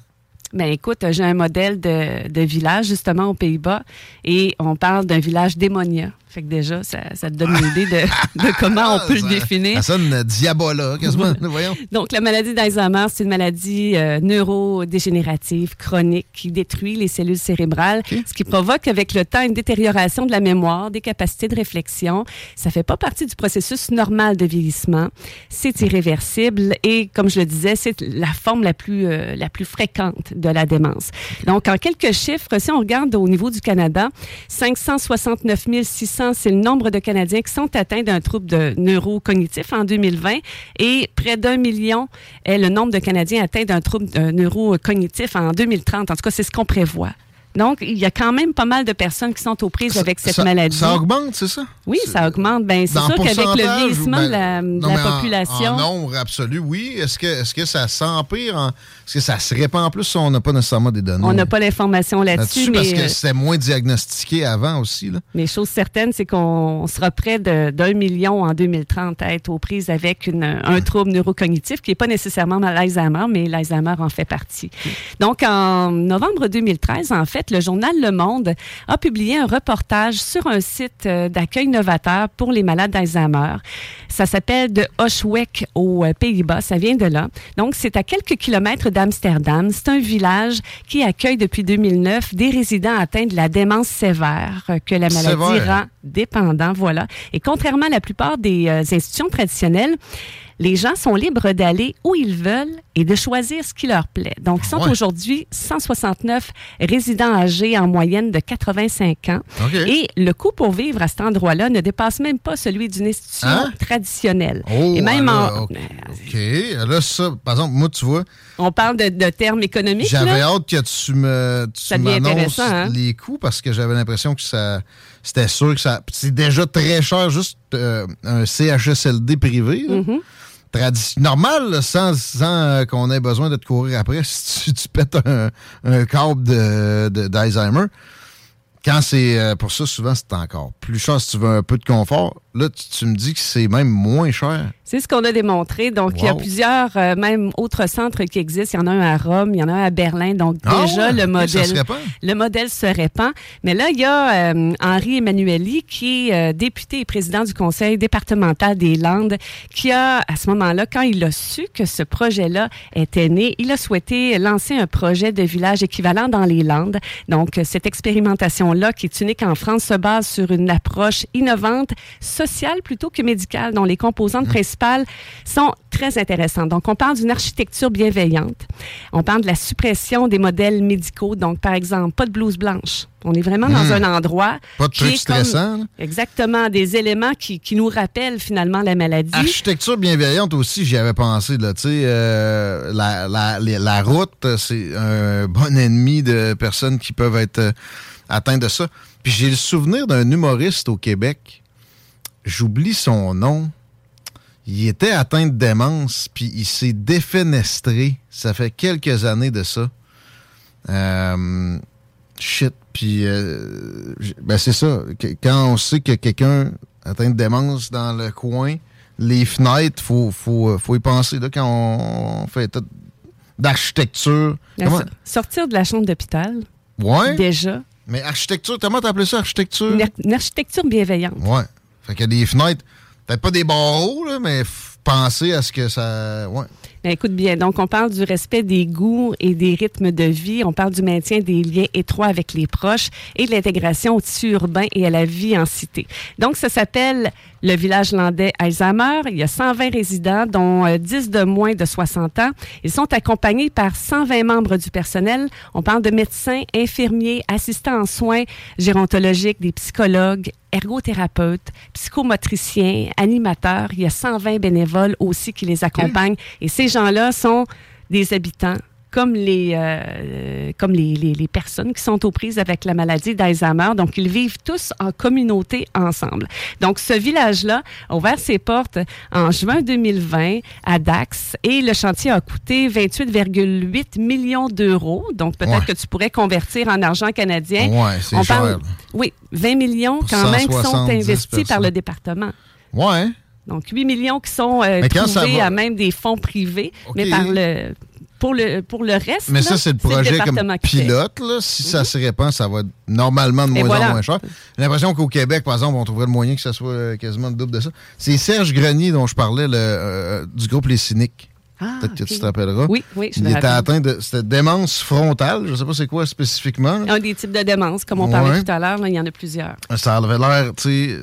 Ben, écoute, j'ai un modèle de, de village, justement, aux Pays-Bas, et on parle d'un village démonia. Fait que déjà, ça, ça te donne une idée de, de comment on peut le Ça- définir. Ça sonne diabola, quasiment. Voyons. Donc, la maladie d'Alzheimer, c'est une maladie euh, neurodégénérative chronique qui détruit les cellules cérébrales, ce qui provoque avec le temps une détérioration de la mémoire, des capacités de réflexion. Ça fait pas partie du processus normal de vieillissement. C'est irréversible et, comme je le disais, c'est la forme la plus, euh, la plus fréquente de la démence. Donc, en quelques chiffres, si on regarde au niveau du Canada, 569 600, c'est le nombre de Canadiens qui sont atteints d'un trouble de neurocognitif en 2020 et près d'un million est le nombre de Canadiens atteints d'un trouble euh, neurocognitif en 2030. En tout cas, c'est ce qu'on prévoit. Donc, il y a quand même pas mal de personnes qui sont aux prises avec cette ça, maladie. Ça augmente, c'est ça? Oui, ça augmente. Ben, c'est sûr qu'avec le vieillissement ou de la, ben- de non, la mais en- population. En, nombre absolu, oui. Est-ce que, est que ça s'empire? en- Est-ce que ça se répand plus? Si on n'a pas nécessairement des données? On n'a pas l'information là-dessus, parce mais, que euh, c'était moins diagnostiqué avant aussi. Là. mais chose certaine, c'est qu'on sera près d'un million en 2030 à être aux prises avec une- un trouble neurocognitif qui n'est pas nécessairement l'Alzheimer, mais l'Alzheimer en fait partie. Donc, en novembre 2013, en fait, le journal Le Monde a publié un reportage sur un site euh, d'accueil novateur pour les malades d'Alzheimer. Ça s'appelle de Oshweck aux euh, Pays-Bas. Ça vient de là. Donc, c'est à quelques kilomètres d'Amsterdam. C'est un village qui accueille depuis 2009 des résidents atteints de la démence sévère euh, que la maladie Sévère. rend dépendants. Voilà. Et contrairement à la plupart des euh, institutions traditionnelles, les gens sont libres d'aller où ils veulent et de choisir ce qui leur plaît. Donc, ils sont Ouais. aujourd'hui 169 résidents âgés en moyenne de 85 ans. Et le coût pour vivre à cet endroit-là ne dépasse même pas celui d'une institution Hein? traditionnelle. Oh, et même là, en- OK. OK. Là, ça, par exemple, moi, tu vois, on parle de, de termes économiques. j'avais hâte que tu me tu m'annonces hein? les coûts parce que j'avais l'impression que ça c'était sûr que ça c'est déjà très cher juste euh, un CHSLD privé. là. Normal, sans, sans euh, qu'on ait besoin de te courir après si tu, pètes un, un câble de- de- d'Alzheimer. Quand c'est euh, pour ça, souvent, c'est encore plus cher si tu veux un peu de confort. Là, tu, tu me dis que c'est même moins cher. C'est ce qu'on a démontré. Donc, il y a plusieurs, euh, même autres centres qui existent. Il y en a un à Rome, il y en a un à Berlin. Donc, Ah déjà, ouais? le modèle. ça se répand. Le modèle se répand. Mais là, il y a euh, Henri Emmanueli, qui est euh, député et président du conseil départemental des Landes, qui a, à ce moment-là, quand il a su que ce projet-là était né, il a souhaité lancer un projet de village équivalent dans les Landes. Donc, cette expérimentation-là, qui est unique en France, se base sur une approche innovante, sociale plutôt que médicale, dont les composantes principales sont très intéressantes. Donc, on parle d'une architecture bienveillante. On parle de la suppression des modèles médicaux. Donc, par exemple, pas de blouse blanche. On est vraiment dans Hmm. un endroit. Pas de trucs stressants. Exactement, des éléments qui, qui nous rappellent finalement la maladie. Architecture bienveillante aussi, j'y avais pensé. Là, Tu sais, euh, la, la, les- la route, c'est un bon ennemi de personnes qui peuvent être euh, atteintes de ça. Puis j'ai le souvenir d'un humoriste au Québec. J'oublie son nom. Il était atteint de démence, puis il s'est défenestré. Ça fait quelques années de ça. Euh, shit. Puis, euh, ben c'est ça. Quand on sait que quelqu'un atteint de démence dans le coin, les fenêtres, faut, faut, faut y penser là, quand on fait d'architecture. So- Sortir de la chambre d'hôpital. Ouais. Déjà. Mais architecture, comment t'appelles ça, architecture? Une, ar- une architecture bienveillante. Ouais. Fait que des fenêtres, peut-être pas des barreaux, là, mais penser à ce que ça. Ouais. Ben, écoute bien, donc on parle du respect des goûts et des rythmes de vie, on parle du maintien des liens étroits avec les proches et de l'intégration au tissu urbain et à la vie en cité. Donc ça s'appelle le village landais Alzheimer. Il y a 120 résidents, dont euh, 10 de moins de 60 ans. Ils sont accompagnés par 120 membres du personnel. On parle de médecins, infirmiers, assistants en soins gérontologiques, des psychologues, ergothérapeutes, psychomotriciens, animateurs. Il y a 120 bénévoles aussi qui les accompagnent. Et ces gens-là sont des habitants comme les, euh, comme les, les- les personnes qui sont aux prises avec la maladie d'Alzheimer. Donc, ils vivent tous en communauté ensemble. Donc, ce village-là a ouvert ses portes en juin 2020 à Dax et le chantier a coûté 28,8 millions d'euros. Donc, peut-être Ouais. que tu pourrais convertir en argent canadien. Ouais, c'est On parle-. Oui, 20 millions Pour quand même qui sont 170 investis par le département. Ouais. Donc, 8 millions qui sont euh, trouvés va- à même des fonds privés, mais par le pour le, pour le reste, Mais ça, c'est le projet comme pilote. Là. Si ça se répand, ça va être normalement de moins voilà. en moins cher. J'ai l'impression qu'au Québec, par exemple, on trouverait le moyen que ça soit quasiment le double de ça. C'est Serge Grenier dont je parlais, le, euh, du groupe Les Cyniques. Ah, Peut-être que tu te rappelleras. Oui, oui, je Il me était atteint de c'était démence frontale. Je ne sais pas c'est quoi spécifiquement. là. Un des types de démence, comme on parlait tout à l'heure, il y en a plusieurs. Ça avait l'air, tu sais,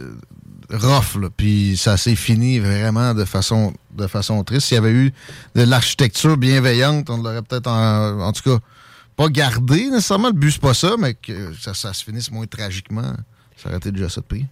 rough, là. Puis ça s'est fini vraiment de façon, de façon triste. S'il y avait eu de l'architecture bienveillante, on l'aurait peut-être, en, tout cas, pas gardé nécessairement. Le but, c'est pas ça, mais que ça se finisse moins tragiquement. Ça été déjà ça de.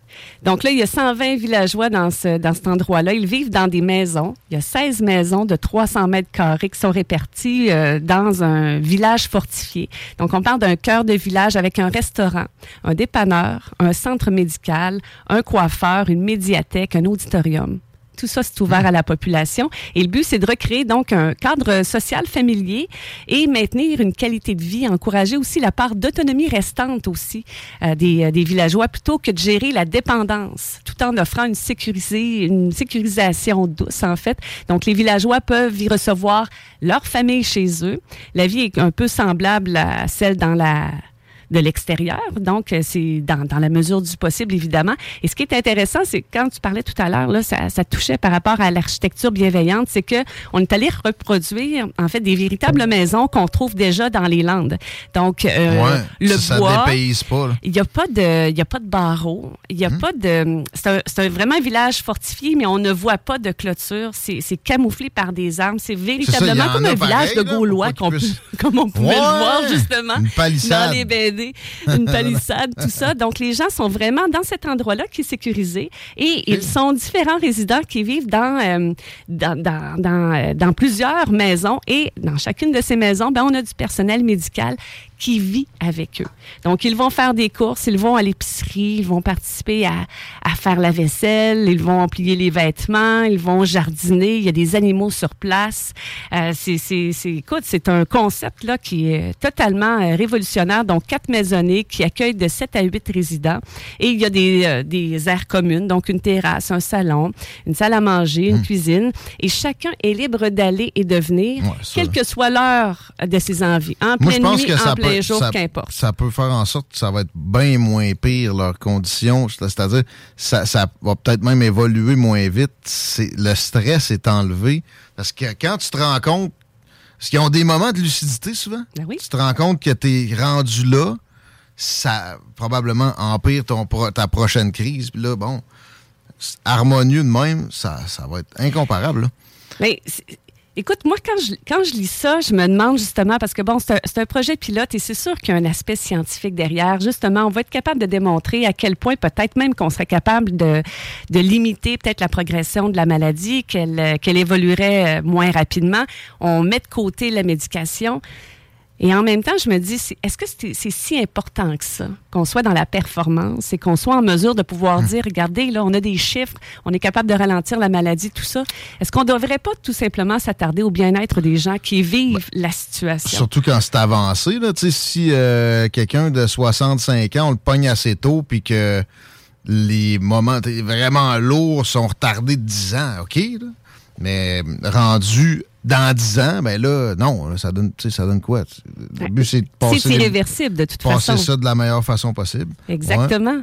Donc là, il y a 120 villageois dans, ce, dans cet endroit-là. Ils vivent dans des maisons. Il y a 16 maisons de 300 mètres carrés qui sont réparties euh, dans un village fortifié. Donc on parle d'un cœur de village avec un restaurant, un dépanneur, un centre médical, un coiffeur, une médiathèque, un auditorium. Tout ça, c'est ouvert à la population. Et le but, c'est de recréer donc un cadre social familier et maintenir une qualité de vie, encourager aussi la part d'autonomie restante aussi euh, des, euh, des villageois plutôt que de gérer la dépendance, tout en offrant une, une sécurisation douce, en fait. Donc, les villageois peuvent y recevoir leur famille chez eux. La vie est un peu semblable à celle dans la de l'extérieur. Donc, euh, c'est dans, dans la mesure du possible, évidemment. Et ce qui est intéressant, c'est quand tu parlais tout à l'heure, là, ça, ça touchait par rapport à l'architecture bienveillante, c'est que on est allé reproduire, en fait, des véritables maisons qu'on trouve déjà dans les Landes. Donc, euh, ouais, le ça, bois... ça pas. là. Il n'y a pas de, il a pas de barreaux. Il Hmm. y a pas de. C'est vraiment un village fortifié, mais on ne voit pas de clôture. C'est camouflé par des arbres. C'est ça, véritablement en comme un pareil, village de là, Gaulois, peut- comme on pouvait Ouais, le voir justement dans les BD, une palissade, tout ça. Donc les gens sont vraiment dans cet endroit-là qui est sécurisé et ils sont différents résidents qui vivent dans euh, dans, dans, dans, euh, dans plusieurs maisons et dans chacune de ces maisons, ben on a du personnel médical qui vit avec eux. Donc, ils vont faire des courses, ils vont à l'épicerie, ils vont participer à, à faire la vaisselle, ils vont plier les vêtements, ils vont jardiner, il y a des animaux sur place. Euh, c'est, c'est, c'est- écoute, c'est un concept là, qui est totalement euh, révolutionnaire. Donc, quatre maisonnées qui accueillent de 7 à 8 résidents. Et il y a des, euh, des aires communes, donc une terrasse, un salon, une salle à manger, une cuisine. Et chacun est libre d'aller et de venir, quelle que soit l'heure de ses envies. En Moi, je pleine pense nuit, que en ça plein peut, ça, qu'importe. ça peut faire en sorte que ça va être bien moins pire, leurs conditions. C'est-à-dire, ça, ça va peut-être même évoluer moins vite. C'est- Le stress est enlevé. Parce que quand tu te rends compte, parce qu'ils ont des moments de lucidité souvent, Ben tu te rends compte que tu es rendu là, ça probablement empire ton, ta prochaine crise. Puis là, bon, harmonieux de même, ça, ça va être incomparable. là. Mais écoute, moi, quand je, quand je lis ça, je me demande justement, parce que bon, c'est un, projet pilote et c'est sûr qu'il y a un aspect scientifique derrière. Justement, on va être capable de démontrer à quel point peut-être même qu'on serait capable de, de limiter peut-être la progression de la maladie, qu'elle euh, évoluerait euh, moins rapidement. On met de côté la médication. Et en même temps, je me dis, est-ce que c'est si important que ça, qu'on soit dans la performance et qu'on soit en mesure de pouvoir Hum. dire, regardez, là, on a des chiffres, on est capable de ralentir la maladie, tout ça. Est-ce qu'on ne devrait pas tout simplement s'attarder au bien-être des gens qui vivent la situation? Surtout quand c'est avancé, là, si euh, quelqu'un de 65 ans, on le pogne assez tôt, puis que les moments vraiment lourds sont retardés de 10 ans, OK, là. mais rendu dans 10 ans, ben là, non, ça donne, tu sais, ça donne quoi? Le but, c'est de passer, C'est irréversible de toute passer façon. ça de la meilleure façon possible. Exactement.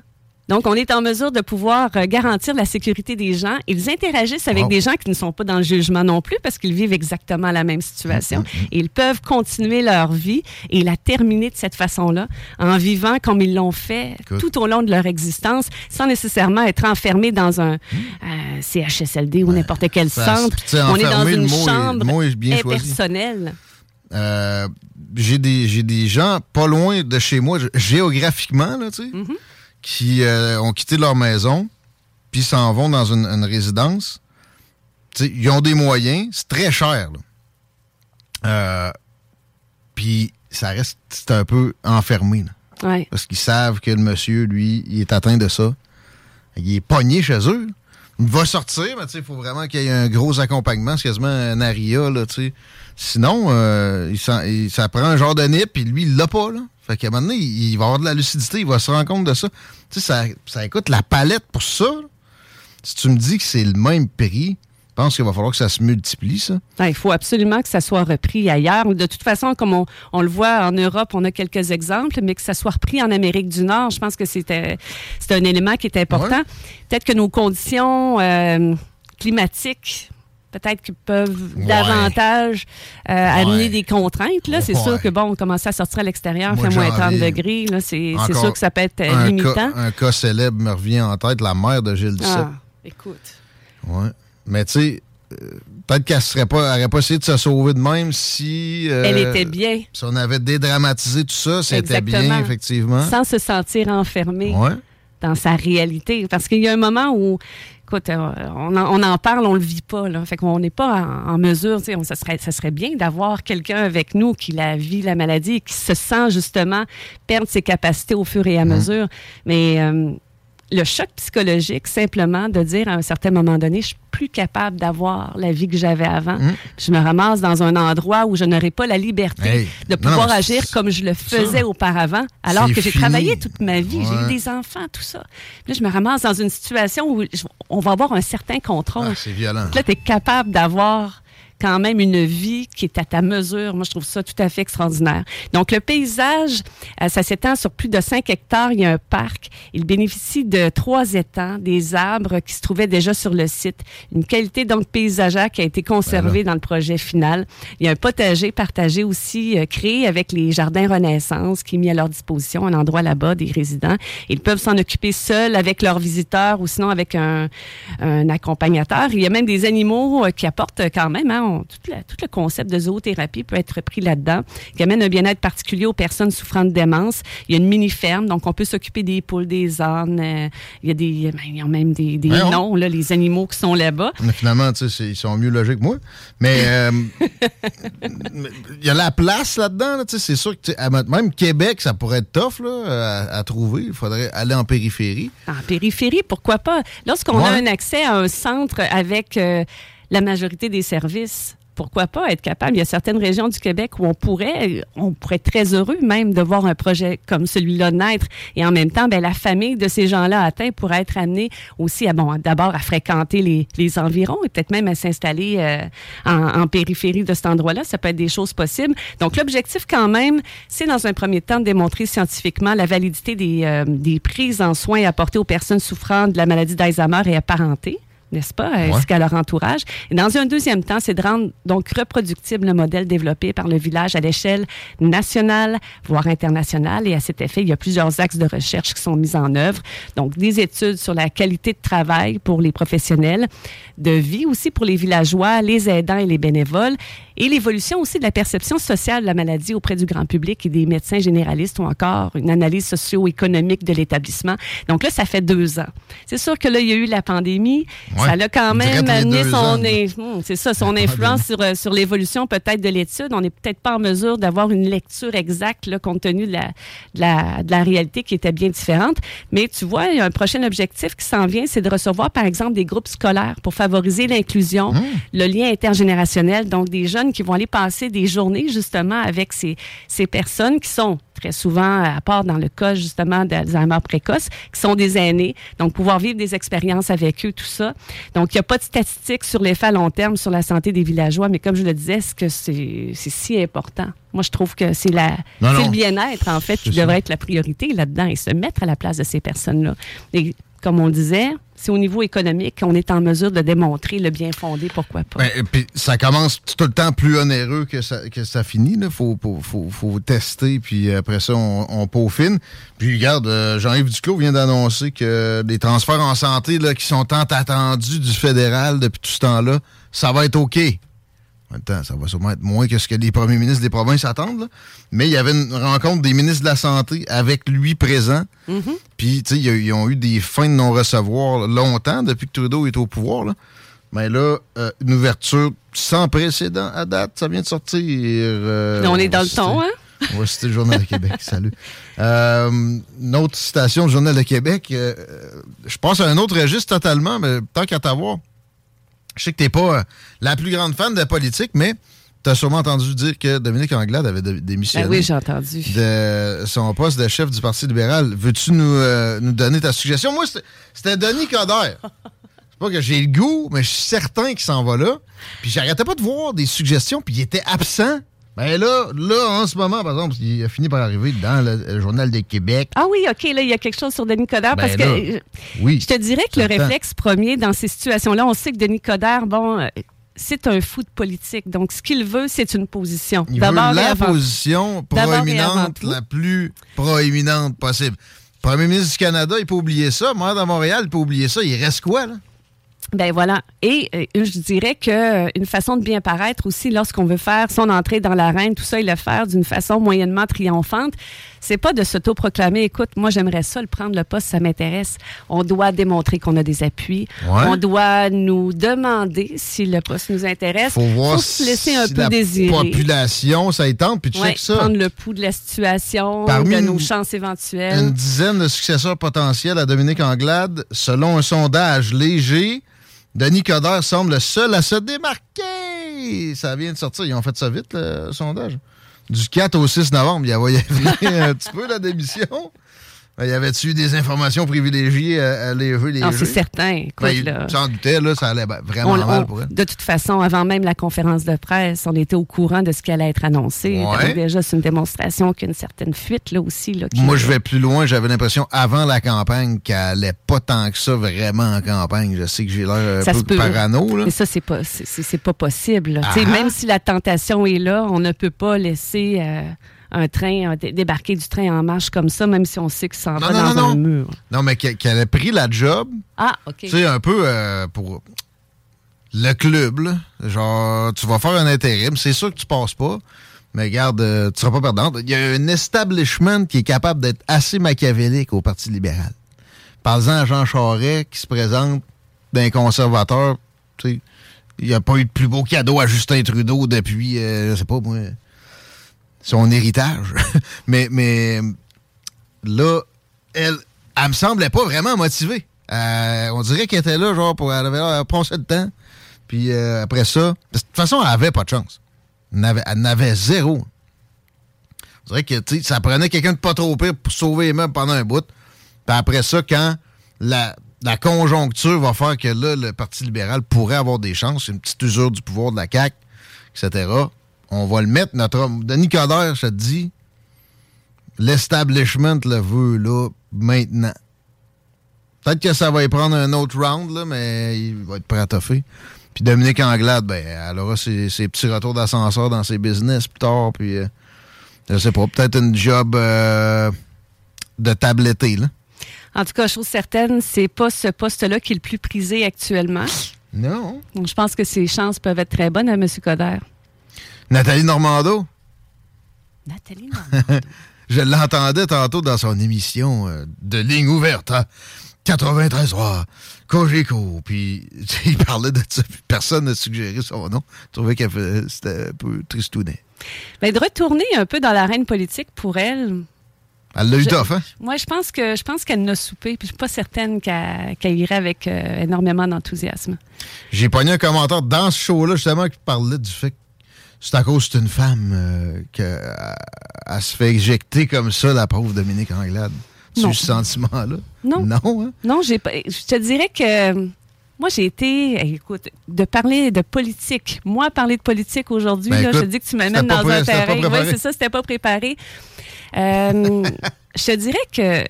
Donc, on est en mesure de pouvoir euh, garantir la sécurité des gens. Ils interagissent avec des gens qui ne sont pas dans le jugement non plus parce qu'ils vivent exactement la même Mm, situation. Et ils peuvent continuer leur vie et la terminer de cette façon-là en vivant comme ils l'ont fait tout au long de leur existence sans nécésairement être enfermés dans un euh, CHSLD ou n'importe quel Mm. Ça, centre. On est dans une est- chambre est impersonnelle. Euh, j'ai des, j'ai des gens pas loin de chez moi, géographiquement, là, tu sais, Mm-hmm. Qui euh, ont quitté leur maison, puis s'en vont dans une, une résidence. Ils ont des moyens, c'est très cher. Euh, puis ça reste un peu enfermé. là. Ouais. Parce qu'ils savent que le monsieur, lui, il est atteint de ça. Il est pogné chez eux. Il va sortir, mais il faut vraiment qu'il y ait un gros accompagnement. C'est quasiment un aria, là, tu sais. Sinon, euh, il- ça prend un genre de nip, puis lui, il l'a pas, là. Fait qu'à un moment donné, il, il va avoir de la lucidité, il va se rendre compte de ça. Tu sais, ça, ça écoute la palette pour ça. Si tu me dis que c'est le même prix, pense qu'il va falloir que ça se multiplie, ça. Ah, il faut absolument que ça soit repris ailleurs. De toute façon, comme on, on, le voit en Europe, on a quelques exemples, mais que ça soit repris en Amérique du Nord, je pense que c'est un élément qui est important. Peut-être que nos conditions euh, climatiques peut-être qu'ils peuvent davantage euh, amener des contraintes. Là, c'est sûr que bon, on commence à sortir à l'extérieur, fait moins 30 degrés. Là, c'est, sûr que ça peut être euh, limitant. un cas célèbre me revient en tête, la mère de Gilles Duceppe. Ah, écoute. Ouais. Mais tu sais, euh, peut-être qu'elle serait pas, aurait pas essayé de se sauver de même si. Elle était bien. Si on avait dédramatisé tout ça, c'était bien, effectivement. Sans se sentir enfermé. Dans sa réalité. Parce qu'il y a un moment où écoute, euh, on, en, parle, on le vit pas. Là. Fait qu'on n'est pas en, mesure. ça, serait, ça serait bien d'avoir quelqu'un avec nous qui la vit la maladie et qui se sent justement perdre ses capacités au fur et à mmh. mesure. Mais euh, le choc psychologique, simplement de dire à un certain moment donné, je suis plus capable d'avoir la vie que j'avais avant. Mmh. Je me ramasse dans un endroit où je n'aurai pas la liberté de pouvoir agir comme je le faisais auparavant, alors que j'ai travaillé toute ma vie, j'ai eu des enfants, tout ça. Là, je me ramasse dans une situation où on va avoir un certain contrôle. Ah, c'est violent. Là, tu es capable d'avoir quand même une vie qui est à ta mesure. Moi, je trouve ça tout à fait extraordinaire. Donc, le paysage, euh, ça s'étend sur plus de 5 hectares. Il y a un parc. Il bénéficie de trois étangs, des arbres qui se trouvaient déjà sur le site. Une qualité donc paysagère qui a été conservée dans le projet final. Il y a un potager partagé aussi euh, créé avec les jardins Renaissance qui est mis à leur disposition, un endroit là-bas des résidents. Ils peuvent s'en occuper seuls avec leurs visiteurs ou sinon avec un, un accompagnateur. Il y a même des animaux euh, qui apportent quand même hein, tout, le concept de zoothérapie peut être pris là-dedans, qui amène un bien-être particulier aux personnes souffrant de démence. Il y a une mini-ferme, donc on peut s'occuper des poules, des ânes. Euh, il y a des, ben, il y a même des, des noms, là, les animaux qui sont là-bas. Mais finalement, tu sais, ils sont mieux logés que moi. Mais euh, il y a la place là-dedans. sais, c'est sûr que même Québec, ça pourrait être tough là, à, trouver. Il faudrait aller en périphérie. En périphérie, pourquoi pas? Lorsqu'on a un accès à un centre avec... Euh, la majorité des services pourquoi pas être capable? Il y a certaines régions du Québec où on pourrait, on pourrait être très heureux même de voir un projet comme celui-là naître. Et en même temps, ben, la famille de ces gens-là atteints pourrait être amenée aussi à, bon, d'abord à fréquenter les, les environs et peut-être même à s'installer euh, en, en, périphérie de cet endroit-là. Ça peut être des choses possibles. Donc, l'objectif quand même, c'est dans un premier temps de démontrer scientifiquement la validité des, euh, des prises en soins apportées aux personnes souffrant de la maladie d'Alzheimer et apparentées n'est-ce pas, ainsi qu'à leur entourage. Et dans un deuxième temps, c'est de rendre donc reproductible le modèle développé par le village à l'échelle nationale, voire internationale. Et à cet effet, il y a plusieurs axes de recherche qui sont mis en œuvre. Donc, des études sur la qualité de travail pour les professionnels, de vie aussi pour les villageois, les aidants et les bénévoles, et l'évolution aussi de la perception sociale de la maladie auprès du grand public et des médecins généralistes ou encore une analyse socio-économique de l'établissement. Donc là, ça fait deux ans. C'est sûr que là, il y a eu la pandémie. ça a quand même amené son, hmm, c'est ça, son influence sur, euh, sur l'évolution peut-être de l'étude. On n'est peut-être pas en mesure d'avoir une lecture exacte là, compte tenu de la, de, la, de la réalité qui était bien différente. Mais tu vois, il y a un prochain objectif qui s'en vient, c'est de recevoir, par exemple, des groupes scolaires pour favoriser l'inclusion, mmh. le lien intergénérationnel, donc des jeunes qui vont aller passer des journées justement avec ces, ces personnes qui sont très souvent, à part dans le cas justement d'Alzheimer précoce, qui sont des aînés. Donc, pouvoir vivre des expériences avec eux, tout ça. Donc, il n'y a pas de statistiques sur l'effet à long terme sur la santé des villageois, mais comme je le disais, est-ce que c'est si important? Moi, je trouve que c'est la le bien-être, en fait, qui devrait être la priorité là-dedans et se mettre à la place de ces personnes-là. Et comme on disait, c'est au niveau économique qu'on est en mesure de démontrer le bien fondé, pourquoi pas. Ben, puis ça commence tout le temps plus onéreux que ça, que ça finit. Il faut, faut, faut, tester, puis après ça, on, peaufine. Puis regarde, euh, Jean-Yves Duclos vient d'annoncer que les transferts en santé qui sont tant attendus du fédéral depuis tout ce temps-là, ça va être OK. En même temps, ça va sûrement être moins que ce que les premiers ministres des provinces attendent. Mais il y avait une rencontre des ministres de la Santé avec lui présent. Mm-hmm. Puis, tu sais, ils ont eu des fins de non-recevoir longtemps depuis que Trudeau est au pouvoir. Mais là, euh, une ouverture sans précédent à date, ça vient de sortir. Euh, on est dans le ton, hein? On va citer le Journal de Québec. Salut. Euh, une autre citation du Journal de Québec. je pense à un autre registre totalement, mais tant qu'à t'avoir. Je sais que tu n'es pas euh, la plus grande fan de politique, mais tu as sûrement entendu dire que Dominique Anglade avait démissionné. Ben oui, j'ai entendu. De son poste de chef du Parti libéral. Veux-tu nous, euh, nous donner ta suggestion? Moi, c'était Denis Coderre. pas que j'ai le goût, mais je suis certain qu'il s'en va là. Puis j'arrêtais pas de voir des suggestions, puis il était absent. Ben là, là, en ce moment, par exemple, il a fini par arriver dans le, le Journal de Québec. Ah oui, OK, là, il y a quelque chose sur Denis Coderre Ben parce que là, oui, je te dirais que le réflexe premier dans ces situations-là, on sait que Denis Coderre, bon, euh, c'est un fou de politique. Donc, ce qu'il veut, c'est une position. Il veut la position proéminente, la plus proéminente possible. Premier ministre du Canada, il peut oublier ça. Maire de Montréal, il peut oublier ça. Il reste quoi, là? Ben voilà. Et euh, je dirais que euh, une façon de bien paraître aussi, lorsqu'on veut faire son entrée dans l'arène, tout ça, et le faire d'une façon moyennement triomphante, c'est pas de s'autoproclamer, écoute, moi j'aimerais ça le prendre le poste, ça m'intéresse. On doit démontrer qu'on a des appuis. Ouais. On doit nous demander si le poste nous intéresse. Faut voir Faut se laisser un si peu la désirer. population, ça y tente, puis Ouais, check ça. prendre le pouls de la situation, Parmi de nos une- chances éventuelles. Une dizaine de successeurs potentiels à Dominique Anglade. Selon un sondage léger, Denis Coderre semble le seul à se démarquer. Ça vient de sortir. Ils ont fait ça vite, le sondage. Du 4 au 6 novembre, il y avait un petit peu la démission. Il y avait-tu des informations privilégiées à, à lever les jeux? c'est certain. Écoute, Ben, s'en doutait, là, ça allait ben, vraiment On- mal pour elle. de toute façon, avant même la conférence de presse, on était au courant de ce qui allait être annoncé. Ouais. Déjà, c'est une démonstration qu'il y a une certaine fuite là aussi. Là, Moi, je vais plus loin. J'avais l'impression, avant la campagne, qu'elle allait pas tant que ça vraiment en campagne. Je sais que j'ai l'air un peu parano, là. Mais ça, c'est pas, c'est, pas possible. Ah. Même si la tentation est là, on ne peut pas laisser euh, un train, dé- débarquer du train en marche comme ça, même si on sait qu'il s'en va non, dans non, un non. mur. Non, mais qu'elle a pris la job, Ah, OK. tu sais, un peu euh, pour le club, là. Genre, tu vas faire un intérim, c'est sûr que tu passes pas, mais regarde, euh, tu seras pas perdante. Il y a un establishment qui est capable d'être assez machiavélique au Parti libéral. Parle-en à Jean Charest qui se présente d'un conservateur, tu sais. Il n'y a pas eu de plus beau cadeau à Justin Trudeau depuis, euh, je sais pas moi, son héritage. mais, mais là, elle, elle me semblait pas vraiment motivée. Euh, on dirait qu'elle était là, genre, pour, elle avait passer le temps. Puis euh, après ça, de toute façon, elle avait pas de chance. Elle n'avait, elle n'avait zéro. On dirait que, ça prenait quelqu'un de pas trop pire pour sauver les meubles pendant un bout. Puis après ça, quand la, la conjoncture va faire que là, le Parti libéral pourrait avoir des chances, une petite usure du pouvoir de la CAQ, etc., on va le mettre, notre homme. Denis Coderre, je te dis, l'establishment le veut, là, maintenant. Peut-être que ça va y prendre un autre round, là, mais il va être prêt à toffer. Puis Dominique Anglade, ben, elle aura ses, ses petits retours d'ascenseur dans ses business plus tard, puis euh, je sais pas, peut-être une job euh, de tabletté, là. En tout cas, chose certaine, c'est pas ce poste-là qui est le plus prisé actuellement. Non. Donc, je pense que ses chances peuvent être très bonnes à M. Coderre. Nathalie Normando, Nathalie je l'entendais tantôt dans son émission euh, de ligne ouverte à 93.3, Cogeco, puis il parlait de ça, puis personne n'a suggéré son nom. Je trouvais qu'elle c'était un peu tristounet. Ben, de retourner un peu dans l'arène politique pour elle. Elle l'a eu tough, hein? Moi, je pense que je pense qu'elle n'a soupé, puis je suis pas certaine qu'elle irait avec euh, énormément d'enthousiasme. J'ai pogné un commentaire dans ce show-là, justement, qui parlait du fait que c'est à cause d'une femme euh, qu'elle se fait éjecter comme ça, la pauvre Dominique Anglade. Tu as ce sentiment-là? Non. Non, hein? Non, j'ai pas. Je te dirais que euh, moi, j'ai été. Écoute, de parler de politique. Moi, parler de politique aujourd'hui, Ben, là, je te dis que tu m'amènes dans pré- un terrain. Oui, c'est ça, c'était pas préparé. Euh, je te dirais que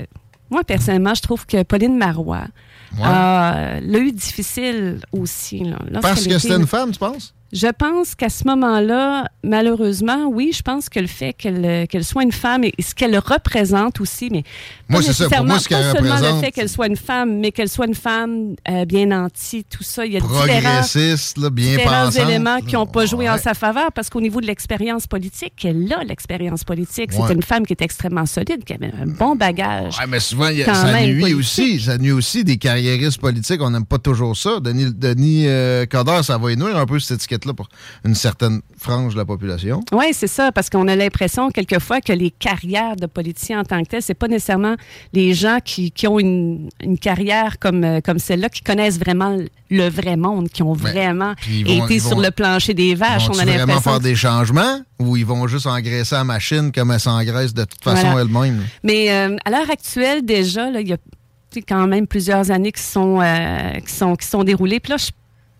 moi, personnellement, je trouve que Pauline Marois Ouais. a- l'a eu difficile aussi. là, Parce que était- c'était une femme, tu penses? Je pense qu'à ce moment-là, malheureusement, oui, je pense que le fait qu'elle euh, soit une femme et, ce qu'elle représente aussi, mais Moi, pas c'est ça. Pour moi, ce qu'elle pas seulement représente, le fait qu'elle soit une femme, mais qu'elle soit une femme euh, bien nantie, tout ça. Il y a différents, Progressiste, là, bien différents pensante. éléments qui n'ont pas joué en sa faveur parce qu'au niveau de l'expérience politique, elle a l'expérience politique. Ouais. C'était une femme qui était extrêmement solide, qui avait un bon bagage. Ouais, mais souvent, y a- ça nuit politique. aussi. Ça nuit aussi des carriéristes politiques. On n'aime pas toujours ça. Denis, Denis euh, Coderre, ça va y nuire un peu cette pour une certaine frange de la population. Oui, c'est ça, parce qu'on a l'impression quelquefois que les carrières de politiciens en tant que telles, c'est pas nécessairement les gens qui, qui ont une, une carrière comme, euh, comme celle-là, qui connaissent vraiment le vrai monde, qui ont vraiment ils vont- été sur le plancher des vaches. Vont On a vraiment faire des changements ou ils vont juste engraisser la machine comme elle s'engraisse de toute façon Voilà. elle-même? Mais euh, à l'heure actuelle, déjà, il y a quand même plusieurs années qui sont, euh, qui sont, qui sont déroulées. Puis là, je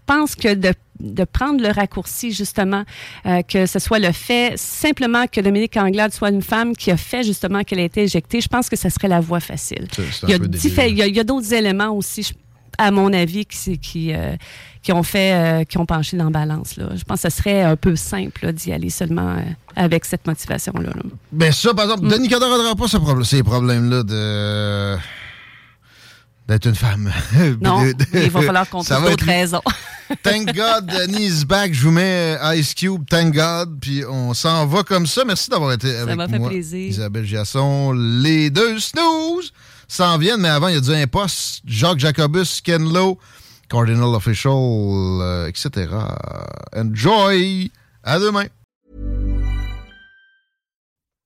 pense que de, de prendre le raccourci, justement, euh, que ce soit le fait simplement que Dominique Anglade soit une femme qui a fait justement qu'elle a été éjectée, je pense que ce serait la voie facile. Il y a, peu diffé- débile. il y a, il y a d'autres éléments aussi, je- à mon avis, qui, qui, euh, qui ont fait, euh, qui ont penché dans la balance. Là. Je pense que ce serait un peu simple d'y aller seulement euh, avec cette motivation-là. là. Ben ça, par Mm. exemple, Denis Coderre n'aura pas ce problème, ces problèmes-là de d'être une femme. Non, De- de- il va falloir qu'on Ça trouve d'autres raisons. Thank God, Denis is back. Je vous mets euh, Ice Cube, Thank God. Puis on s'en va comme ça. Merci d'avoir été avec m'a fait moi. plaisir. Isabelle Giasson, les deux snooze s'en viennent, mais avant, il y a du imposte. Jacques Jacobus, Ken Lowe, Cardinal Official, euh, etc. Enjoy! À demain!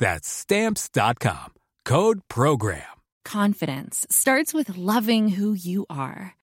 That's stamps.com. Code program. Confidence starts with loving who you are.